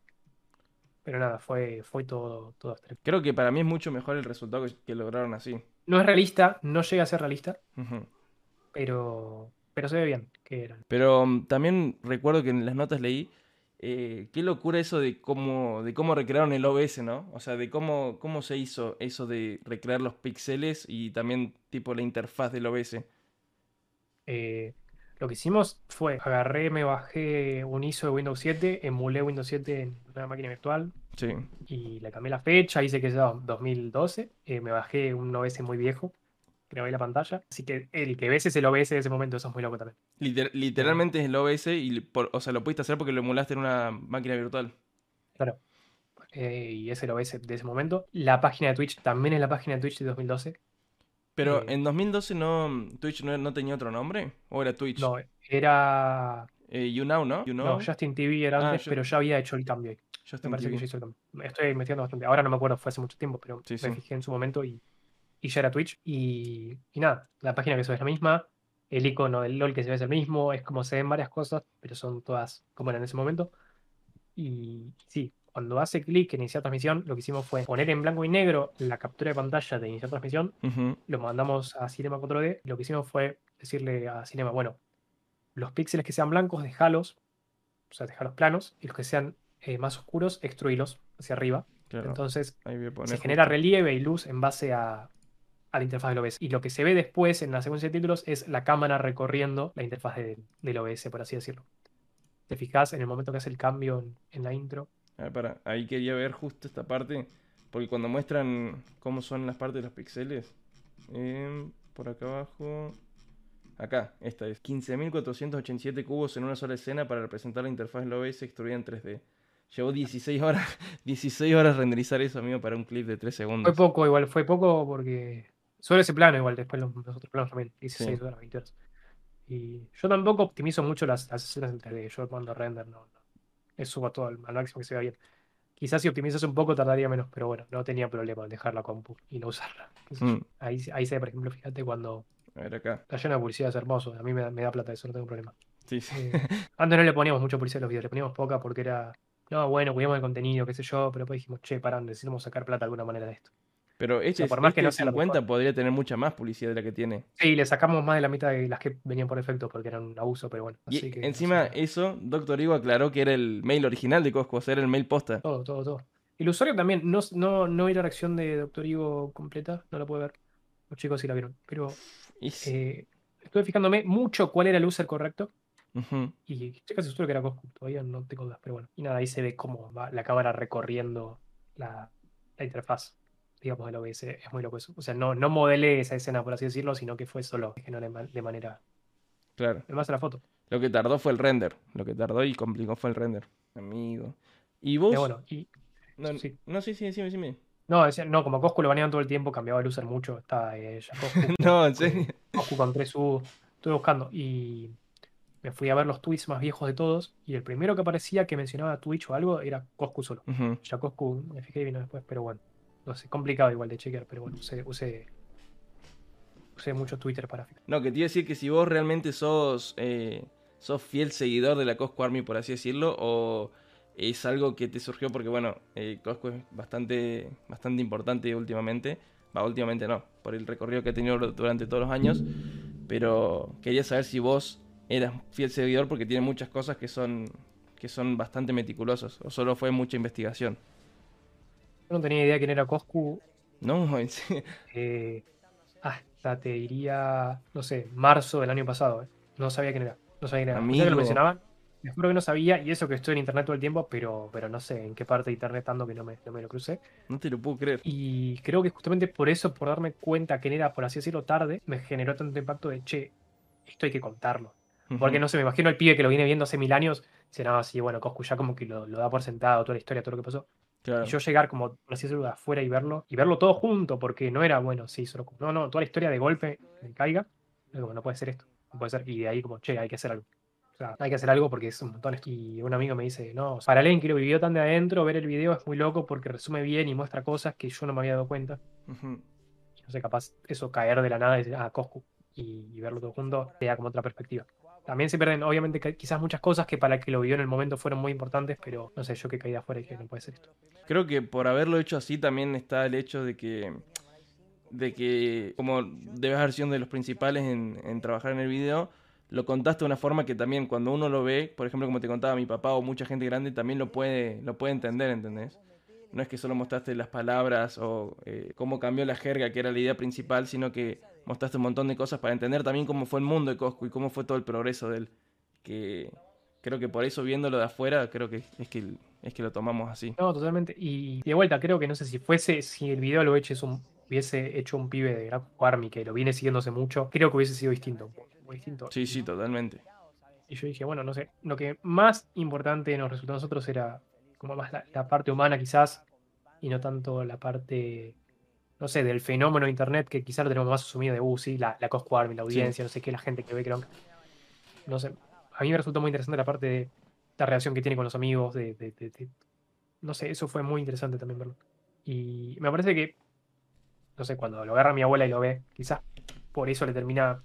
pero nada, fue, fue todo, todo Creo que para mí es mucho mejor el resultado que, lograron así. No es realista, no llega a ser realista, pero, pero se ve bien que eran. Pero um, también recuerdo que en las notas leí eh, qué locura eso de cómo, de cómo recrearon el OBS, ¿no? O sea, de cómo, cómo se hizo eso de recrear los píxeles y también tipo la interfaz del OBS. Eh, lo que hicimos fue, agarré, me bajé un ISO de Windows 7, emulé Windows 7 en una máquina virtual. Sí. Y le cambié la fecha, hice que sea 2012. Eh, me bajé un OBS muy viejo, grabé la pantalla. Así que el que ves es el OBS de ese momento, eso es muy loco también. literalmente es el OBS y, o sea, lo pudiste hacer porque lo emulaste en una máquina virtual. Claro. Eh, y es el OBS de ese momento. La página de Twitch también es la página de Twitch de 2012. Pero en 2012 no Twitch no, tenía otro nombre o era Twitch. No, era eh, YouNow, ¿no? No, Justin TV era ah, antes, pero ya había hecho el cambio. me parece que ya hizo el cambio. Estoy investigando bastante. Ahora no me acuerdo, fue hace mucho tiempo, pero me fijé en su momento y, y ya era Twitch. Y, y, nada, la página que se ve es la misma. El icono del LOL que se ve es el mismo. Es como se ven varias cosas, pero son todas como eran en ese momento. Y sí, cuando hace clic en iniciar transmisión, lo que hicimos fue poner en blanco y negro la captura de pantalla de iniciar transmisión, lo mandamos a Cinema 4D, y lo que hicimos fue decirle a Cinema, bueno, los píxeles que sean blancos, dejalos, o sea, dejalos planos, y los que sean eh, más oscuros, extruirlos hacia arriba. Entonces se genera relieve y luz en base a, la interfaz del OBS. Y lo que se ve después en la secuencia de títulos es la cámara recorriendo la interfaz del OBS, por así decirlo. Te fijas en el momento que hace el cambio en la intro, Ah, para, ahí quería ver justo esta parte, porque cuando muestran cómo son las partes de los píxeles, em, por acá abajo, acá, esta es 15.487 cubos en una sola escena para representar la interfaz del OBS extruida en 3D. Llevó 16 horas, 16 horas renderizar eso, amigo, para un clip de 3 segundos. Fue poco, igual, fue poco porque solo ese plano, igual, después los, otros planos también, 16 horas, 20 horas. Y yo tampoco optimizo mucho las, las escenas en 3D, yo cuando render no, subo todo al, máximo que se vea bien. Quizás si optimizas un poco tardaría menos, pero bueno, no tenía problema en dejar la compu y no usarla. Mm. Ahí, ahí se ve, por ejemplo, fíjate cuando a ver acá. Lleno de publicidad, es hermoso. A mí me da, plata eso, no tengo problema. Sí, sí. Eh, antes no le poníamos mucho publicidad a los videos, le poníamos poca porque era, no, bueno, cuidamos el contenido, qué sé yo, pero después dijimos, che, pará, necesitamos sacar plata de alguna manera de esto. Pero este, por más que no sea lo 50 mejor. podría tener mucha más publicidad de la que tiene. Sí, le sacamos más de la mitad de las que venían por defecto porque eran un abuso, pero bueno. Y así que, encima, o sea, eso, Doctor Ivo aclaró que era el mail original de Cosco, o sea, era el mail posta. todo, todo, todo. El usuario también, no, no, no vi la reacción de Doctor Ivo completa, no la pude ver. Los chicos sí la vieron, pero eh, estuve fijándome mucho cuál era el user correcto ujú. y estoy casi seguro que era Coscu, todavía no tengo dudas, pero bueno. Y nada, ahí se ve cómo va la cámara recorriendo la, la interfaz, digamos, de lo que es, es muy loco eso. O sea, no, no modelé esa escena, por así decirlo, sino que fue solo que no de, ma- de manera... Claro. Además de la foto. Lo que tardó fue el render. Lo que tardó y complicó fue el render. Amigo. ¿Y vos? Bueno, y no, sí. no, sí, sí, sí, sí. No, decía- no, como Coscu lo baneaban todo el tiempo, cambiaba el user mucho. Estaba eh, ya Coscu, No, en serio. Coscu con 3U. Estuve buscando y me fui a ver los tweets más viejos de todos. Y el primero que aparecía que mencionaba Twitch o algo era Coscu solo. Ya Coscu me fijé y vino después, pero bueno. No sé, complicado igual de chequear, pero bueno, usé, usé, usé mucho Twitter para. No, que te iba a decir que si vos realmente sos, eh, sos fiel seguidor de la Cosco Army, por así decirlo, o es algo que te surgió porque, bueno, eh, Cosco es bastante, bastante importante últimamente. Va, últimamente no, por el recorrido que ha tenido durante todos los años. Pero quería saber si vos eras fiel seguidor porque tiene muchas cosas que son, que son bastante meticulosas, o solo fue mucha investigación. Yo no tenía idea quién era Coscu No, en serio. eh, hasta te diría, no sé, marzo del año pasado. eh. No sabía quién era. No sabía quién era. Pensé que Amigo. lo mencionaban. Me juro que no sabía, y eso que estoy en internet todo el tiempo, pero, pero no sé en qué parte de internet ando que no me, no me lo crucé. no te lo puedo creer. Y creo que justamente por eso, por darme cuenta quién era, por así decirlo, tarde, me generó tanto impacto de, che, esto hay que contarlo. Porque no sé, me imagino el pibe que lo viene viendo hace mil años, dice, no, sí, bueno, Coscu ya como que lo, lo da por sentado, toda la historia, todo lo que pasó. Claro. Y yo llegar como, por así decirlo, de afuera y verlo, y verlo todo junto, porque no era, bueno, sí, solo. No, no, toda la historia de golpe me caiga, como, no puede ser esto, no puede ser. Y de ahí como, che, hay que hacer algo. O sea, hay que hacer algo porque es un montón. esto. Y un amigo me dice, no, para alguien que lo vivió tan de adentro, ver el video es muy loco porque resume bien y muestra cosas que yo no me había dado cuenta. No sé, capaz eso caer de la nada y decir, ah, Coscu, y, y verlo todo junto, te da como otra perspectiva. También se pierden, obviamente, quizás muchas cosas que para el que lo vivió en el momento fueron muy importantes, pero no sé, yo que caí de afuera y que no puede ser esto. Creo que por haberlo hecho así también está el hecho de que, de que como debes haber sido uno de los principales en, en trabajar en el video, lo contaste de una forma que también cuando uno lo ve, por ejemplo, como te contaba mi papá o mucha gente grande, también lo puede, lo puede entender, ¿entendés? No es que solo mostraste las palabras o eh, cómo cambió la jerga, que era la idea principal, sino que mostraste un montón de cosas para entender también cómo fue el mundo de Coscu y cómo fue todo el progreso de él. Que creo que por eso viéndolo de afuera, creo que es que, es que lo tomamos así. No, totalmente. Y de vuelta, creo que no sé si fuese, si el video lo hubiese hecho un, hubiese hecho un pibe de Gran Army que lo viene siguiéndose mucho, creo que hubiese sido distinto. Muy distinto. Sí, sí, totalmente. Y yo dije, bueno, no sé, lo que más importante nos resultó a nosotros era como más la, la parte humana quizás y no tanto la parte, no sé, del fenómeno de internet que quizás lo tenemos más asumido de, uh, sí, la, la Cosco Army, la audiencia, no sé qué, la gente que ve que lo... No sé, a mí me resultó muy interesante la parte de la relación que tiene con los amigos, de, de- de- de- no sé, eso fue muy interesante también verlo. Y me parece que, no sé, cuando lo agarra mi abuela y lo ve, quizás por eso le termina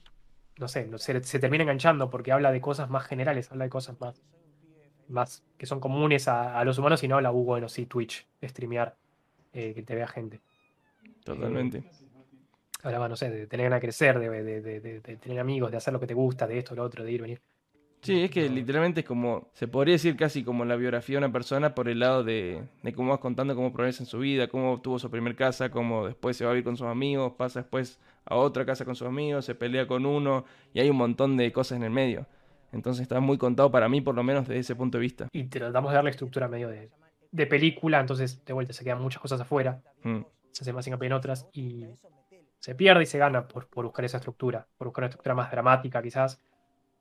no sé, no- se, se termina enganchando porque habla de cosas más generales, habla de cosas más, más que son comunes a, a los humanos y no habla, uh, bueno, sí, Twitch, streamear, eh, que te vea gente. Totalmente. Hablaba, no sé, de tener ganas de crecer, de, de- de- de- de tener amigos, de hacer lo que te gusta, de esto, lo otro, de ir, venir. Sí, es que literalmente es como, se podría decir casi como la biografía de una persona por el lado de, de cómo vas contando cómo progresa en su vida, cómo obtuvo su primer casa, cómo después se va a vivir con sus amigos, pasa después a otra casa con sus amigos, se pelea con uno y hay un montón de cosas en el medio. Entonces está muy contado para mí, por lo menos desde ese punto de vista. Y tratamos de darle estructura medio de, de película, entonces de vuelta se quedan muchas cosas afuera, Mm. Se hace más hincapié en otras y se pierde y se gana por, por buscar esa estructura, por buscar una estructura más dramática quizás,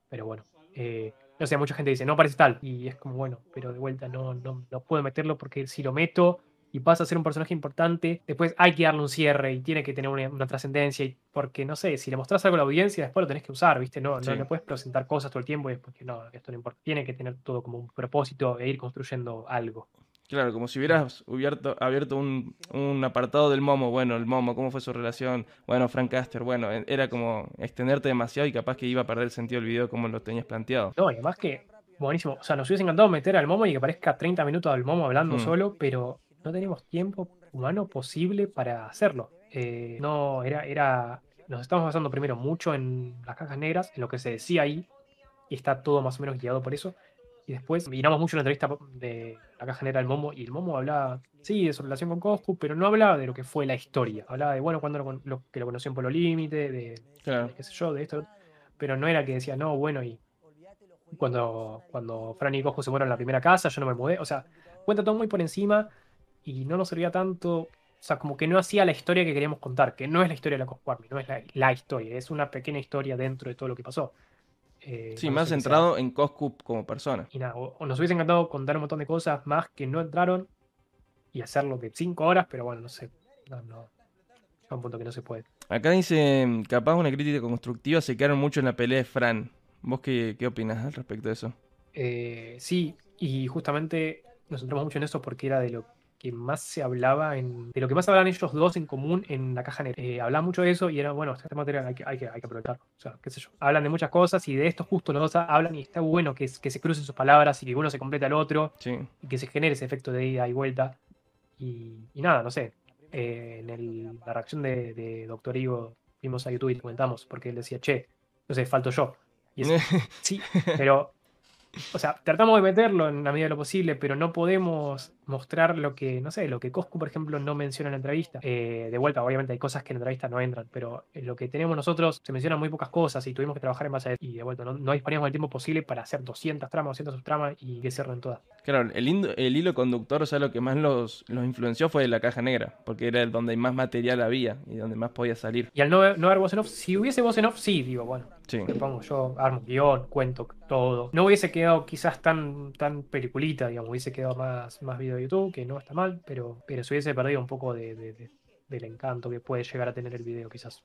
pero bueno, eh, no sé, mucha gente dice, no parece tal, y es como, bueno, pero de vuelta no, no, no puedo meterlo porque si lo meto y pasa a ser un personaje importante, después hay que darle un cierre y tiene que tener una, una trascendencia, porque no sé, si le mostrás algo a la audiencia, después lo tenés que usar, ¿viste? No, no le puedes presentar cosas todo el tiempo y después que no, esto no importa, tiene que tener todo como un propósito e ir construyendo algo. Claro, como si hubieras abierto, abierto un, un, apartado del Momo. Bueno, el Momo, ¿cómo fue su relación? Bueno, Frank Caster, bueno, e, era como extenderte demasiado y capaz que iba a perder el sentido del video como lo tenías planteado. No, y además que, buenísimo. O sea, nos hubiese encantado meter al Momo y que parezca 30 minutos del Momo hablando solo, pero no tenemos tiempo humano posible para hacerlo. Eh, no, era, era. Nos estamos basando primero mucho en las cajas negras, en lo que se decía ahí, y está todo más o menos guiado por eso. Y después miramos mucho la entrevista de la caja negra del Momo, y el Momo hablaba, sí, de su relación con Coscu, pero no hablaba de lo que fue la historia. Hablaba de, bueno, cuando lo, que lo conoció en Polo Límite, de, qué sé yo, de esto. Pero no era que decía, no, bueno, y cuando, cuando Fran y Coscu se fueron a la primera casa, yo no me mudé. O sea, cuenta todo muy por encima y no nos servía tanto. O sea, como que no hacía la historia que queríamos contar, que no es la historia de la Coscu Army, no es la, historia, es una pequeña historia dentro de todo lo que pasó. Eh, sí, más centrado en Coscu como persona. Y nada, o, nos hubiese encantado contar un montón de cosas más que no entraron y hacerlo de 5 horas, pero bueno, no sé. No, no. un punto que no se puede. Acá dice, capaz una crítica constructiva, se quedaron mucho en la pelea de Fran. ¿Vos qué, qué opinas al respecto de eso? Eh, sí, y justamente nos centramos mucho en eso porque era de lo que más se hablaba, en, de lo que más hablaban ellos dos en común en la caja negra. Eh, hablaban mucho de eso y era, bueno, este material hay que, hay que, hay que aprovecharlo. O sea, qué sé yo. Hablan de muchas cosas y de esto justo los dos hablan y está bueno que, que se crucen sus palabras y que uno se complete al otro y que se genere ese efecto de ida y vuelta. Y, nada, no sé. Eh, en la reacción de, Doctor Ivo vimos a YouTube y comentamos porque él decía, che, no sé, falto yo. Y sí, pero o sea, tratamos de meterlo en la medida de lo posible, pero no podemos mostrar lo que, no sé, lo que Coscu, por ejemplo, no menciona en la entrevista. Eh, de vuelta, obviamente hay cosas que en la entrevista no entran, pero en lo que tenemos nosotros se mencionan muy pocas cosas y tuvimos que trabajar en base a eso. Y de vuelta, no, no disponíamos del tiempo posible para hacer 200 tramas, 200 subtramas y que cierren todas. Claro, el, el hilo conductor, o sea, lo que más los, los influenció fue la caja negra, porque era el donde más material había y donde más podía salir. Y al no, no haber voz en off, si hubiese voz en off, sí, digo, bueno, sí. pongo yo, armo guion, cuento todo. No hubiese quizás tan, tan peliculita, digamos, hubiese quedado más, más video de YouTube, que no está mal, pero, pero se hubiese perdido un poco de, del encanto que puede llegar a tener el video, quizás.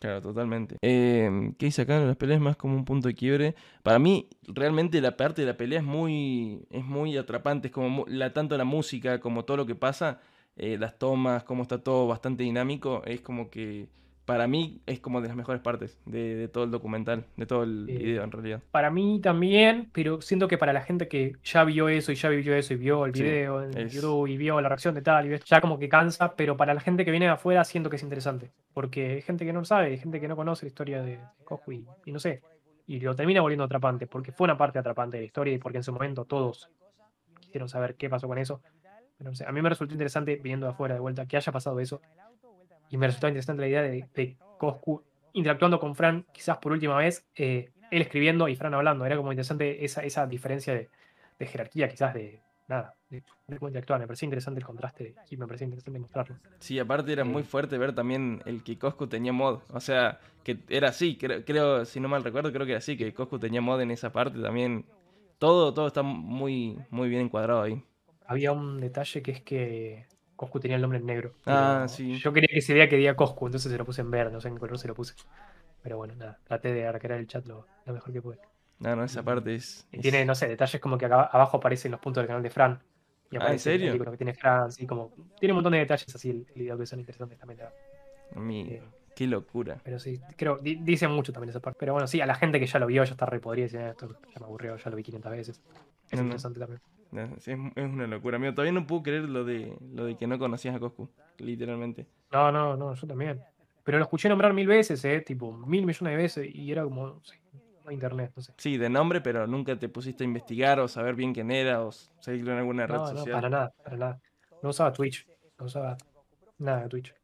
Claro, totalmente. Eh, ¿Qué hice acá? Las peleas más como un punto de quiebre. Para mí, realmente la parte de la pelea es muy, es muy atrapante. Es como la, tanto la música como todo lo que pasa, eh, las tomas, cómo está todo bastante dinámico. Es como que para mí es como de las mejores partes de, todo el documental, de todo el video en realidad. Para mí también, pero siento que para la gente que ya vio eso y ya vivió eso y vio el video en YouTube y vio la reacción de tal, y ya como que cansa, pero para la gente que viene de afuera siento que es interesante, porque hay gente que no sabe, hay gente que no conoce la historia de Coscu y, no sé, y lo termina volviendo atrapante, porque fue una parte atrapante de la historia y porque en su momento todos quisieron saber qué pasó con eso. Pero no sé, a mí me resultó interesante viniendo de afuera de vuelta que haya pasado eso y me resultó interesante la idea de, de Coscu interactuando con Fran, quizás por última vez, eh, él escribiendo y Fran hablando. Era como interesante esa, esa diferencia de, jerarquía, quizás de nada, de, cómo interactuar. Me parecía interesante el contraste y me parecía interesante mostrarlo. Sí, aparte era muy eh, fuerte ver también el que Coscu tenía mod. O sea, que era así, creo, creo, si no mal recuerdo, creo que era así, que Coscu tenía mod en esa parte también. Todo, todo está muy, muy bien encuadrado ahí. Había un detalle que es que Coscu tenía el nombre en negro. Ah, sí. Yo quería que se vea que diga Coscu, entonces se lo puse en verde, no sé en qué color se lo puse. Pero bueno, nada, traté de arquear el chat lo, mejor que pude. No, no, esa parte es, Tiene, no sé, detalles como que abajo aparecen los puntos del canal de Fran. Y ah, ¿en serio? El que tiene Fran, así como. Tiene un montón de detalles así el, video que son interesantes también. Amigo, eh, qué locura. Pero sí, creo, dice mucho también esa parte. Pero bueno, sí, a la gente que ya lo vio, ya está re podría decir, ah, esto ya me aburrió, ya lo vi 500 veces. Es interesante también es, una locura. Mío, todavía no puedo creer lo de, lo de que no conocías a Coscu, literalmente. No, no, no, yo también. Pero lo escuché nombrar mil veces, ¿eh? Tipo, mil millones de veces. Y era como, no internet, no sé. Sí, de nombre, pero nunca te pusiste a investigar o saber bien quién era o seguirlo en alguna red social. No, para nada, para nada. No usaba Twitch, no usaba nada de Twitch.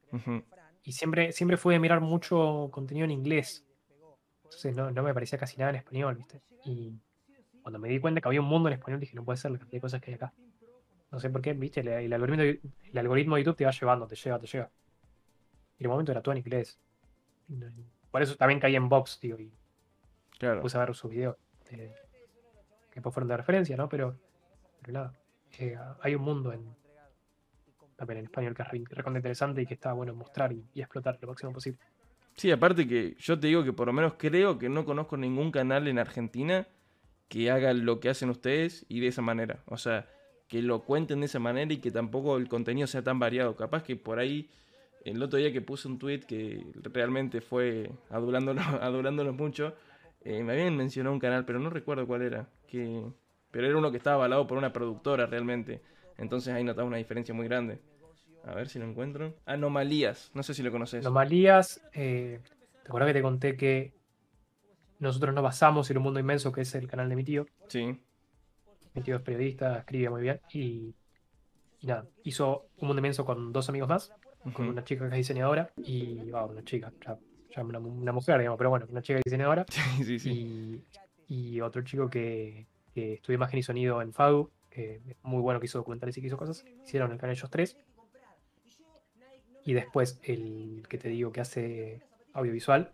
Y siempre, siempre fue de mirar mucho contenido en inglés. Entonces no, no me parecía casi nada en español, ¿viste? Y cuando me di cuenta que había un mundo en español, dije, no puede ser la cantidad de cosas que hay acá. No sé por qué, viste, el, algoritmo, de, el algoritmo de YouTube te va llevando, te lleva, te lleva. Y el momento era todo en inglés. Por eso también caí en Box, tío, y claro. puse a ver sus videos. que después fueron de referencia, ¿no? Pero, pero nada, eh, hay un mundo en, también en español que es recontra interesante y que está bueno mostrar y, y explotar lo máximo posible. Sí, aparte que yo te digo que por lo menos creo que no conozco ningún canal en Argentina que haga lo que hacen ustedes y de esa manera. O sea, que lo cuenten de esa manera y que tampoco el contenido sea tan variado. Capaz que por ahí, el otro día que puse un tweet que realmente fue adulándolos, adulándolos mucho, eh, me habían mencionado un canal, pero no recuerdo cuál era. Que, pero era uno que estaba avalado por una productora realmente. Entonces ahí notaba una diferencia muy grande. A ver si lo encuentro. Anomalías, no sé si lo conoces. Anomalías, eh, ¿te acuerdas que te conté que nosotros nos basamos en un mundo inmenso que es el canal de mi tío? Sí. Mi tío es periodista, escribe muy bien y, nada, hizo un mundo inmenso con dos amigos más, con una chica que es diseñadora y, una chica, ya, una, mujer, digamos, pero bueno, una chica diseñadora. Sí, sí, sí. Y, otro chico que, que estudia imagen y sonido en FADU, que es muy bueno que hizo documentales y que hizo cosas. Hicieron el canal ellos tres. Y después el que te digo que hace audiovisual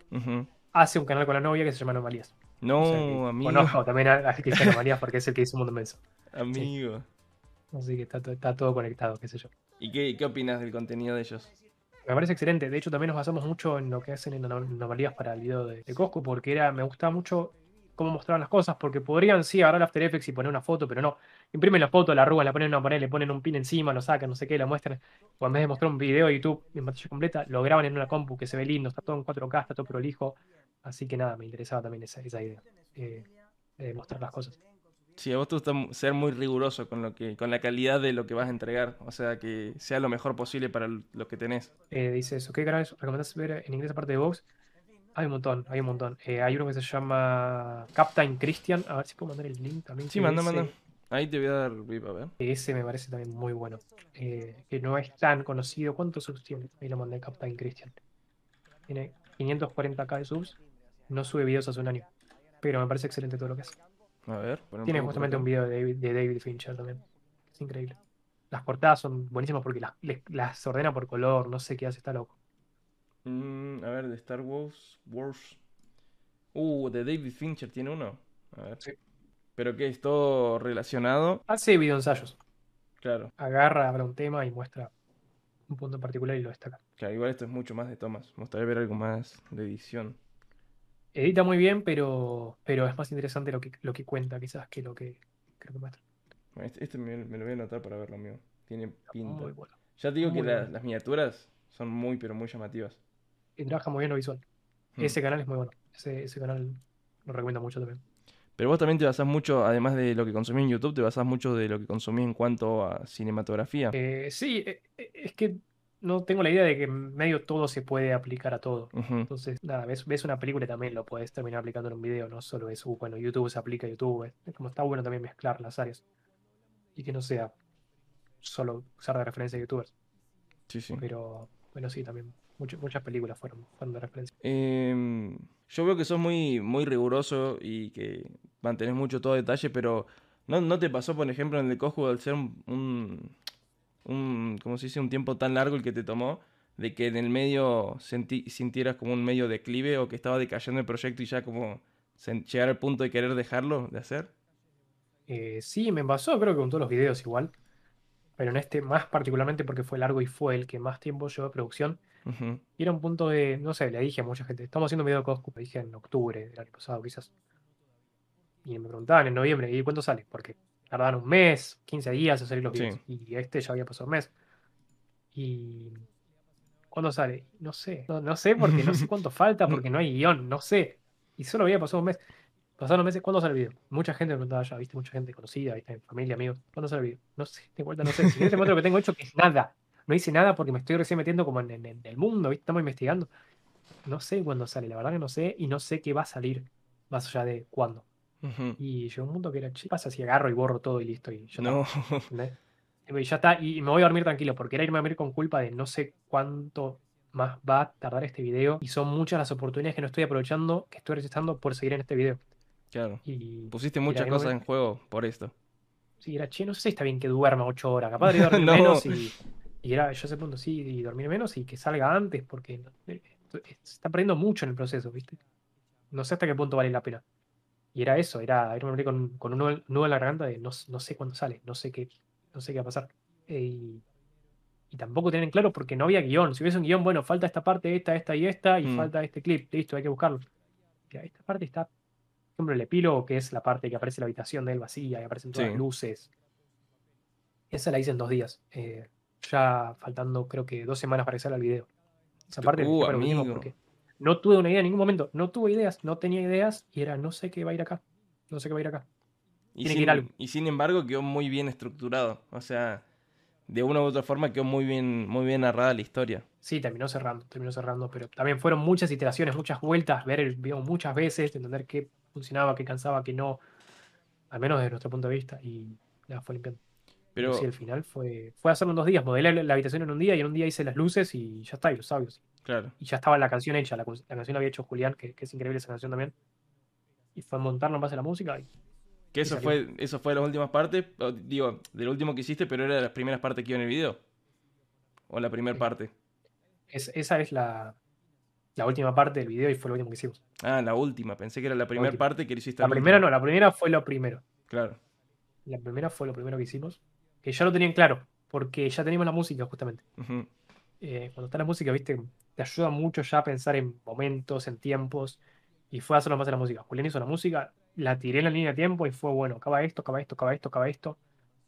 hace un canal con la novia que se llama Anomalías. No, amigo. Conozco también a, a Anomalías porque es el que hizo un mundo inmenso. Amigo. Así que está, está, todo conectado, qué sé yo. ¿Y qué, qué opinas del contenido de ellos? Me parece excelente. De hecho, también nos basamos mucho en lo que hacen en Anomalías para el video de, de Cosco, porque era, me gustaba mucho cómo mostraban las cosas, porque podrían sí agarrar After Effects y poner una foto, pero no. Imprimen la foto, la arrugan, la ponen en una pared, le ponen un pin encima, lo sacan, no sé qué, lo muestran. O en vez de mostrar un video de YouTube en pantalla completa, lo graban en una compu que se ve lindo, está todo en 4K, está todo prolijo. Así que nada, me interesaba también esa, esa idea eh, de mostrar las cosas. Sí, a vos te gusta ser muy riguroso con lo que, con la calidad de lo que vas a entregar, o sea, que sea lo mejor posible para lo que tenés. Eh, dice eso, ¿qué canal recomendás ver en inglés aparte de Vox? Hay un montón, hay un montón. Eh, hay uno que se llama Captain Christian. A ver si puedo mandar el link también. Sí, manda, manda. Ahí te voy a dar a ver. Ese me parece también muy bueno. Eh, que no es tan conocido. ¿Cuántos subs tiene? Ahí lo mandé Captain Christian. Tiene 540k de subs. No sube videos hace un año. Pero me parece excelente todo lo que hace. A ver. Tiene justamente un video de David, Fincher también. Es increíble. Las portadas son buenísimas porque las, las ordena por color. No sé qué hace, está loco. Mm, a ver, de Star Wars. Wars. Uh, de David Fincher tiene uno. A ver. Sí. ¿Pero qué? ¿Es todo relacionado? Hace videoensayos. Claro. Agarra, habla un tema y muestra un punto en particular y lo destaca. Claro, igual esto es mucho más de tomas. Me gustaría ver algo más de edición. Edita muy bien, pero, pero es más interesante lo que, lo que cuenta, quizás, que lo que creo que muestra. Este, este me, lo voy a anotar para verlo mío. Tiene pinta. Muy bueno. Ya te digo que las miniaturas son muy, pero muy llamativas y trabaja muy bien lo visual. Hmm. Ese canal es muy bueno. Ese, ese canal lo recomiendo mucho también. Pero vos también te basás mucho, además de lo que consumís en YouTube, te basás mucho de lo que consumís en cuanto a cinematografía. Eh, sí, eh, eh, es que no tengo la idea de que medio todo se puede aplicar a todo. Entonces, nada, ves, ves, una película y también lo puedes terminar aplicando en un video, no solo es, uh, bueno, YouTube se aplica a YouTube. Es como está bueno también mezclar las áreas. Y que no sea solo usar de referencia a youtubers. Sí, sí. Pero, bueno, sí, también muchas películas fueron, de referencia. Em, yo veo que sos muy, muy riguroso y que mantenés mucho todo detalle, pero ¿no, te pasó, por ejemplo, en el Cosco al ser un, un, ¿cómo se dice? un tiempo tan largo el que te tomó? de que en el medio sintieras como un medio declive o que estaba decayendo el proyecto y ya como llegar al punto de querer dejarlo de hacer? Eh, sí, me pasó, creo que con todos los videos igual. Pero en este más particularmente porque fue largo y fue el que más tiempo llevó de producción. Y era un punto de, no sé, le dije a mucha gente, estamos haciendo un video de Coscu, le dije en octubre del año pasado quizás. Y me preguntaban en noviembre, ¿y cuándo sale? Porque tardaban un mes, 15 días en salir los videos. Y este ya había pasado un mes. Y... ¿Cuándo sale? No sé. No, sé porque no sé cuánto falta, porque no hay guion, no sé. Y solo había pasado un mes. Pasaron meses, ¿cuándo sale el video? Mucha gente me preguntaba ya, viste, mucha gente conocida, viste, familia, amigos. ¿Cuándo sale el video? No sé, de vuelta no sé. Si te muestro lo que tengo hecho, que es nada no hice nada porque me estoy recién metiendo como en, el mundo, ¿viste? Estamos investigando. No sé cuándo sale, la verdad que no sé, y no sé qué va a salir, más allá de cuándo. Y llegó un mundo que era, ¿qué pasa si agarro y borro todo y listo? Y ya no. y ya está, y me voy a dormir tranquilo, porque era irme a dormir con culpa de no sé cuánto más va a tardar este video, y son muchas las oportunidades que no estoy aprovechando, que estoy registrando por seguir en este video. Claro. Y Pusiste muchas cosas en juego por esto. Sí, era, che, no sé si está bien que duerma ocho horas, capaz de dormir menos y y era yo ese punto, sí, y dormir menos y que salga antes, porque eh, se está perdiendo mucho en el proceso, ¿viste? No sé hasta qué punto vale la pena. Y era eso, era irme con, con un nudo, en la garganta de no, no, sé cuándo sale, no sé qué, no sé qué va a pasar. Eh, y, y, tampoco tienen claro porque no había guion. Si hubiese un guion, bueno, falta esta parte, esta, esta y esta, y mm. falta este clip, listo, hay que buscarlo. esta parte está, por ejemplo, el epílogo, que es la parte que aparece la habitación de él vacía, y aparecen todas las luces Esa la hice en dos días. Eh, ya faltando creo que dos semanas para que salga el video. Esa parte Uh, amigo. porque no tuve una idea en ningún momento. No tuve ideas, no tenía ideas y era no sé qué va a ir acá. No sé qué va a ir acá. Y Tiene que sin, ir algo. y sin embargo quedó muy bien estructurado. O sea, de una u otra forma quedó muy bien, muy bien narrada la historia. Sí, terminó cerrando, terminó cerrando, pero también fueron muchas iteraciones, muchas vueltas, ver el video muchas veces, entender qué funcionaba, qué cansaba, qué no, al menos desde nuestro punto de vista, y la fue limpiando. Pero sí, al final fue, fue hacerlo en dos días, modelé la, habitación en un día y en un día hice las luces y ya está, y los audios. Claro. Y ya estaba la canción hecha, la, canción la había hecho Julián, que, que es increíble esa canción también. Y fue montarlo en base a la música y Que eso fue, eso fue de las últimas partes, digo, de lo último que hiciste, pero era de las primeras partes que iba en el video. O la primera Sí. parte. es- esa es la, la última parte del video y fue lo último que hicimos. Ah, la última. Pensé que era la primera parte que hiciste La primera último. no, la primera fue lo primero. Claro. La primera fue lo primero que hicimos, que ya lo tenían claro, porque ya teníamos la música justamente. Eh, cuando está la música, viste, te ayuda mucho ya a pensar en momentos, en tiempos, y fue a hacerlo más de la música. Julián hizo la música, la tiré en la línea de tiempo y fue bueno, acaba esto, acaba esto, acaba esto, acaba esto.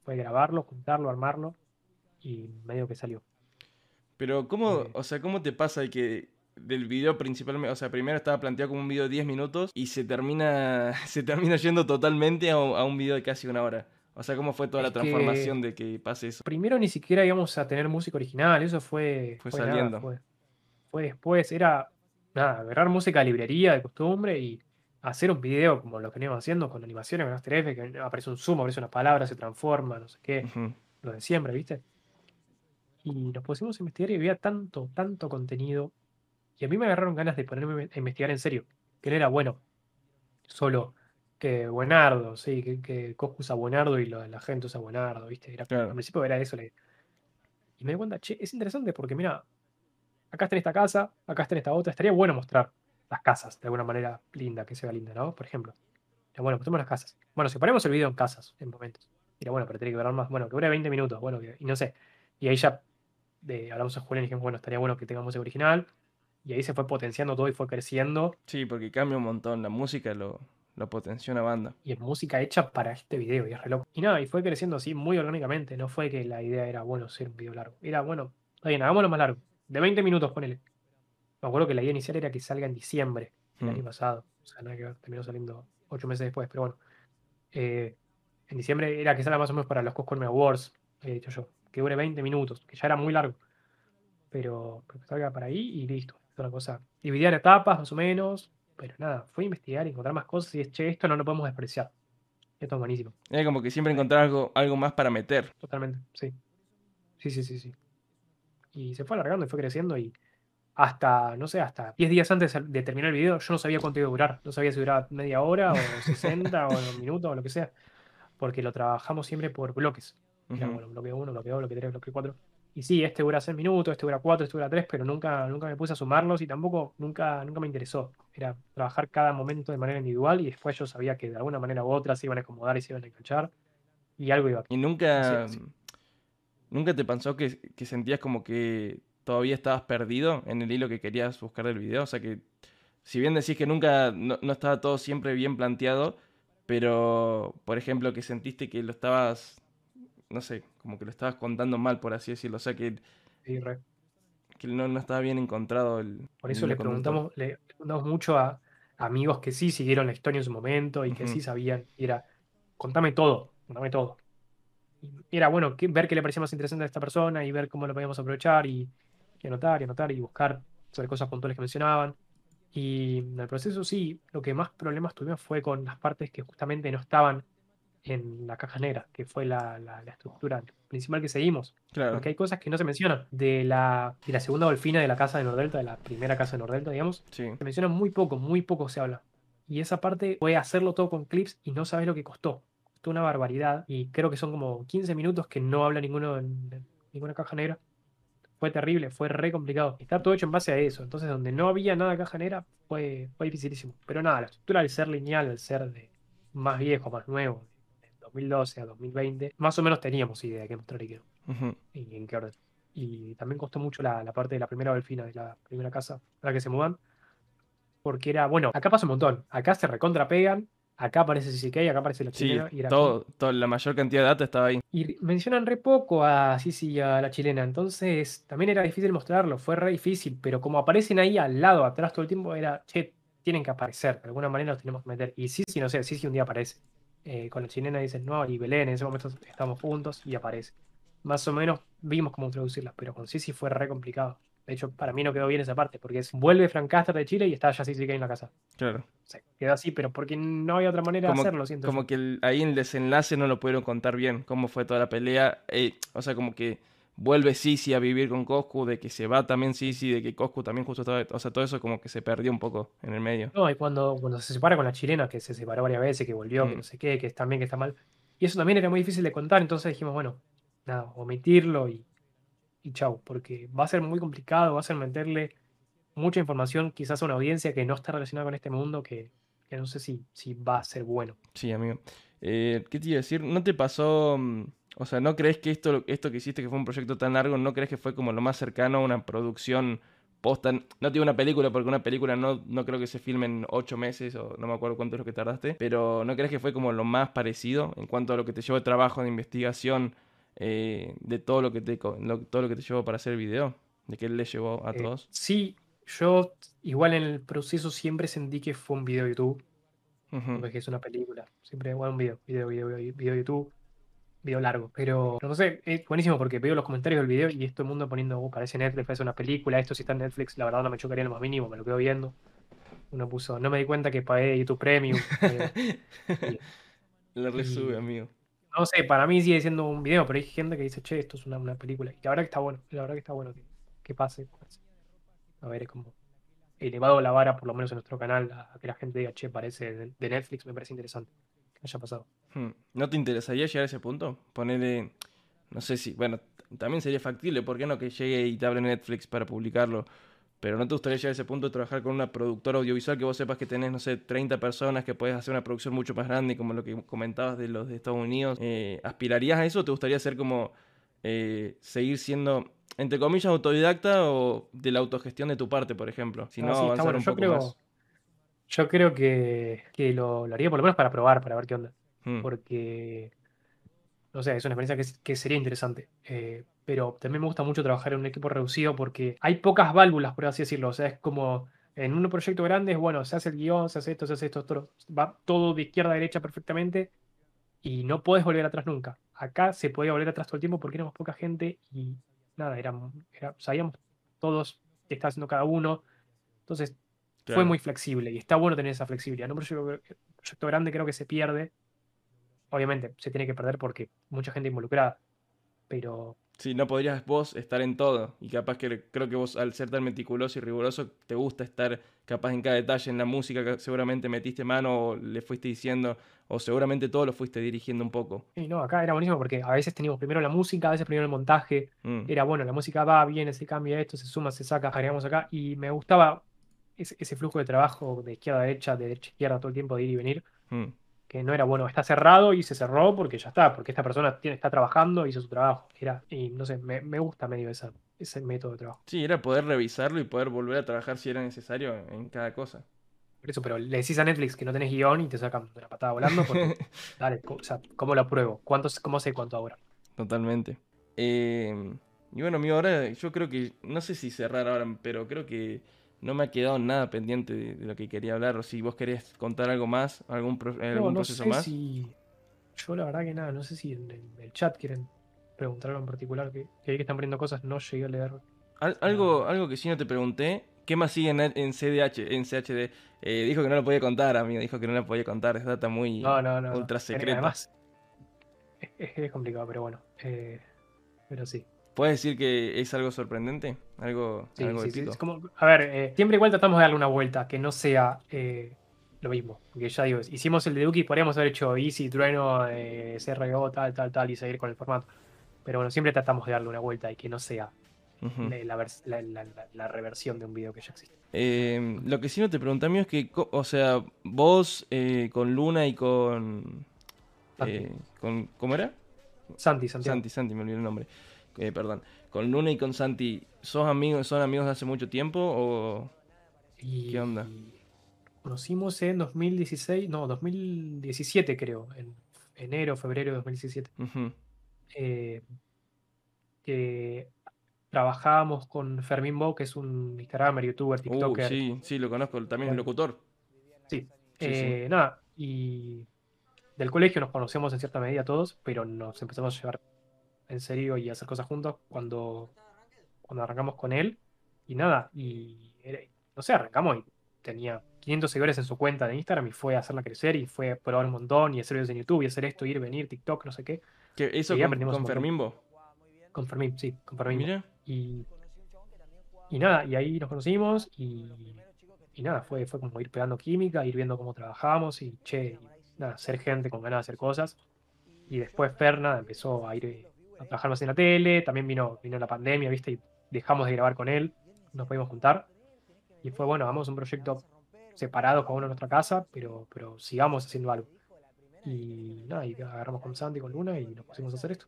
Fue grabarlo, juntarlo, armarlo, y medio que salió. Pero ¿cómo, Eh. o sea, cómo te pasa de que del video principalmente, o sea, primero estaba planteado como un video de 10 minutos y se termina, se termina yendo totalmente a, un- a un video de casi una hora? O sea, ¿cómo fue toda la que- transformación de que pase eso? Primero ni siquiera íbamos a tener música original, eso fue, Fue saliendo. fue, fue después, era nada, agarrar música de librería, de costumbre y hacer un video como lo que veníamos haciendo con animaciones, con After Effects, que aparece un zoom, aparece una palabra, se transforma, no sé qué, Ujú. lo de siempre, ¿viste? Y nos pusimos a investigar y había tanto, tanto contenido. Y a mí me agarraron ganas de ponerme a investigar en serio, que no era bueno. Solo que Buenardo, sí, que, que Coscu usa Buenardo y lo- la gente usa Buenardo, ¿viste? Era, Claro. Al principio era eso. le- Y me di cuenta, che, es interesante porque mira, acá está en esta casa, acá está en esta otra. Estaría bueno mostrar las casas de alguna manera linda, que se vea linda, ¿no? Por ejemplo. Era bueno, mostremos las casas. Bueno, si ponemos el video en casas, en momentos. Era bueno, pero tiene que durar más. Bueno, que dure 20 minutos. Bueno, que- y no sé. Y ahí ya de, hablamos a Julián y dijimos, bueno, estaría bueno que tengamos música original. Y ahí se fue potenciando todo y fue creciendo. Sí, porque cambia un montón. La música lo, lo potencia una banda. Y es música hecha para este video. Y es re loco. Y nada, y fue creciendo así muy orgánicamente. No fue que la idea era, bueno, ser un video largo. Era, bueno, está bien, hagámoslo más largo. De 20 minutos, ponele. Me acuerdo que la idea inicial era que salga en diciembre del Mm. año pasado. O sea, nada que ver, terminó saliendo 8 meses después. Pero bueno. Eh, en diciembre era que salga más o menos para los Coscorme Awards, había dicho yo. Que dure 20 minutos, que ya era muy largo. Pero, pero que salga para ahí y listo. Es una cosa. Dividida en etapas, más o menos. Pero nada, fue a investigar y encontrar más cosas y es, che, esto no lo podemos despreciar. Esto es buenísimo. Era como que siempre encontrar algo, algo más para meter. Totalmente, sí. Sí, sí, sí, sí. Y se fue alargando y fue creciendo y hasta, no sé, hasta 10 días antes de terminar el video yo no sabía cuánto iba a durar. No sabía si duraba media hora o 60 o un minuto o lo que sea. Porque lo trabajamos siempre por bloques. Era, bueno, bloque 1, bloque 2, bloque 3, bloque 4. Y sí, este dura 6 minutos, este dura 4, este dura 3, pero nunca, nunca me puse a sumarlos y tampoco nunca, nunca me interesó. Era trabajar cada momento de manera individual y después yo sabía que de alguna manera u otra se iban a acomodar y se iban a enganchar y algo iba a Y nunca, Sí, sí. Nunca te pasó que, que sentías como que todavía estabas perdido en el hilo que querías buscar del video. O sea que, si bien decís que nunca, no, no estaba todo siempre bien planteado, pero, por ejemplo, que sentiste que lo estabas, no sé, como que lo estabas contando mal, por así decirlo. O sea que, Sí, re. que no, no estaba bien encontrado el... Por eso le preguntamos, le preguntamos mucho a amigos que sí siguieron la historia en su momento y que sí sabían. Y era, contame todo, contame todo. Era bueno que- ver qué le parecía más interesante a esta persona y ver cómo lo podíamos aprovechar y, y anotar y anotar y buscar sobre cosas puntuales que mencionaban. Y en el proceso sí, lo que más problemas tuvimos fue con las partes que justamente no estaban en la caja negra, que fue la, la- la estructura principal que seguimos. Claro. Porque hay cosas que no se mencionan. De la, de la segunda golfina de la casa de Nordelta, de la primera casa de Nordelta, digamos, Sí. se menciona muy poco, muy poco se habla. Y esa parte fue hacerlo todo con clips y no sabes lo que costó. Una barbaridad. Y creo que son como 15 minutos que no habla ninguno en, en ninguna caja negra. Fue terrible, fue re complicado. Está todo hecho en base a eso. Entonces, donde no había nada de caja negra, fue, fue dificilísimo. Pero nada, la estructura al ser lineal, al ser de más viejo, más nuevo, de 2012 a 2020, más o menos teníamos idea de qué mostrar y qué no y en qué orden. Y también costó mucho la, la parte de la primera delfina, de la primera casa a la que se mudan. Porque era, bueno, acá pasa un montón. Acá se recontra pegan acá aparece CCK, acá aparece la chilena. y era todo, la mayor cantidad de datos estaba ahí. Y mencionan re poco a Cici y a la chilena, entonces también era difícil mostrarlo, fue re difícil, pero como aparecen ahí al lado, atrás todo el tiempo, era, che, tienen que aparecer, de alguna manera los tenemos que meter. Y Cici, no sé, Cici un día aparece. Eh, con la chilena dicen, no, y Belén, en ese momento estamos juntos y aparece. Más o menos vimos cómo introducirla, pero con Cici fue re complicado. De hecho, para mí no quedó bien esa parte, porque es, vuelve Frank Caster de Chile y está ya Cici en la casa. Claro. quedó así, pero porque no hay otra manera de hacerlo, siento. Como que ahí en el desenlace no lo pudieron contar bien, cómo fue toda la pelea. Eh, o sea, como que vuelve Sisi a vivir con Coscu, de que se va también Sisi, de que Coscu también justo estaba. O sea, todo eso como que se perdió un poco en el medio. No, y cuando, cuando se separa con la chilena, que se separó varias veces, que volvió, que mm. no sé qué, que está bien, que está mal. Y eso también era muy difícil de contar, entonces dijimos, bueno, nada, omitirlo y, y chau, porque va a ser muy complicado, va a ser meterle mucha información quizás a una audiencia que no está relacionada con este mundo, que, no sé si, si va a ser bueno. Sí, amigo. Eh, ¿Qué te iba a decir? ¿No te pasó, mm, o sea, no crees que esto, esto que hiciste, que fue un proyecto tan largo, no crees que fue como lo más cercano a una producción posta? No digo una película, porque una película no, no creo que se filme en ocho meses, o no me acuerdo cuánto es lo que tardaste, pero ¿no crees que fue como lo más parecido en cuanto a lo que te llevó de trabajo, de investigación, eh, de todo lo, que te, todo lo que te llevó para hacer el video? ¿De qué le llevó a eh, todos? Sí, yo igual en el proceso siempre sentí que fue un video de YouTube porque es una película. Siempre igual un video, video, video, video, YouTube, video largo. Pero no sé, es buenísimo porque veo los comentarios del video y todo el mundo poniendo, oh, parece Netflix, parece una película, esto si está en Netflix, la verdad no me chocaría en lo más mínimo, me lo quedo viendo. Uno puso, no me di cuenta que pagué YouTube Premium. La resube, amigo. No sé, para mí sigue siendo un video, pero hay gente que dice, che, esto es una, película. Y la verdad que está bueno, la verdad que está bueno que, que pase. A ver, es como elevado la vara, por lo menos en nuestro canal, a que la gente diga, che, parece de Netflix, me parece interesante que haya pasado. Hmm. ¿No te interesaría llegar a ese punto? Ponerle, no sé si, bueno, también sería factible, ¿por qué no que llegue y te hable Netflix para publicarlo? Pero ¿no te gustaría llegar a ese punto de trabajar con una productora audiovisual que vos sepas que tenés, no sé, 30 personas, que puedes hacer una producción mucho más grande, como lo que comentabas de los de Estados Unidos? Eh, ¿Aspirarías a eso o te gustaría ser como, eh, seguir siendo entre comillas, autodidacta o de la autogestión de tu parte, por ejemplo. Si no, ah, avanzar un yo poco creo, más. Yo creo que, lo, haría por lo menos para probar, para ver qué onda. Hmm. Porque, no sé, es una experiencia que, sería interesante. Eh, pero también me gusta mucho trabajar en un equipo reducido porque hay pocas válvulas, por así decirlo. O sea, es como en un proyecto grande, es bueno, se hace el guion, se hace esto, se hace esto, todo, va todo de izquierda a derecha perfectamente y no puedes volver atrás nunca. Acá se podía volver atrás todo el tiempo porque éramos poca gente y nada, era, sabíamos todos qué está haciendo cada uno. Entonces, fue muy flexible y está bueno tener esa flexibilidad. En un proyecto, grande creo que se pierde. Obviamente, se tiene que perder porque mucha gente involucrada. Pero Sí, no podrías vos estar en todo. Y capaz que creo que vos, al ser tan meticuloso y riguroso, te gusta estar capaz en cada detalle. En la música que seguramente metiste mano o le fuiste diciendo, o seguramente todo lo fuiste dirigiendo un poco. Sí, no, acá era buenísimo porque a veces teníamos primero la música, a veces primero el montaje. Mm. Era bueno, la música va, viene, se cambia esto, se suma, se saca, agregamos acá. Y me gustaba ese, flujo de trabajo de izquierda a derecha, de derecha a izquierda todo el tiempo, de ir y venir. Mm que no era bueno, está cerrado y se cerró porque ya está, porque esta persona tiene, está trabajando, hizo su trabajo. Era, y no sé, me, gusta medio esa, ese método de trabajo. Sí, era poder revisarlo y poder volver a trabajar si era necesario en cada cosa. Por eso, pero le decís a Netflix que no tenés guion y te sacan una patada volando. Porque, dale, o sea, ¿cómo lo apruebo? ¿Cuántos, ¿Cómo sé cuánto ahora? Totalmente. Eh, y bueno, mi ahora yo creo que, no sé si cerrar ahora, pero creo que no me ha quedado nada pendiente de, lo que quería hablar. O si vos querés contar algo más, algún, algún proceso más. Yo la verdad que nada, no sé si en, el chat quieren preguntar algo en particular, que, que que están poniendo cosas, no llegué a leer. algo, algo que sí no te pregunté, ¿qué más sigue en, en CDH, en CHD? Eh, dijo que no lo podía contar, amigo, dijo que no lo podía contar, es data muy ultra secreta. Además, es, complicado, pero bueno, eh, pero sí. ¿Puedes decir que es algo sorprendente? Algo, sí, algo sí, a ver, eh, siempre igual tratamos de darle una vuelta, que no sea eh, lo mismo. Porque ya digo, hicimos el de Duki, podríamos haber hecho Easy, Trueno, eh, CRO, tal, tal, tal, y seguir con el formato. Pero bueno, siempre tratamos de darle una vuelta y que no sea la, reversión de un video que ya existe. Em, lo que sí no te pregunté, amigo, es que, o sea, vos con Luna y con, con. ¿Cómo era? Santi, Santi. Santi, Santi, me olvidé el nombre. Eh, perdón, con Luna y con Santi, ¿sos amigos, son amigos de hace mucho tiempo o qué onda? conocimos en 2016, no, 2017 creo, en enero, febrero de 2017. Eh, que trabajábamos con Fermín Bo, que es un Instagramer, youtuber, uh, TikToker. sí, sí, lo conozco, también es locutor. Sí. Eh, nada, y del colegio nos conocemos en cierta medida todos, pero nos empezamos a llevar en serio y hacer cosas juntos cuando, cuando arrancamos con él. Y nada, y no sé, arrancamos y tenía 500 seguidores en su cuenta de Instagram y fue a hacerla crecer y fue a probar un montón y hacer videos en YouTube y hacer esto, ir, venir, TikTok, no sé qué. ¿Qué ¿Eso con, con Fermimbo? Con Fermín, sí, con Fermín. Y, y nada, y ahí nos conocimos y, y, nada, fue, fue como ir pegando química, ir viendo cómo trabajábamos y che, nada, ser gente con ganas de hacer cosas. Y después Fer, empezó a ir a trabajar más en la tele, también vino, vino la pandemia, ¿viste? Y dejamos de grabar con él, nos pudimos juntar. Y fue, bueno, vamos a un proyecto separado con uno en nuestra casa, pero, pero sigamos haciendo algo. Y nada, y agarramos con Santi, con Luna y nos pusimos a hacer esto.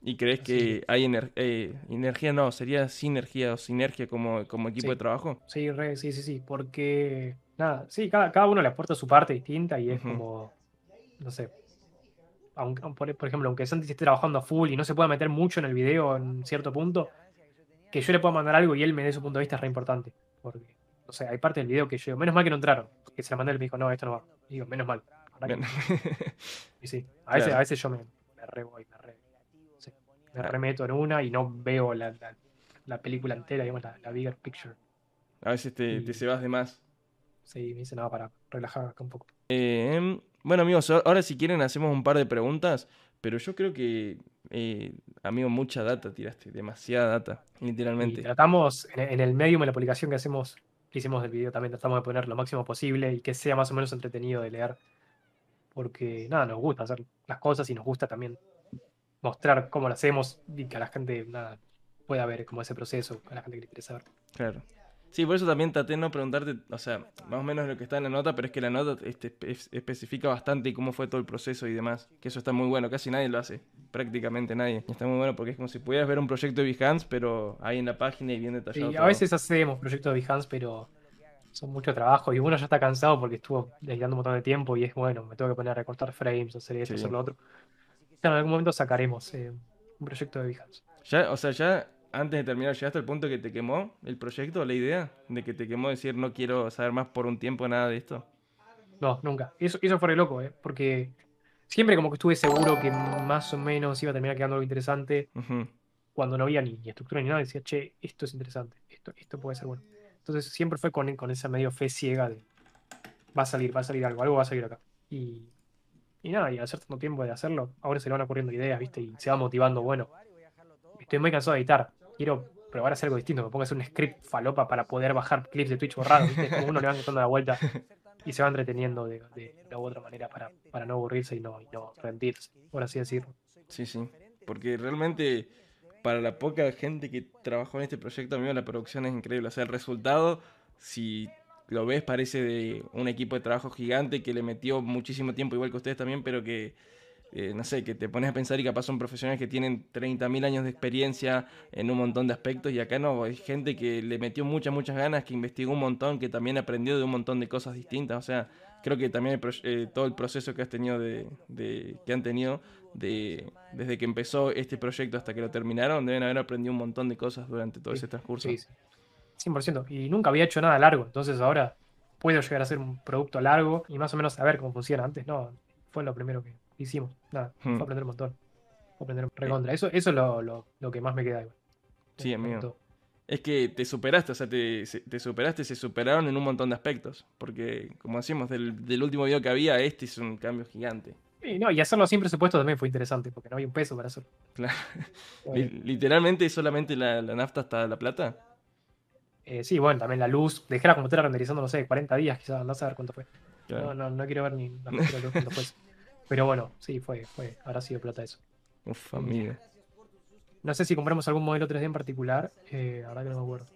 ¿Y crees que hay eh, energía? No, sería sinergia o sinergia como, como equipo de trabajo. Sí, sí, sí, sí, porque nada, sí, cada, cada uno le aporta su parte distinta y es como, no sé, aunque, por, ejemplo, aunque Santi esté trabajando a full y no se pueda meter mucho en el video en cierto punto, que yo le pueda mandar algo y él me dé su punto de vista es re importante. Porque, no sé, hay parte del video que yo, menos mal que no entraron, que se la mandé y me dijo, no, esto no va. digo, menos mal. y sí, a veces, a veces yo me, me re voy, me re me remeto en una y no veo la, película entera, digamos, la, bigger picture. A veces te, te vas de más. Sí, me dice nada para relajar acá un poco. Eh, bueno, amigos, ahora si quieren hacemos un par de preguntas, pero yo creo que, eh, amigo, mucha data tiraste, demasiada data, literalmente. tratamos, en, el medio de la publicación que hacemos, que hicimos del video, también tratamos de poner lo máximo posible y que sea más o menos entretenido de leer. Porque, nada, nos gusta hacer las cosas y nos gusta también mostrar cómo lo hacemos y que a la gente nada, pueda ver como ese proceso, a la gente que quiere saber. Claro. Sí, por eso también traté no preguntarte, o sea, más o menos lo que está en la nota, pero es que la nota este, especifica bastante cómo fue todo el proceso y demás. Que eso está muy bueno, casi nadie lo hace, prácticamente nadie. está muy bueno porque es como si pudieras ver un proyecto de Behance, pero ahí en la página y bien detallado. Sí, a veces hacemos proyectos de Behance, pero son mucho trabajo y uno ya está cansado porque estuvo dedicando un montón de tiempo y es bueno, me tengo que poner a recortar frames, hacer esto, hacer lo otro en algún momento sacaremos eh, un proyecto de Behance. Ya, o sea, ya antes de terminar, ¿llegaste al punto que te quemó el proyecto, la idea? De que te quemó decir no quiero saber más por un tiempo nada de esto. No, nunca. Eso, eso fue loco, ¿eh? Porque siempre como que estuve seguro que más o menos iba a terminar quedando algo interesante. Cuando no había ni, estructura ni nada, decía, che, esto es interesante, esto, esto puede ser bueno. Entonces siempre fue con, con esa medio fe ciega de, va a salir, va a salir algo, algo va a salir acá. Y y nada, y al hacer tanto tiempo de hacerlo, ahora se le van ocurriendo ideas, ¿viste? Y se va motivando, bueno, estoy muy cansado de editar, quiero probar hacer algo distinto, a hacer un script falopa para poder bajar clips de Twitch borrados, ¿viste? Como uno le va dando la vuelta y se va entreteniendo de, de, u otra manera para, para no aburrirse y no, y no rendirse, por así decirlo. Sí, sí, porque realmente para la poca gente que trabajó en este proyecto, a mí la producción es increíble, o sea, el resultado, si lo ves, parece de un equipo de trabajo gigante que le metió muchísimo tiempo, igual que ustedes también, pero que, eh, no sé, que te pones a pensar y capaz son profesionales que tienen 30.000 años de experiencia en un montón de aspectos y acá no, hay gente que le metió muchas, muchas ganas, que investigó un montón, que también aprendió de un montón de cosas distintas, o sea, creo que también eh, todo el proceso que has tenido de, que han tenido de, desde que empezó este proyecto hasta que lo terminaron, deben haber aprendido un montón de cosas durante todo ese transcurso. 100%. Y nunca había hecho nada largo, entonces ahora puedo llegar a hacer un producto largo y más o menos saber cómo funciona. Antes no, fue lo primero que hicimos. Nada, fue hmm. aprender un montón. Fue aprender recontra. Eso, eso es lo, lo, que más me queda. Sí, amigo. Es que te superaste, o sea, te, te, superaste, se superaron en un montón de aspectos. Porque, como decimos, del, del último video que había, este es un cambio gigante. Y, no, y hacerlo sin presupuesto también fue interesante, porque no había un peso para hacerlo. Claro. Literalmente solamente la, la nafta hasta la plata. Eh, sí, bueno, también la luz. Dejé la computadora renderizando, no sé, 40 días quizás, no a ver cuánto fue. No, no, no, quiero ver ni la luz cuánto fue. Pero bueno, sí, fue, fue, habrá sido plata eso. Uf, amiga. No sé si compramos algún modelo 3D en particular, eh, ahora que no me acuerdo.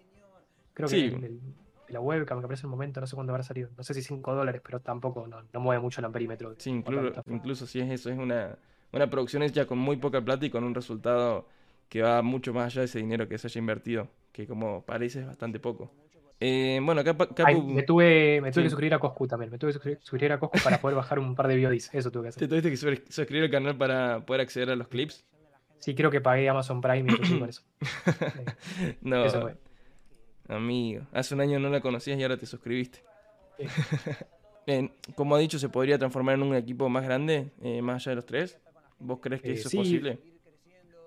Creo que el, el, la webcam que aparece en el momento, no sé cuándo habrá salido. No sé si 5 dólares, pero tampoco no, no, mueve mucho el amperímetro. Sí, incluso, incluso si es eso, es una, una producción hecha con muy poca plata y con un resultado que va mucho más allá de ese dinero que se haya invertido que como parece es bastante poco. Eh, bueno, acá, me tuve, me tuve que suscribir a Coscu también. Me tuve que suscribir a Coscu para poder bajar un par de biodis. Eso tuve que hacer. ¿Te tuviste que suscribir al canal para poder acceder a los clips? Sí, creo que pagué Amazon Prime y por eso. no, eso amigo. Hace un año no la conocías y ahora te suscribiste. como ha dicho, ¿se podría transformar en un equipo más grande, eh, más allá de los tres? ¿Vos crees que eh, eso es posible?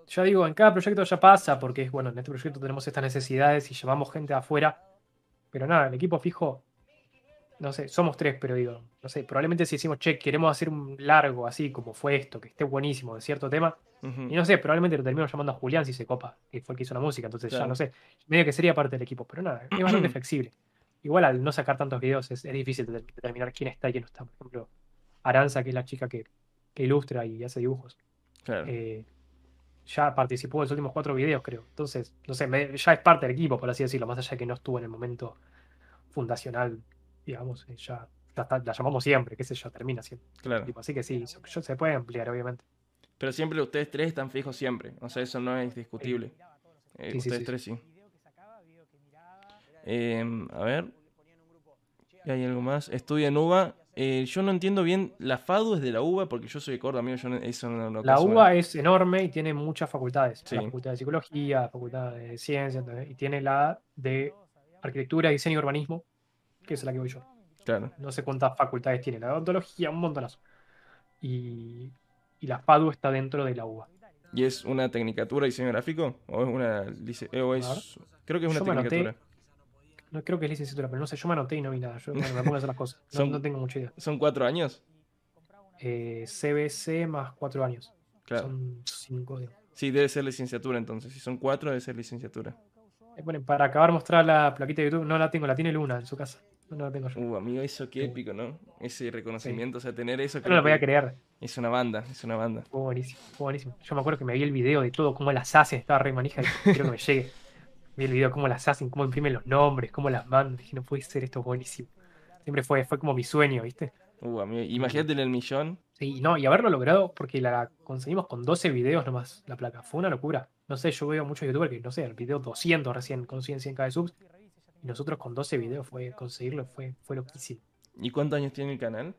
Ya digo, en cada proyecto ya pasa, porque bueno, en este proyecto tenemos estas necesidades y llevamos gente afuera. Pero nada, el equipo fijo, no sé, somos tres, pero digo, no sé, probablemente si decimos, che, queremos hacer un largo así como fue esto, que esté buenísimo de cierto tema, y no sé, probablemente lo termino llamando a Julián si se copa, que fue el que hizo la música, entonces ya no sé, medio que sería parte del equipo, pero nada, es bastante flexible. Igual al no sacar tantos videos es, difícil determinar quién está y quién no está. Por ejemplo, Aranza, que es la chica que, ilustra y hace dibujos. Eh, ya participó en los últimos cuatro videos, creo. Entonces, no sé, ya es parte del equipo, por así decirlo, más allá de que no estuvo en el momento fundacional, digamos, eh, ya, la llamamos siempre, qué sé yo, termina siempre. Claro. así que sí, se puede ampliar, obviamente. Pero siempre ustedes tres están fijos siempre, o sea, eso no es discutible. Eh, ustedes tres sí. Em, a ver. ¿Hay algo más? Estudia en UBA. Eh, yo no entiendo bien, ¿la FADU es de la UBA? Porque yo soy de Córdoba, amigo, yo eso no lo La UBA es enorme y tiene muchas facultades. La facultad de Psicología, la facultad de Ciencias, y tiene la de Arquitectura, Diseño y Urbanismo, que es la que voy yo. Claro. No sé cuántas facultades tiene. La odontología, un montonazo. Y, y la FADU está dentro de la UBA. ¿Y es una tecnicatura de diseño gráfico? ¿O es una... O es, creo que es una tecnicatura no creo que es licenciatura, pero no sé, yo me anoté y no vi nada. Yo me pongo a hacer las cosas. No, tengo mucha idea. ¿Son cuatro años? Eh, CBC más cuatro años. Claro. Son cinco. Sí, debe ser licenciatura entonces. Si son cuatro, debe ser licenciatura. Eh, para acabar mostrar la plaquita de YouTube, no la tengo, la tiene Luna en su casa. No, la tengo yo. Uh, amigo, eso qué épico, ¿no? Ese reconocimiento, o sea, tener eso. no lo voy a creer. Es una banda, es una banda. Fue buenísimo, fue buenísimo. Yo me acuerdo que me vi el video de todo, cómo las hace, estaba re manija y quiero que me llegue. Vi el video cómo las hacen, cómo imprimen los nombres, cómo las mandan. Dije, no puede ser esto buenísimo. Siempre fue, fue como mi sueño, ¿viste? Uh, imagínate en el millón. Sí, no, y haberlo logrado porque la conseguimos con 12 videos nomás, la placa. Fue una locura. No sé, yo veo muchos youtubers que, no sé, el video 200 recién consiguen 100k de subs. Y nosotros con 12 videos fue conseguirlo, fue, fue loquísimo. ¿Y cuántos años tiene el canal?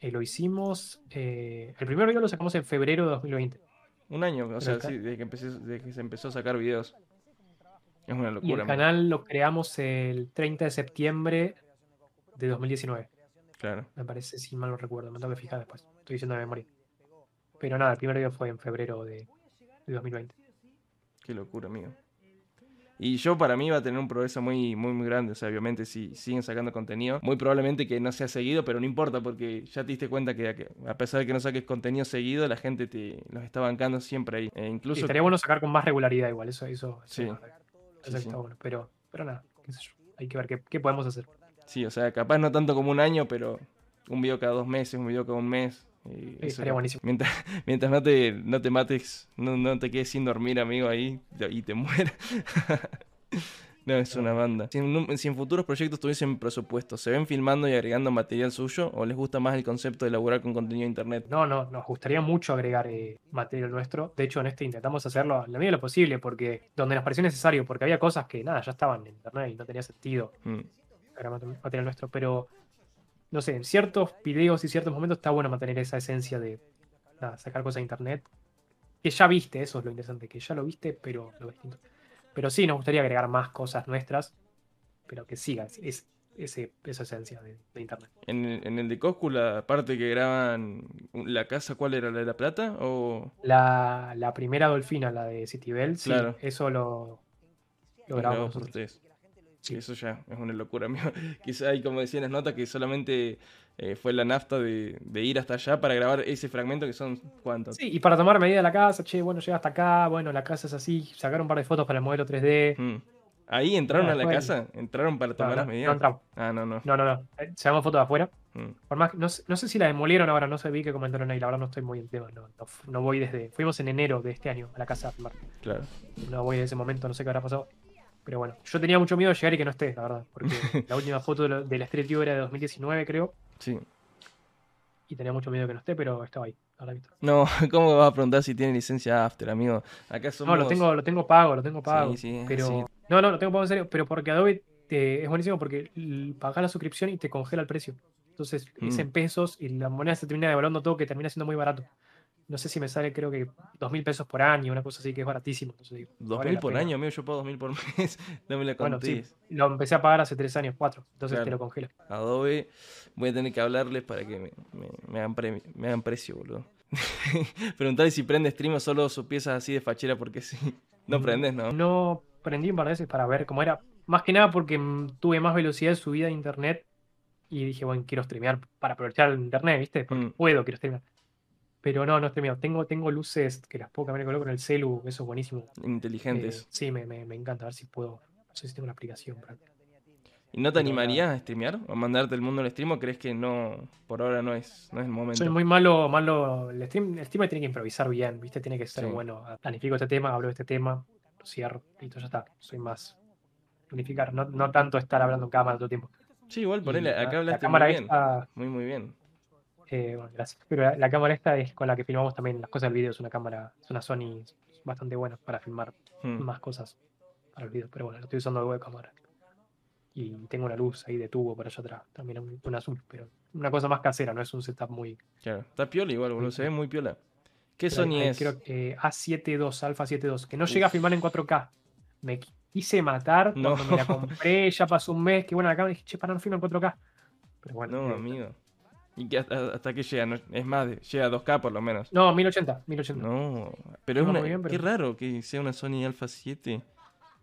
Eh, lo hicimos. Eh, el primer video lo sacamos en febrero de 2020. Un año, o sea, sí, desde que, empecé, desde que se empezó a sacar videos. Es una locura. Y el canal lo creamos el 30 de septiembre de 2019. Claro. Me parece, si mal no recuerdo. Me tengo que fijar después. Estoy diciendo de memoria. Pero nada, el primer video fue en febrero de, 2020. Qué locura, amigo. Y yo para mí va a tener un progreso muy, muy, muy grande. O sea, obviamente si siguen sacando contenido, muy probablemente que no sea seguido, pero no importa porque ya te diste cuenta que a pesar de que no saques contenido seguido, la gente te los está bancando siempre ahí. E incluso... estaría bueno sacar con más regularidad igual, eso, eso, sí. Pero, pero nada, qué sé yo. Hay que ver qué, podemos hacer. Sí, o sea, capaz no tanto como un año, pero un video cada dos meses, un video cada un mes. estaría buenísimo. Mientras, mientras no, te, no te mates, no, no te quedes sin dormir, amigo, ahí y te mueras. No, es una banda. Si en, futuros proyectos tuviesen presupuesto, ¿se ven filmando y agregando material suyo o les gusta más el concepto de elaborar con contenido de internet? No, no, nos gustaría mucho agregar eh, material nuestro. De hecho, en este intentamos hacerlo a la medida de lo posible, porque donde nos pareció necesario, porque había cosas que nada, ya estaban en internet y no tenía sentido mm. agregar material nuestro, pero no sé, en ciertos videos y ciertos momentos está bueno mantener esa esencia de sacar cosas de internet. Que ya viste, eso es lo interesante, que ya lo viste, pero lo distinto. Pero sí, nos gustaría agregar más cosas nuestras, pero que siga es, ese, esa esencia de, Internet. ¿En, ¿En, el de Coscu, la parte que graban la casa, cuál era? ¿La de La Plata? O... La, la primera Dolfina, la de Citibel, sí, eso lo, lo grabamos nosotros. Sí. Eso ya es una locura. Quizá hay, como decían las notas, que solamente eh, fue la nafta de, ir hasta allá para grabar ese fragmento que son cuántos. Sí, y para tomar medida de la casa, che, bueno, llega hasta acá, bueno, la casa es así, sacaron un par de fotos para el modelo 3D. Mm. ¿Ahí entraron a la casa? ¿Entraron para tomar las medidas? No entramos. Ah, no, no. No, no, no. Eh, Sacamos fotos de afuera. Mm. Por más, no, no, sé si la demolieron ahora, no sé, vi que comentaron ahí, la verdad no estoy muy en tema, no, no, voy desde... Fuimos en enero de este año a la casa a filmar. Claro. No voy en ese momento, no sé qué habrá pasado. Pero bueno, yo tenía mucho miedo de llegar y que no esté, la verdad. Porque la última foto de la Street View era de 2019, creo. Sí y tenía mucho miedo que no esté, pero estaba ahí. No, ¿cómo vas a preguntar si tiene licencia after, amigo? Acá somos... No, lo tengo, lo tengo pago, lo tengo pago. Sí, sí, pero... No, no, lo tengo pago en serio, pero porque Adobe es buenísimo porque pagas la suscripción y te congela el precio. Entonces es en mm. pesos y la moneda se termina devaluando todo que termina siendo muy barato. No sé si me sale, creo que dos mil pesos por año, una cosa así que es baratísimo. ¿Dos mil por año? Amigo, yo pago dos mil por mes. no me la bueno, lo empecé a pagar hace tres años, cuatro. Entonces te lo congela. Adobe, voy a tener que hablarles para que me, me, hagan, me hagan precio, boludo. Preguntarle si prende stream o solo sus piezas así de fachera porque sí. No mm, prendes, ¿no? No prendí un par de veces para ver cómo era. Más que nada porque tuve más velocidad de subida de internet y dije, bueno, quiero streamear para aprovechar el internet, ¿viste? Porque mm. puedo, quiero streamear. Pero no, no streameo. Tengo, tengo luces que las puedo cambiar de color con el celu, eso es buenísimo. Inteligentes. Eh, sí, me, me, me, encanta, a ver si puedo. No sé si tengo una aplicación para. ¿Y no te animarías a streamear o mandarte el mundo al stream o crees que no, por ahora no es, no es el momento? Soy muy malo, malo. El stream, el streamer tiene que improvisar bien, ¿viste? Tiene que ser bueno. Planifico este tema, hablo de este tema, lo cierro, y todo ya está. Soy más unificar, no, no tanto estar hablando en cámara todo el tiempo. Sí, igual ponele, acá hablaste muy bien. Muy, muy bien. Eh, bueno, gracias. Pero la, cámara esta es con la que filmamos también las cosas del video, es una cámara, es una Sony bastante buena para filmar hmm. más cosas para el video. Pero bueno, lo estoy usando de cámara y tengo una luz ahí de tubo por allá atrás, también un, azul, pero una cosa más casera, no es un setup muy... Claro, está piola igual, boludo, se ve muy piola. ¿Qué Sony es? Creo que A72, Alpha 72, que no llega a filmar en 4K. Me quise matar cuando me la compré, ya pasó un mes, que bueno, la cámara dije, che, para no filmar en 4K. Pero bueno. No, amigo. ¿Y que hasta, que llega? es más, llega a 2K por lo menos. No, 1080, 1080. No, pero es una, qué raro que sea una Sony Alpha 7.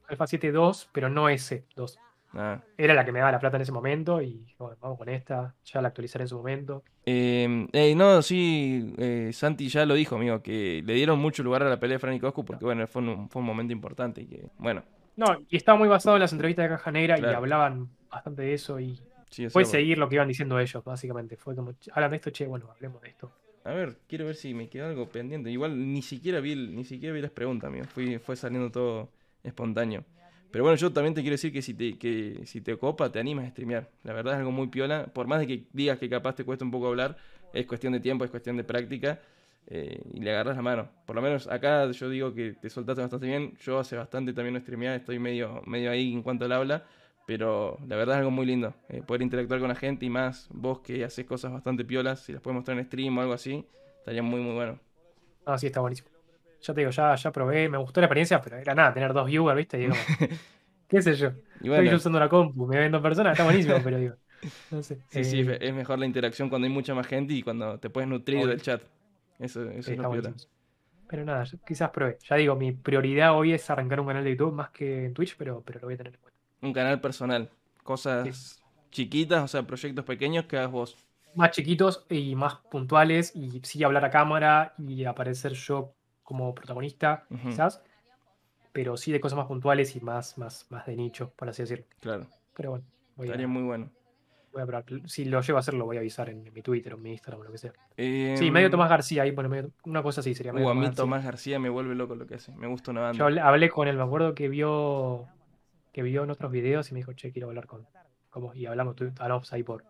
Alpha 7 2, pero no S2. Ah. Era la que me daba la plata en ese momento y vamos con esta, ya la actualizaré en su momento. Eh, no, sí, eh, Santi ya lo dijo, amigo, que le dieron mucho lugar a la pelea de Frank y Coscu porque, bueno, fue un, fue un momento importante y que, bueno. No, y estaba muy basado en las entrevistas de Caja Negra y hablaban bastante de eso y fue seguir lo que iban diciendo ellos, básicamente. Fue como, hablan de esto, che, bueno, hablemos de esto. A ver, quiero ver si me quedó algo pendiente. Igual ni siquiera vi, ni siquiera vi las preguntas, amigo. Fui, fue saliendo todo espontáneo. Pero bueno, yo también te quiero decir que si te, que si te copa, te animas a streamear. La verdad es algo muy piola. Por más de que digas que capaz te cuesta un poco hablar, es cuestión de tiempo, es cuestión de práctica. Eh, y le agarras la mano. Por lo menos acá yo digo que te soltaste bastante bien. Yo hace bastante también no streamear, estoy medio, medio ahí en cuanto al habla. Pero la verdad es algo muy lindo. Eh, poder interactuar con la gente y más vos que haces cosas bastante piolas, si las puedes mostrar en stream o algo así, estaría muy, muy bueno. Ah, sí, está buenísimo ya te digo, ya, ya probé, me gustó la experiencia, pero era nada, tener dos viewers, ¿viste? Digo, qué sé yo. Estoy usando la compu, me ven dos personas, está buenísimo, pero digo. No sé. Sí, sí, eh, es mejor la interacción cuando hay mucha más gente y cuando te puedes nutrir del chat. Eso, eso es lo peor. Pero nada, quizás probé. Ya digo, mi prioridad hoy es arrancar un canal de YouTube más que en Twitch, pero, pero lo voy a tener en cuenta. Un canal personal. Cosas chiquitas, o sea, proyectos pequeños que hagas vos. Más chiquitos y más puntuales y sí hablar a cámara y aparecer yo como protagonista, quizás, pero sí de cosas más puntuales y más, más, más de nicho, por así decirlo. Claro. Pero bueno, estaría muy bueno. Voy a Si lo llevo a hacer, lo voy a avisar en, mi Twitter o en mi Instagram o lo que sea. sí, medio em, Tomás García, ahí, bueno, una cosa así sería. Uh, a mí Tomás García me vuelve loco lo que hace. Me gusta una banda. Yo hablé, con él, me acuerdo que vio que vio en otros videos y me dijo, che, quiero hablar con. ¿Cómo? Y hablamos, hablamos ahí por,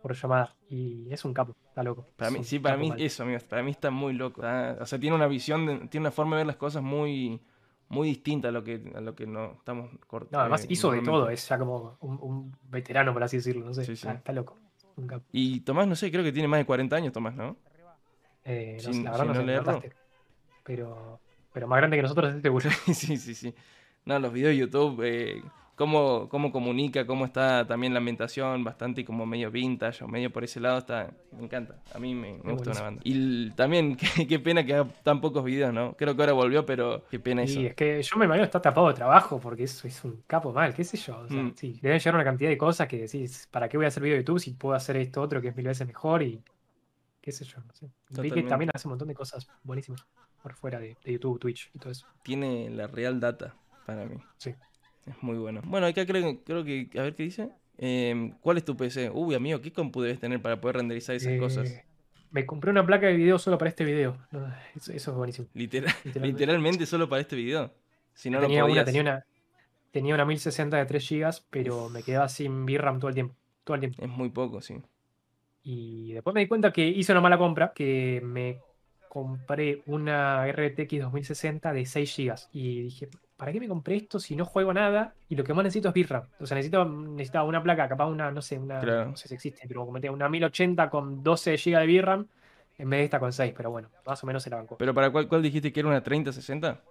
por llamada. Y es un capo, está loco. Para mí, sí, para mí eso, amigos, para mí está muy loco. O sea, tiene una visión, tiene una forma de ver las cosas muy, muy distinta a lo que, a lo que no estamos cortando. No, además hizo de todo, es ya como un, veterano, por así decirlo, no sé, está, loco. Y Tomás, no sé, creo que tiene más de 40 años, Tomás, ¿no? Eh, no la verdad no, sé, pero, pero más grande que nosotros, seguro. sí, sí, sí. No, los videos de YouTube, eh, cómo, cómo comunica, cómo está también la ambientación, bastante como medio vintage o medio por ese lado, está me encanta. A mí me, gusta una banda. Y también, qué, pena que haga tan pocos videos, ¿no? Creo que ahora volvió, pero qué pena eso. Sí, es que yo me imagino que está tapado de trabajo porque eso es un capo mal, qué sé yo. O sea, mm. sí, deben llegar una cantidad de cosas que decís, ¿para qué voy a hacer video de YouTube si puedo hacer esto otro que es mil veces mejor? Y qué sé yo, no sé. Vi que también hace un montón de cosas buenísimas por fuera de, de YouTube, Twitch y todo eso. Tiene la real data para mí. Sí. Es muy bueno. Bueno, acá creo, creo que, a ver qué dice. Em, ¿Cuál es tu PC? Uy, amigo, ¿qué compu debes tener para poder renderizar esas cosas? Eh, me compré una placa de video solo para este video. Eso, es buenísimo. literalmente. solo para este video. Si no tenía Una, tenía una, tenía una 1060 de 3 GB, pero me quedaba sin VRAM todo el tiempo. Todo el tiempo. Es muy poco, sí. Y después me di cuenta que hice una mala compra, que me compré una RTX 2060 de 6 GB. Y dije, ¿para qué me compré esto si no juego nada? Y lo que más necesito es VRAM. O sea, necesito, necesitaba una placa, capaz una, no sé, una, no sé si existe, pero como una 1080 con 12 GB de VRAM en vez de esta con 6, pero bueno, más o menos se la bancó. ¿Pero para cuál, cuál dijiste que era una 3060?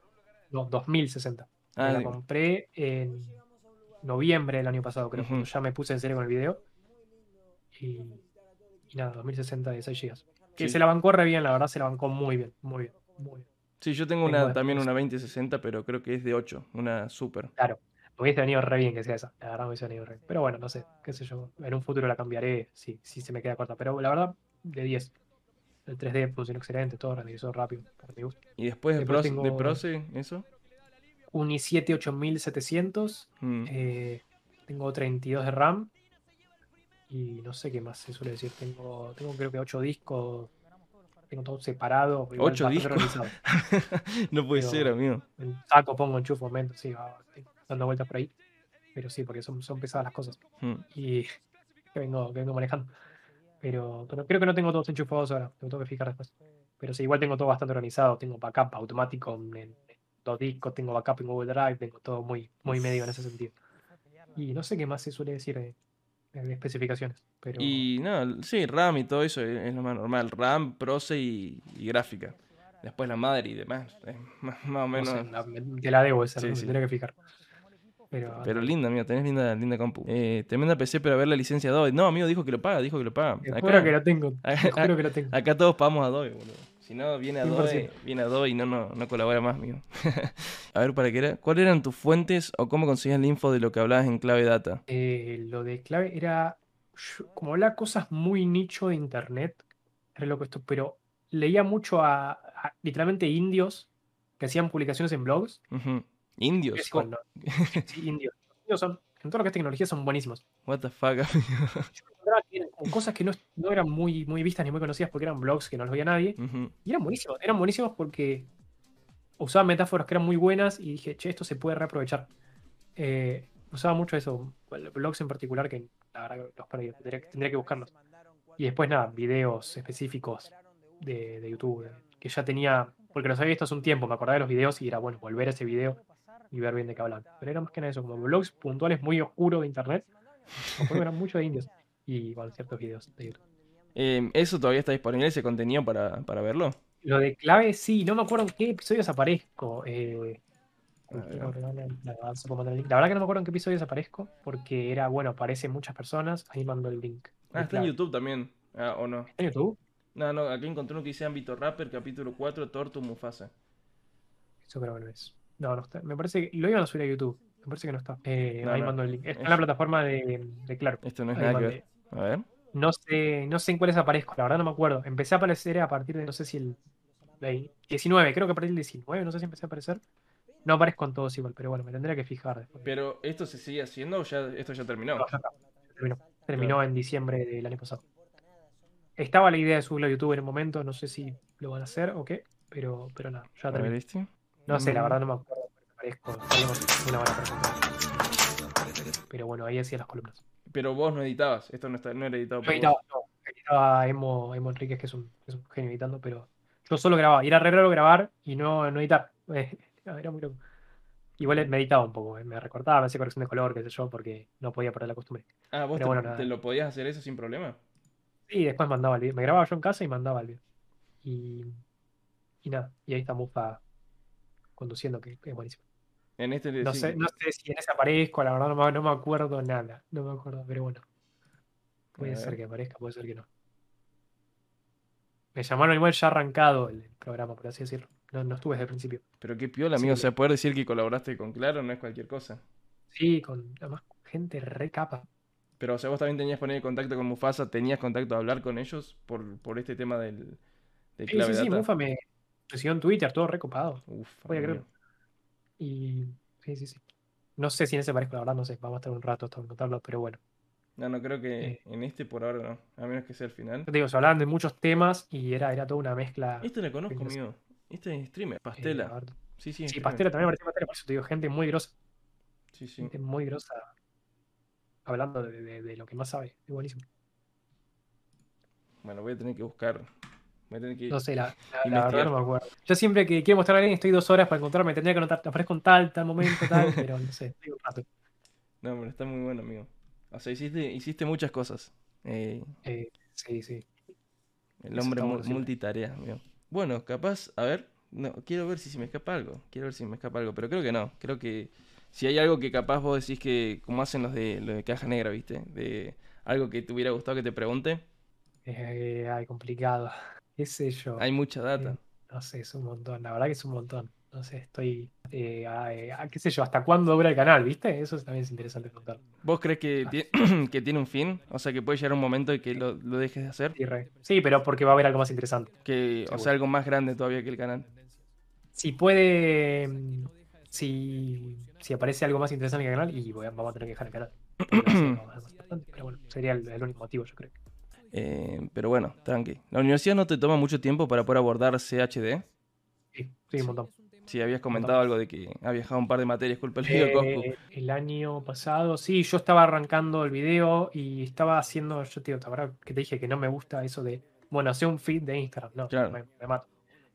No, 2060. Ah, la compré en noviembre del año pasado, creo. que Ya me puse en serio con el video. Y, nada, 2060 de 6 GB. Que se la bancó re bien, la verdad, se la bancó muy bien, muy bien, muy bien. Sí, yo tengo, una, también una 2060, pero creo que es de 8, una super. Claro, hubiese venido re bien que sea esa. La verdad hubiese venido re bien. Pero bueno, no sé, qué sé yo. En un futuro la cambiaré si, si se me queda corta. Pero la verdad, de 10. El 3D funcionó excelente, todo renderizó rápido, ¿Y después, de, Proce, eso? Un i7 8700. Mm. Eh, tengo 32 de RAM. Y no sé qué más se suele decir. Tengo, tengo creo que 8 discos tengo todo separado. ¿Ocho discos? no puede ser, amigo. saco, pongo, enchufo, momento, sí, dando vueltas por ahí. Pero sí, porque son, son pesadas las cosas. Hmm. Y que vengo, que vengo manejando. Pero, pero, creo que no tengo todos enchufados ahora. Tengo que fijar después. Pero sí, igual tengo todo bastante organizado. Tengo backup automático en, dos discos, tengo backup en Google Drive, tengo todo muy, muy medio en ese sentido. Y no sé qué más se suele decir de, de especificaciones. Y no, sí, RAM y todo eso es, lo más normal. RAM, proce y, gráfica. Después la madre y demás. más, o menos. te la debo esa, tendría que fijar. Pero, linda, amigo, tenés linda, linda compu. Eh, tremenda PC para ver la licencia Adobe. No, amigo, dijo que lo paga, dijo que lo paga. Acá, que lo tengo. Acá, que lo tengo. Acá todos pagamos Adobe, boludo. Si no, viene Adobe, viene Adobe y no, no, no colabora más, amigo. a ver, ¿para qué era? ¿Cuáles eran tus fuentes o cómo conseguías la info de lo que hablabas en clave data? Eh, lo de clave era como hablaba cosas muy nicho de internet, era loco esto, pero leía mucho a, literalmente indios que hacían publicaciones en blogs. Indios. sí, indios. son, en todo lo que es tecnología son buenísimos. What the fuck, con cosas que no, eran muy, muy vistas ni muy conocidas porque eran blogs que no los veía nadie. Y eran buenísimos. Eran buenísimos porque usaban metáforas que eran muy buenas y dije, che, esto se puede reaprovechar. Eh, usaba mucho eso, blogs en particular que la verdad los perdí, tendría, que buscarlos. Y después nada, videos específicos de, YouTube, que ya tenía, porque los había visto hace un tiempo, me acordaba de los videos y era bueno volver a ese video y ver bien de qué hablan. Pero era más que nada eso, como blogs puntuales muy oscuros de internet, eran mucho de indios y bueno, ciertos videos de YouTube. Em, ¿Eso todavía está disponible, ese contenido para, para, verlo? Lo de clave, sí, no me acuerdo en qué episodios aparezco. Eh, la, verdad que no me acuerdo en qué episodio desaparezco, porque era, bueno, aparecen muchas personas, ahí mando el link. Ah, está en YouTube también, ah, ¿o no? ¿Está en YouTube? No, no, aquí encontré uno que dice Ámbito Rapper, capítulo 4, Torto Mufasa. Eso creo que no es. No, no está. Me parece que lo iban a subir a YouTube. Me parece que no está. Eh, ahí mando el link. Está en la plataforma de, de Claro. Esto no es nada que ver. A ver. No sé, no sé en cuáles aparezco, la verdad no me acuerdo. Empecé a aparecer a partir de, no sé si el 19, creo que a partir del 19, no sé si empecé a aparecer. No aparezco en todos igual, pero bueno, me tendría que fijar después. Pero ¿esto se sigue haciendo o ya esto ya terminó? terminó. Terminó en diciembre del año pasado. Estaba la idea de subirlo a YouTube en un momento, no sé si lo van a hacer o qué, pero, pero nada, ya terminó. Este. No sé, la mm. verdad no me acuerdo, parezco una buena Pero bueno, ahí hacía las columnas. Pero vos no editabas, esto no, está, no era editado. No editaba, no. Editaba Emo, Emo Enríquez, que es, un, es un genio editando, pero yo solo grababa. Y era re raro grabar y no, no editar. era muy loco. Igual me editaba un poco, eh, me recortaba, me hacía corrección de color, qué sé yo, porque no podía perder la costumbre. Ah, vos te, lo podías hacer eso sin problema. Sí, después mandaba el video. Me grababa yo en casa y mandaba el video. Y, y nada, y ahí está Mufa conduciendo, que, es buenísimo. En este no, sé, no sé si en ese aparezco, la verdad no me, acuerdo nada. No me acuerdo, pero bueno. Puede ser que aparezca, puede ser que no. Me llamaron igual ya arrancado el programa, por así decirlo. No, estuve desde el principio. Pero qué piola, amigo. o sea, poder decir que colaboraste con Claro no es cualquier cosa. Sí, con además gente re capa. Pero, o sea, vos también tenías poner contacto con Mufasa, tenías contacto a hablar con ellos por, por este tema del. De sí, sí, sí, Mufa me recibió en Twitter, todo recopado. Uf, Voy a creer. Y. Sí, sí, sí. No sé si en ese parezco, la verdad, no sé. Vamos a estar un rato hasta encontrarlo, pero bueno. No, no creo que eh. en este por ahora no. A menos que sea el final. Te digo, se hablaban de muchos temas y era, era toda una mezcla. Este lo conozco, amigo. Este es streamer, Pastela. sí, sí. Sí, Pastela también pareció Pastela, por eso te digo, gente muy grosa. Sí, sí. Gente muy grosa hablando de, de, lo que más sabe. Es buenísimo. Bueno, voy a tener que buscar no sé, la, verdad no me acuerdo. Yo siempre que quiero mostrar a alguien estoy dos horas para encontrarme, tendría que anotar, te aparezco en tal, tal momento, tal, pero no sé, estoy un rato. No, pero está muy bueno, amigo. O sea, hiciste, hiciste muchas cosas. Eh, eh, sí, sí. El hombre multitarea, amigo. Bueno, capaz, a ver, no, quiero ver si se me escapa algo. Quiero ver si me escapa algo, pero creo que no. Creo que si hay algo que capaz vos decís que, como hacen los de, los de caja negra, ¿viste? De algo que te hubiera gustado que te pregunte. Eh, ay, complicado. ¿Qué sé yo? Hay mucha data. Eh, no sé, es un montón. La verdad que es un montón. No sé, estoy. Eh, ¿Qué sé yo? ¿Hasta cuándo dura el canal? ¿Viste? Eso también es interesante contar. ¿Vos crees que, ah. tiene, que tiene un fin? O sea, que puede llegar un momento y que lo, dejes de hacer. Sí, pero porque va a haber algo más interesante. Que, o sea, algo más grande todavía que el canal. Si puede. Mm, si, si aparece algo más interesante que el canal, y vamos a tener que dejar el canal. Pero bueno, sería el, único motivo, yo creo. Eh, pero bueno, tranqui. ¿La universidad no te toma mucho tiempo para poder abordar CHD? Sí, sí, un montón. Sí, habías comentado algo de que había dejado un par de materias culpa del video eh, El año pasado, sí, yo estaba arrancando el video y estaba haciendo, yo te digo, que te dije que no me gusta eso de, bueno, hacer un feed de Instagram, no, me, me, mato.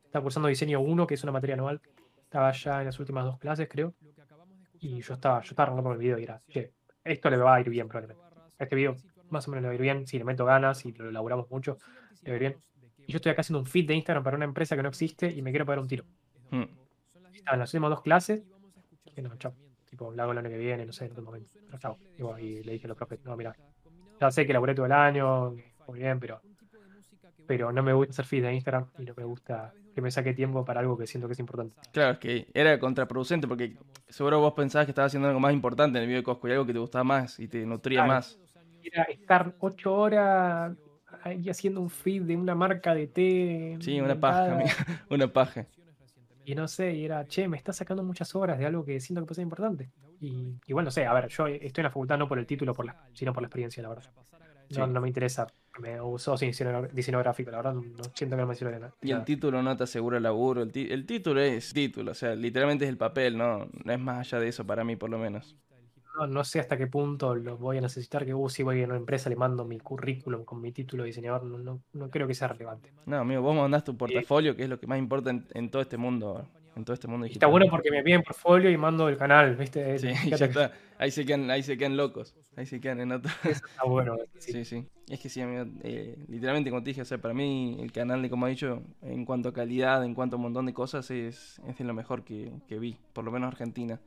Estaba cursando diseño 1, que es una materia anual, estaba ya en las últimas dos clases, creo, y yo estaba, yo estaba arrancando el video y era, che, esto le va a ir bien probablemente. Este video más o menos le va a ir bien, si le meto ganas y lo elaboramos mucho, le va a ir bien. Y yo estoy acá haciendo un feed de Instagram para una empresa que no existe y me quiero pegar un tiro. Mm. En las últimas dos clases, y no, chao. Tipo, hago el año que viene, no sé, en otro momento. Pero chao. Y, le dije a los profes, no, mira, ya sé que laburé todo el año, muy bien, pero, pero no me gusta hacer feed de Instagram y no me gusta que me saque tiempo para algo que siento que es importante. Claro, es que era contraproducente porque seguro vos pensabas que estabas haciendo algo más importante en el video de Cosco y algo que te gustaba más y te nutría más. Era estar ocho horas ahí haciendo un feed de una marca de té. Sí, una paja, una paja. Y no sé, y era, che, me está sacando muchas horas de algo que siento que puede ser importante. Y, y bueno, no sé, a ver, yo estoy en la facultad no por el título, por la, sino por la experiencia, la verdad. No, me interesa. Me usó sin diseño, gráfico, la verdad, no siento que no me sirve de nada. Y el título no te asegura el laburo. El, el, título es título, o sea, literalmente es el papel, no, no es más allá de eso para mí, por lo menos. No, no sé hasta qué punto lo voy a necesitar. Que uh, si voy a una empresa le mando mi currículum con mi título de diseñador, no, no, creo que sea relevante. No, amigo, vos mandás tu portafolio, que es lo que más importa en todo este mundo en todo este mundo digital. Está bueno porque me piden portfolio y mando el canal, ¿viste? Sí, ya está. Ahí se quedan, ahí se quedan locos. Ahí se quedan en otro. Eso está bueno. Sí, sí. Es que sí, amigo, eh, literalmente como te dije, o sea, para mí el canal de como he dicho, en cuanto a calidad, en cuanto a un montón de cosas, es, es de lo mejor que, que vi, por lo menos Argentina.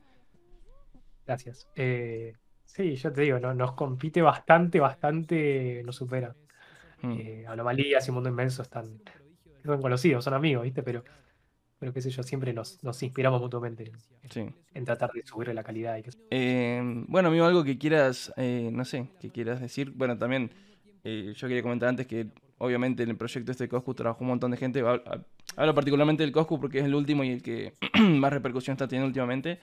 Gracias. Eh, sí, yo te digo, ¿no? nos compite bastante, bastante, nos supera. Mm. Eh, anomalías y Mundo Inmenso están, son conocidos, son amigos, ¿viste? Pero pero qué sé yo, siempre nos, inspiramos mutuamente en, tratar de subir la calidad. Y eh, bueno, amigo, algo que quieras, eh, no sé, que quieras decir. Bueno, también eh, yo quería comentar antes que obviamente en el proyecto este de Coscu trabajó un montón de gente. Hablo particularmente del Coscu porque es el último y el que más repercusión está teniendo últimamente.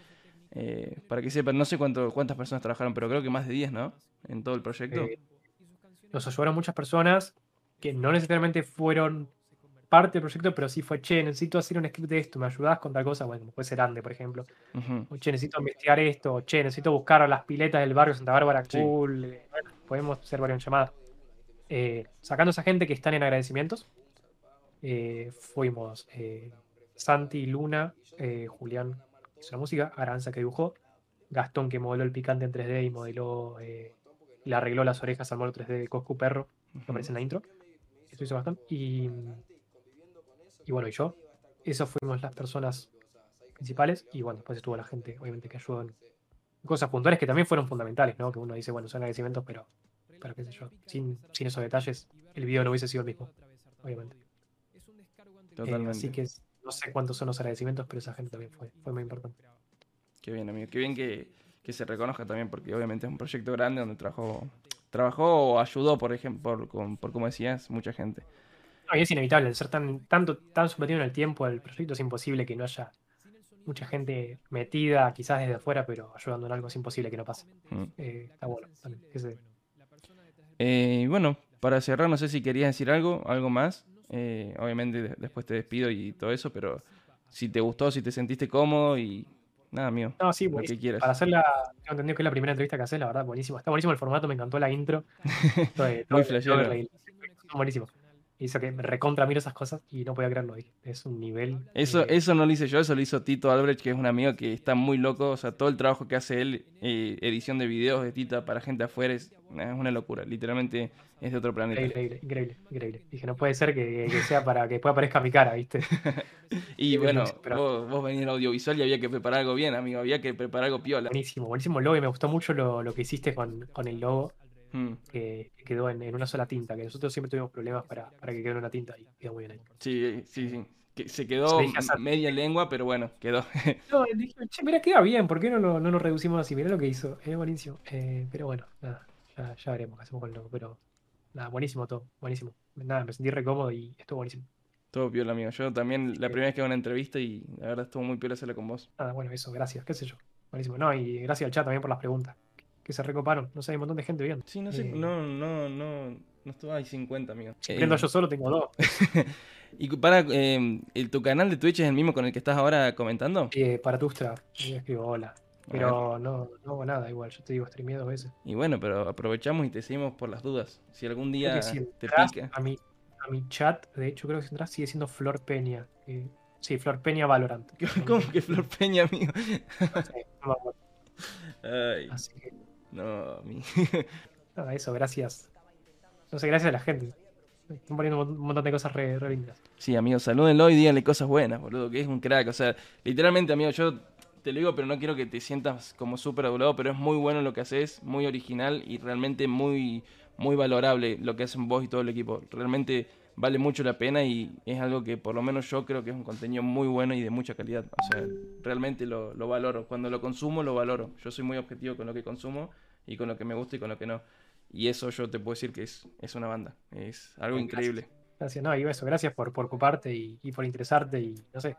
Para que sepan, no sé cuánto, cuántas personas trabajaron, pero creo que más de 10, ¿no? En todo el proyecto. nos ayudaron muchas personas que no necesariamente fueron parte del proyecto, pero sí fue, che, necesito hacer un script de esto, ¿me ayudás con tal cosa? Bueno, puede ser Ande, por ejemplo. O, che, necesito investigar esto, o, che, necesito buscar las piletas del barrio Santa Bárbara, cool. Eh, podemos hacer varias llamadas. Eh, sacando a esa gente que están en agradecimientos, eh, fuimos Santi, Luna, Julián, hizo la música, Aranza, que dibujó, Gastón, que modeló el picante en 3D y modeló, le arregló las orejas al modelo 3D de Coscu Perro, que aparece en la intro. Eso hizo bastante. Y y bueno, y yo. Esas fuimos las personas principales. Y bueno, después estuvo la gente, obviamente, que ayudó en cosas puntuales que también fueron fundamentales, ¿no? Que uno dice, bueno, son agradecimientos, pero, pero qué sé yo, sin, sin esos detalles, el video no hubiese sido el mismo, obviamente. Totalmente. Eh, así que no sé cuántos son los agradecimientos, pero esa gente también fue, fue muy importante. Qué bien, amigo. Qué bien que, que se reconozca también, porque obviamente es un proyecto grande donde trabajó, trabajó o ayudó, por ejemplo, por, por como decías, mucha gente es inevitable, el ser tan, tanto, tan sometido en el tiempo al proyecto es imposible que no haya mucha gente metida, quizás desde afuera, pero ayudando en algo es imposible que no pase. Mm. Eh, está bueno también. Eh, y bueno, para cerrar, no sé si querías decir algo, algo más. Eh, obviamente después te despido y todo eso, pero si te gustó, si te sentiste cómodo y nada mío. No, sí, lo que quieras. Para hacerla, tengo entendido que es la primera entrevista que haces, la verdad, buenísimo. Está buenísimo el formato, me encantó la intro. Muy flashero. Buenísimo. Hizo que me recontra miro esas cosas y no podía creerlo. Es un nivel. Eso, eso no lo hice yo, eso lo hizo Tito Albrecht, que es un amigo que está muy loco. O sea, todo el trabajo que hace él, eh, edición de videos de Tita para gente afuera, es, una locura. Literalmente es de otro planeta. Increíble, increíble, increíble. Dije, no puede ser que, sea para que pueda aparezca mi cara, ¿viste? y bueno, vos, vos venís en audiovisual y había que preparar algo bien, amigo. Había que preparar algo piola. Buenísimo, buenísimo logo y me gustó mucho lo, lo que hiciste con, con el logo Mm. que quedó en, una sola tinta, que nosotros siempre tuvimos problemas para, para que quede en una tinta y quedó muy bien ahí. Sí, sí, sí. Que se quedó media lengua, pero bueno, quedó. no, dije, che, mira, queda bien, ¿por qué no lo, no lo reducimos así? Mira lo que hizo, es buenísimo. Eh, pero bueno, nada, ya, ya veremos qué hacemos con el logo, pero nada, buenísimo todo, buenísimo. Nada, me sentí re cómodo y estuvo buenísimo. Todo piola, amigo. Yo también, la primera vez que hago una entrevista y la verdad estuvo muy piola hacerla con vos. Nada, bueno, eso, gracias, qué sé yo. Buenísimo. No, y gracias al chat también por las preguntas que se recoparon. No sé, hay un montón de gente viendo. Sí, no sé, eh, no, no, no, no estuvo, hay 50, amigo. Viendo yo solo tengo dos. y para, eh, ¿tu canal de Twitch es el mismo con el que estás ahora comentando? Sí, eh, para Tustra, yo escribo hola. Pero no, no hago nada igual, yo te digo, streamé dos veces. Y bueno, pero aprovechamos y te seguimos por las dudas. Si algún día te pica. A mi, a mi chat, de hecho creo que entras sigue siendo Flor Peña. sí, Flor Peña Valorant. ¿Cómo que Flor Peña, amigo? no Ay. Así que no, mi. Nada, eso, gracias. No sé, gracias a la gente. Están poniendo un montón de cosas re, lindas. Sí, amigo, salúdenlo y díganle cosas buenas, boludo, que es un crack. O sea, literalmente, amigo, yo te lo digo, pero no quiero que te sientas como súper adulado, pero es muy bueno lo que haces, muy original y realmente muy, muy valorable lo que hacen vos y todo el equipo. Realmente vale mucho la pena y es algo que por lo menos yo creo que es un contenido muy bueno y de mucha calidad. O sea, realmente lo, lo, valoro. Cuando lo consumo, lo valoro. Yo soy muy objetivo con lo que consumo y con lo que me gusta y con lo que no. Y eso yo te puedo decir que es, es una banda. Es algo increíble. Gracias, no, y eso, gracias por, por ocuparte y, y, por interesarte y no sé.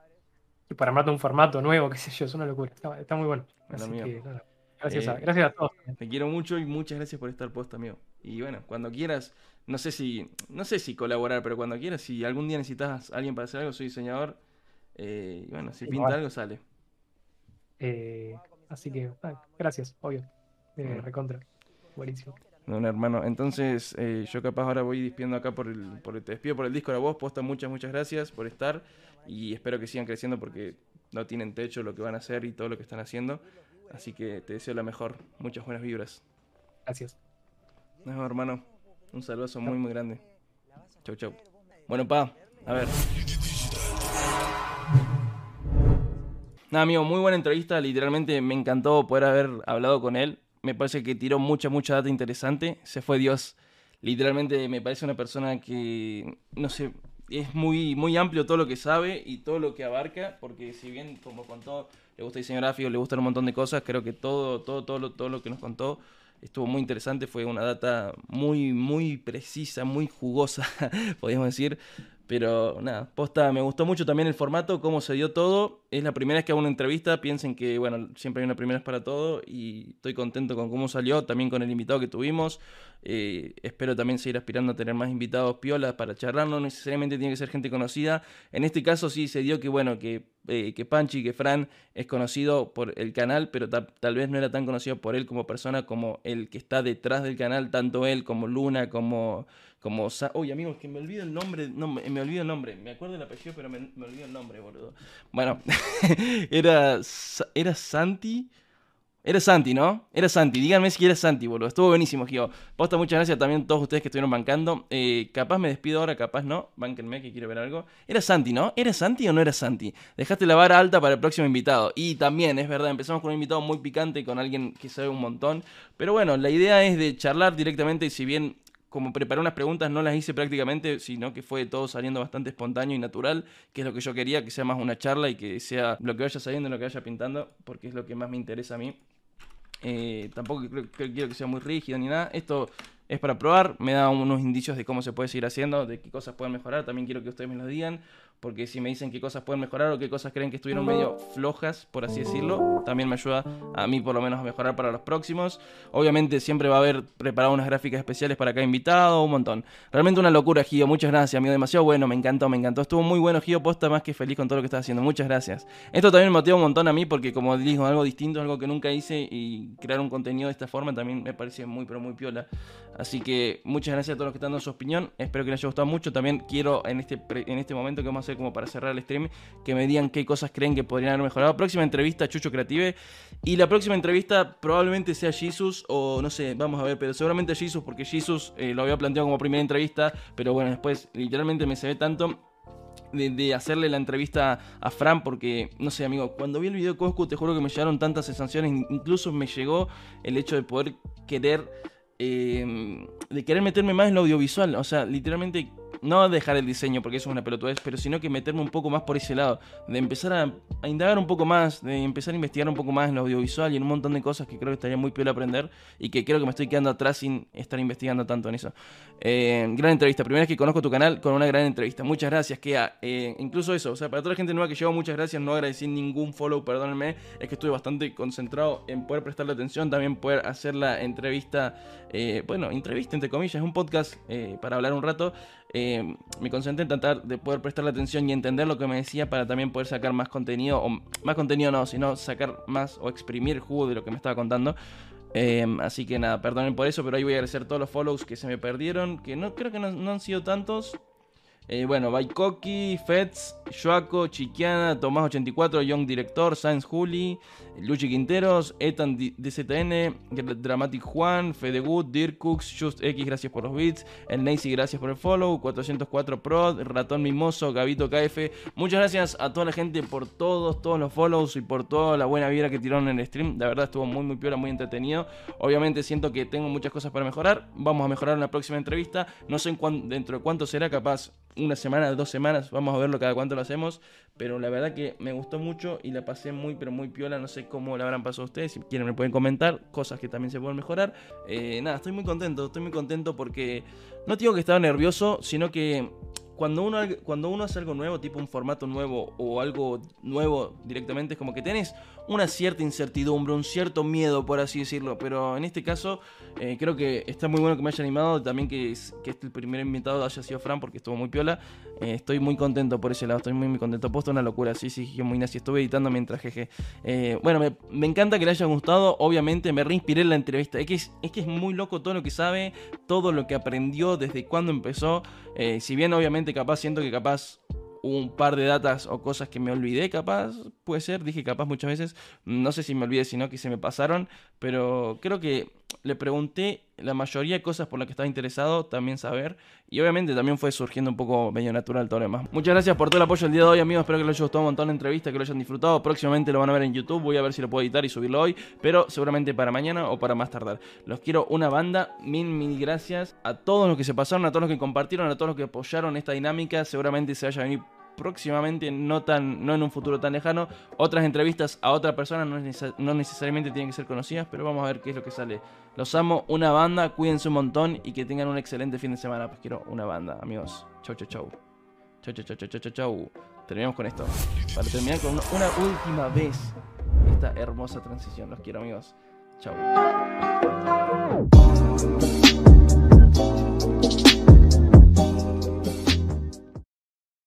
Y para armarte un formato nuevo, qué sé yo, es una locura. Está, muy bueno. Así que, gracias, a, eh, gracias a todos. Te quiero mucho y muchas gracias por estar puesto, amigo. Y bueno, cuando quieras, no sé si, no sé si colaborar, pero cuando quieras, si algún día necesitas a alguien para hacer algo, soy diseñador. Eh, y bueno, si pinta algo, sale. Eh, así que, ah, gracias, obvio. Eh, recontra. Buenísimo. No, hermano. Entonces, yo capaz ahora voy despidiendo acá por el, por el, te despido por el disco a vos. Posta, muchas, muchas gracias por estar. Y espero que sigan creciendo porque no tienen techo lo que van a hacer y todo lo que están haciendo. Así que te deseo la mejor. Muchas buenas vibras. Gracias. No, hermano. Un saludo muy, muy grande. Chau, chau. Bueno, pa, a ver. Nada, amigo, muy buena entrevista. Literalmente me encantó poder haber hablado con él. Me parece que tiró mucha, mucha data interesante. Se fue Dios. Literalmente me parece una persona que, no sé, es muy, muy amplio todo lo que sabe y todo lo que abarca. Porque si bien, como contó, le gusta diseño gráfico, le gustan un montón de cosas, creo que todo, todo, todo, todo lo que nos contó estuvo muy interesante, fue una data muy, muy precisa, muy jugosa, podríamos decir. Pero nada, posta, me gustó mucho también el formato, cómo se dio todo. Es la primera vez que hago una entrevista, piensen que, bueno, siempre hay una primera vez para todo y estoy contento con cómo salió, también con el invitado que tuvimos. Eh, espero también seguir aspirando a tener más invitados piolas para charlar, no necesariamente tiene que ser gente conocida. En este caso sí se dio que, bueno, que, eh, que Panchi, que Fran es conocido por el canal, pero tal vez no era tan conocido por él como persona como el que está detrás del canal, tanto él como Luna, como como. Uy, amigos, que me olvido el nombre. No, me, olvido el nombre. Me acuerdo el apellido, pero me, olvido el nombre, boludo. Bueno, era. Era Santi. Era Santi, ¿no? Era Santi. Díganme si era Santi, boludo. Estuvo buenísimo, Gio. Posta, muchas gracias también a todos ustedes que estuvieron bancando. Eh, capaz me despido ahora, capaz no. Bánquenme que quiero ver algo. Era Santi, ¿no? ¿Era Santi o no era Santi? Dejaste la vara alta para el próximo invitado. Y también, es verdad, empezamos con un invitado muy picante, con alguien que sabe un montón. Pero bueno, la idea es de charlar directamente, si bien como preparé unas preguntas, no las hice prácticamente, sino que fue todo saliendo bastante espontáneo y natural, que es lo que yo quería, que sea más una charla y que sea lo que vaya saliendo lo que vaya pintando, porque es lo que más me interesa a mí. Eh, tampoco quiero que sea muy rígido ni nada. Esto es para probar, me da unos indicios de cómo se puede seguir haciendo, de qué cosas pueden mejorar. También quiero que ustedes me lo digan, porque si me dicen qué cosas pueden mejorar o qué cosas creen que estuvieron medio flojas, por así decirlo, también me ayuda a mí por lo menos a mejorar para los próximos. Obviamente siempre va a haber preparado unas gráficas especiales para cada invitado, un montón. Realmente una locura, Gio, muchas gracias, amigo, demasiado bueno, me encantó, me encantó. Estuvo muy bueno, Gio, posta más que feliz con todo lo que estás haciendo. Muchas gracias. Esto también me motiva un montón a mí porque como digo, algo distinto, algo que nunca hice y crear un contenido de esta forma también me parece muy pero muy piola. Así que muchas gracias a todos los que están dando su opinión. Espero que les haya gustado mucho. También quiero en este, en este momento que vamos a hacer como para cerrar el stream, que me digan qué cosas creen que podrían haber mejorado. Próxima entrevista, Chucho Creative. Y la próxima entrevista probablemente sea Jesus o no sé, vamos a ver, pero seguramente Jesus porque Jesus eh, lo había planteado como primera entrevista, pero bueno, después literalmente me se ve tanto. De, hacerle la entrevista a Fran porque, no sé, amigo, cuando vi el video de Coscu te juro que me llegaron tantas sensaciones, incluso me llegó el hecho de poder querer, eh, de querer meterme más en lo audiovisual, o sea, literalmente no dejar el diseño porque eso es una pelotudez, pero sino que meterme un poco más por ese lado, de empezar a, indagar un poco más, de empezar a investigar un poco más en lo audiovisual y en un montón de cosas que creo que estaría muy peor aprender y que creo que me estoy quedando atrás sin estar investigando tanto en eso. Eh, gran entrevista, primera vez que conozco tu canal con una gran entrevista, muchas gracias, que eh, incluso eso, o sea, para toda la gente nueva que llegó, muchas gracias, no agradecí ningún follow, perdónenme, es que estuve bastante concentrado en poder prestarle atención, también poder hacer la entrevista, eh, bueno, entrevista entre comillas, es un podcast para hablar un rato. Eh, me concentré en tratar de poder prestarle atención y entender lo que me decía para también poder sacar más contenido, o más contenido no, sino sacar más o exprimir jugo de lo que me estaba contando. Eh, así que nada, perdonen por eso, pero ahí voy a agradecer todos los follows que se me perdieron, que no creo que no han sido tantos. Eh, bueno, Baikoki, Feds, Joaco, Chiquiana, Tomás84, Young Director, Science Juli, Luchi Quinteros, Ethan DZN, Dramatic Juan, Fedegood, Dirk Cooks, Just X, gracias por los beats, El Nacy, gracias por el follow, 404 Prod, Ratón Mimoso, Gabito KF. Muchas gracias a toda la gente por todos, todos los follows y por toda la buena vida que tiraron en el stream. La verdad estuvo muy, muy piola, muy entretenido. Obviamente siento que tengo muchas cosas para mejorar. Vamos a mejorar en la próxima entrevista. No sé en dentro de cuánto será capaz una semana, dos semanas, vamos a verlo cada cuánto lo hacemos, pero la verdad que me gustó mucho y la pasé muy, pero muy piola, no sé cómo la habrán pasado ustedes, si quieren me pueden comentar, cosas que también se pueden mejorar. Eh, nada, estoy muy contento, estoy muy contento porque no digo que estaba nervioso, sino que cuando uno, cuando uno hace algo nuevo, tipo un formato nuevo o algo nuevo directamente, es como que tenés una cierta incertidumbre, un cierto miedo, por así decirlo. Pero en este caso, eh, creo que está muy bueno que me haya animado. También que, que este el primer invitado haya sido Fran, porque estuvo muy piola. Eh, estoy muy contento por ese lado, estoy muy, muy contento. Puesto una locura, sí, sí, muy nazi. Estuve editando mientras jeje. Eh, bueno, me, encanta que le haya gustado. Obviamente, me reinspiré en la entrevista. Es que es, es que es muy loco todo lo que sabe, todo lo que aprendió desde cuando empezó. si bien, obviamente, capaz siento que capaz un par de datas o cosas que me olvidé, capaz, puede ser, dije capaz muchas veces, no sé si me olvidé, sino que se me pasaron, pero creo que le pregunté la mayoría de cosas por las que estaba interesado también saber, y obviamente también fue surgiendo un poco medio natural todo lo. Muchas gracias por todo el apoyo el día de hoy, amigos, espero que les haya gustado un montón la entrevista, que lo hayan disfrutado, próximamente lo van a ver en YouTube, voy a ver si lo puedo editar y subirlo hoy, pero seguramente para mañana o para más tardar. Los quiero una banda, mil, mil gracias a todos los que se pasaron, a todos los que compartieron, a todos los que apoyaron esta dinámica, seguramente se vaya a próximamente, no, tan, no en un futuro tan lejano, otras entrevistas a otra persona, no, no, necesariamente tienen que ser conocidas, pero vamos a ver qué es lo que sale. Los amo, una banda, cuídense un montón y que tengan un excelente fin de semana. Pues quiero una banda, amigos. Chau, chau, chau. Chau, chau, chau, chau, chau, chau. Terminamos con esto. Para terminar con una, última vez esta hermosa transición. Los quiero, amigos. Chau.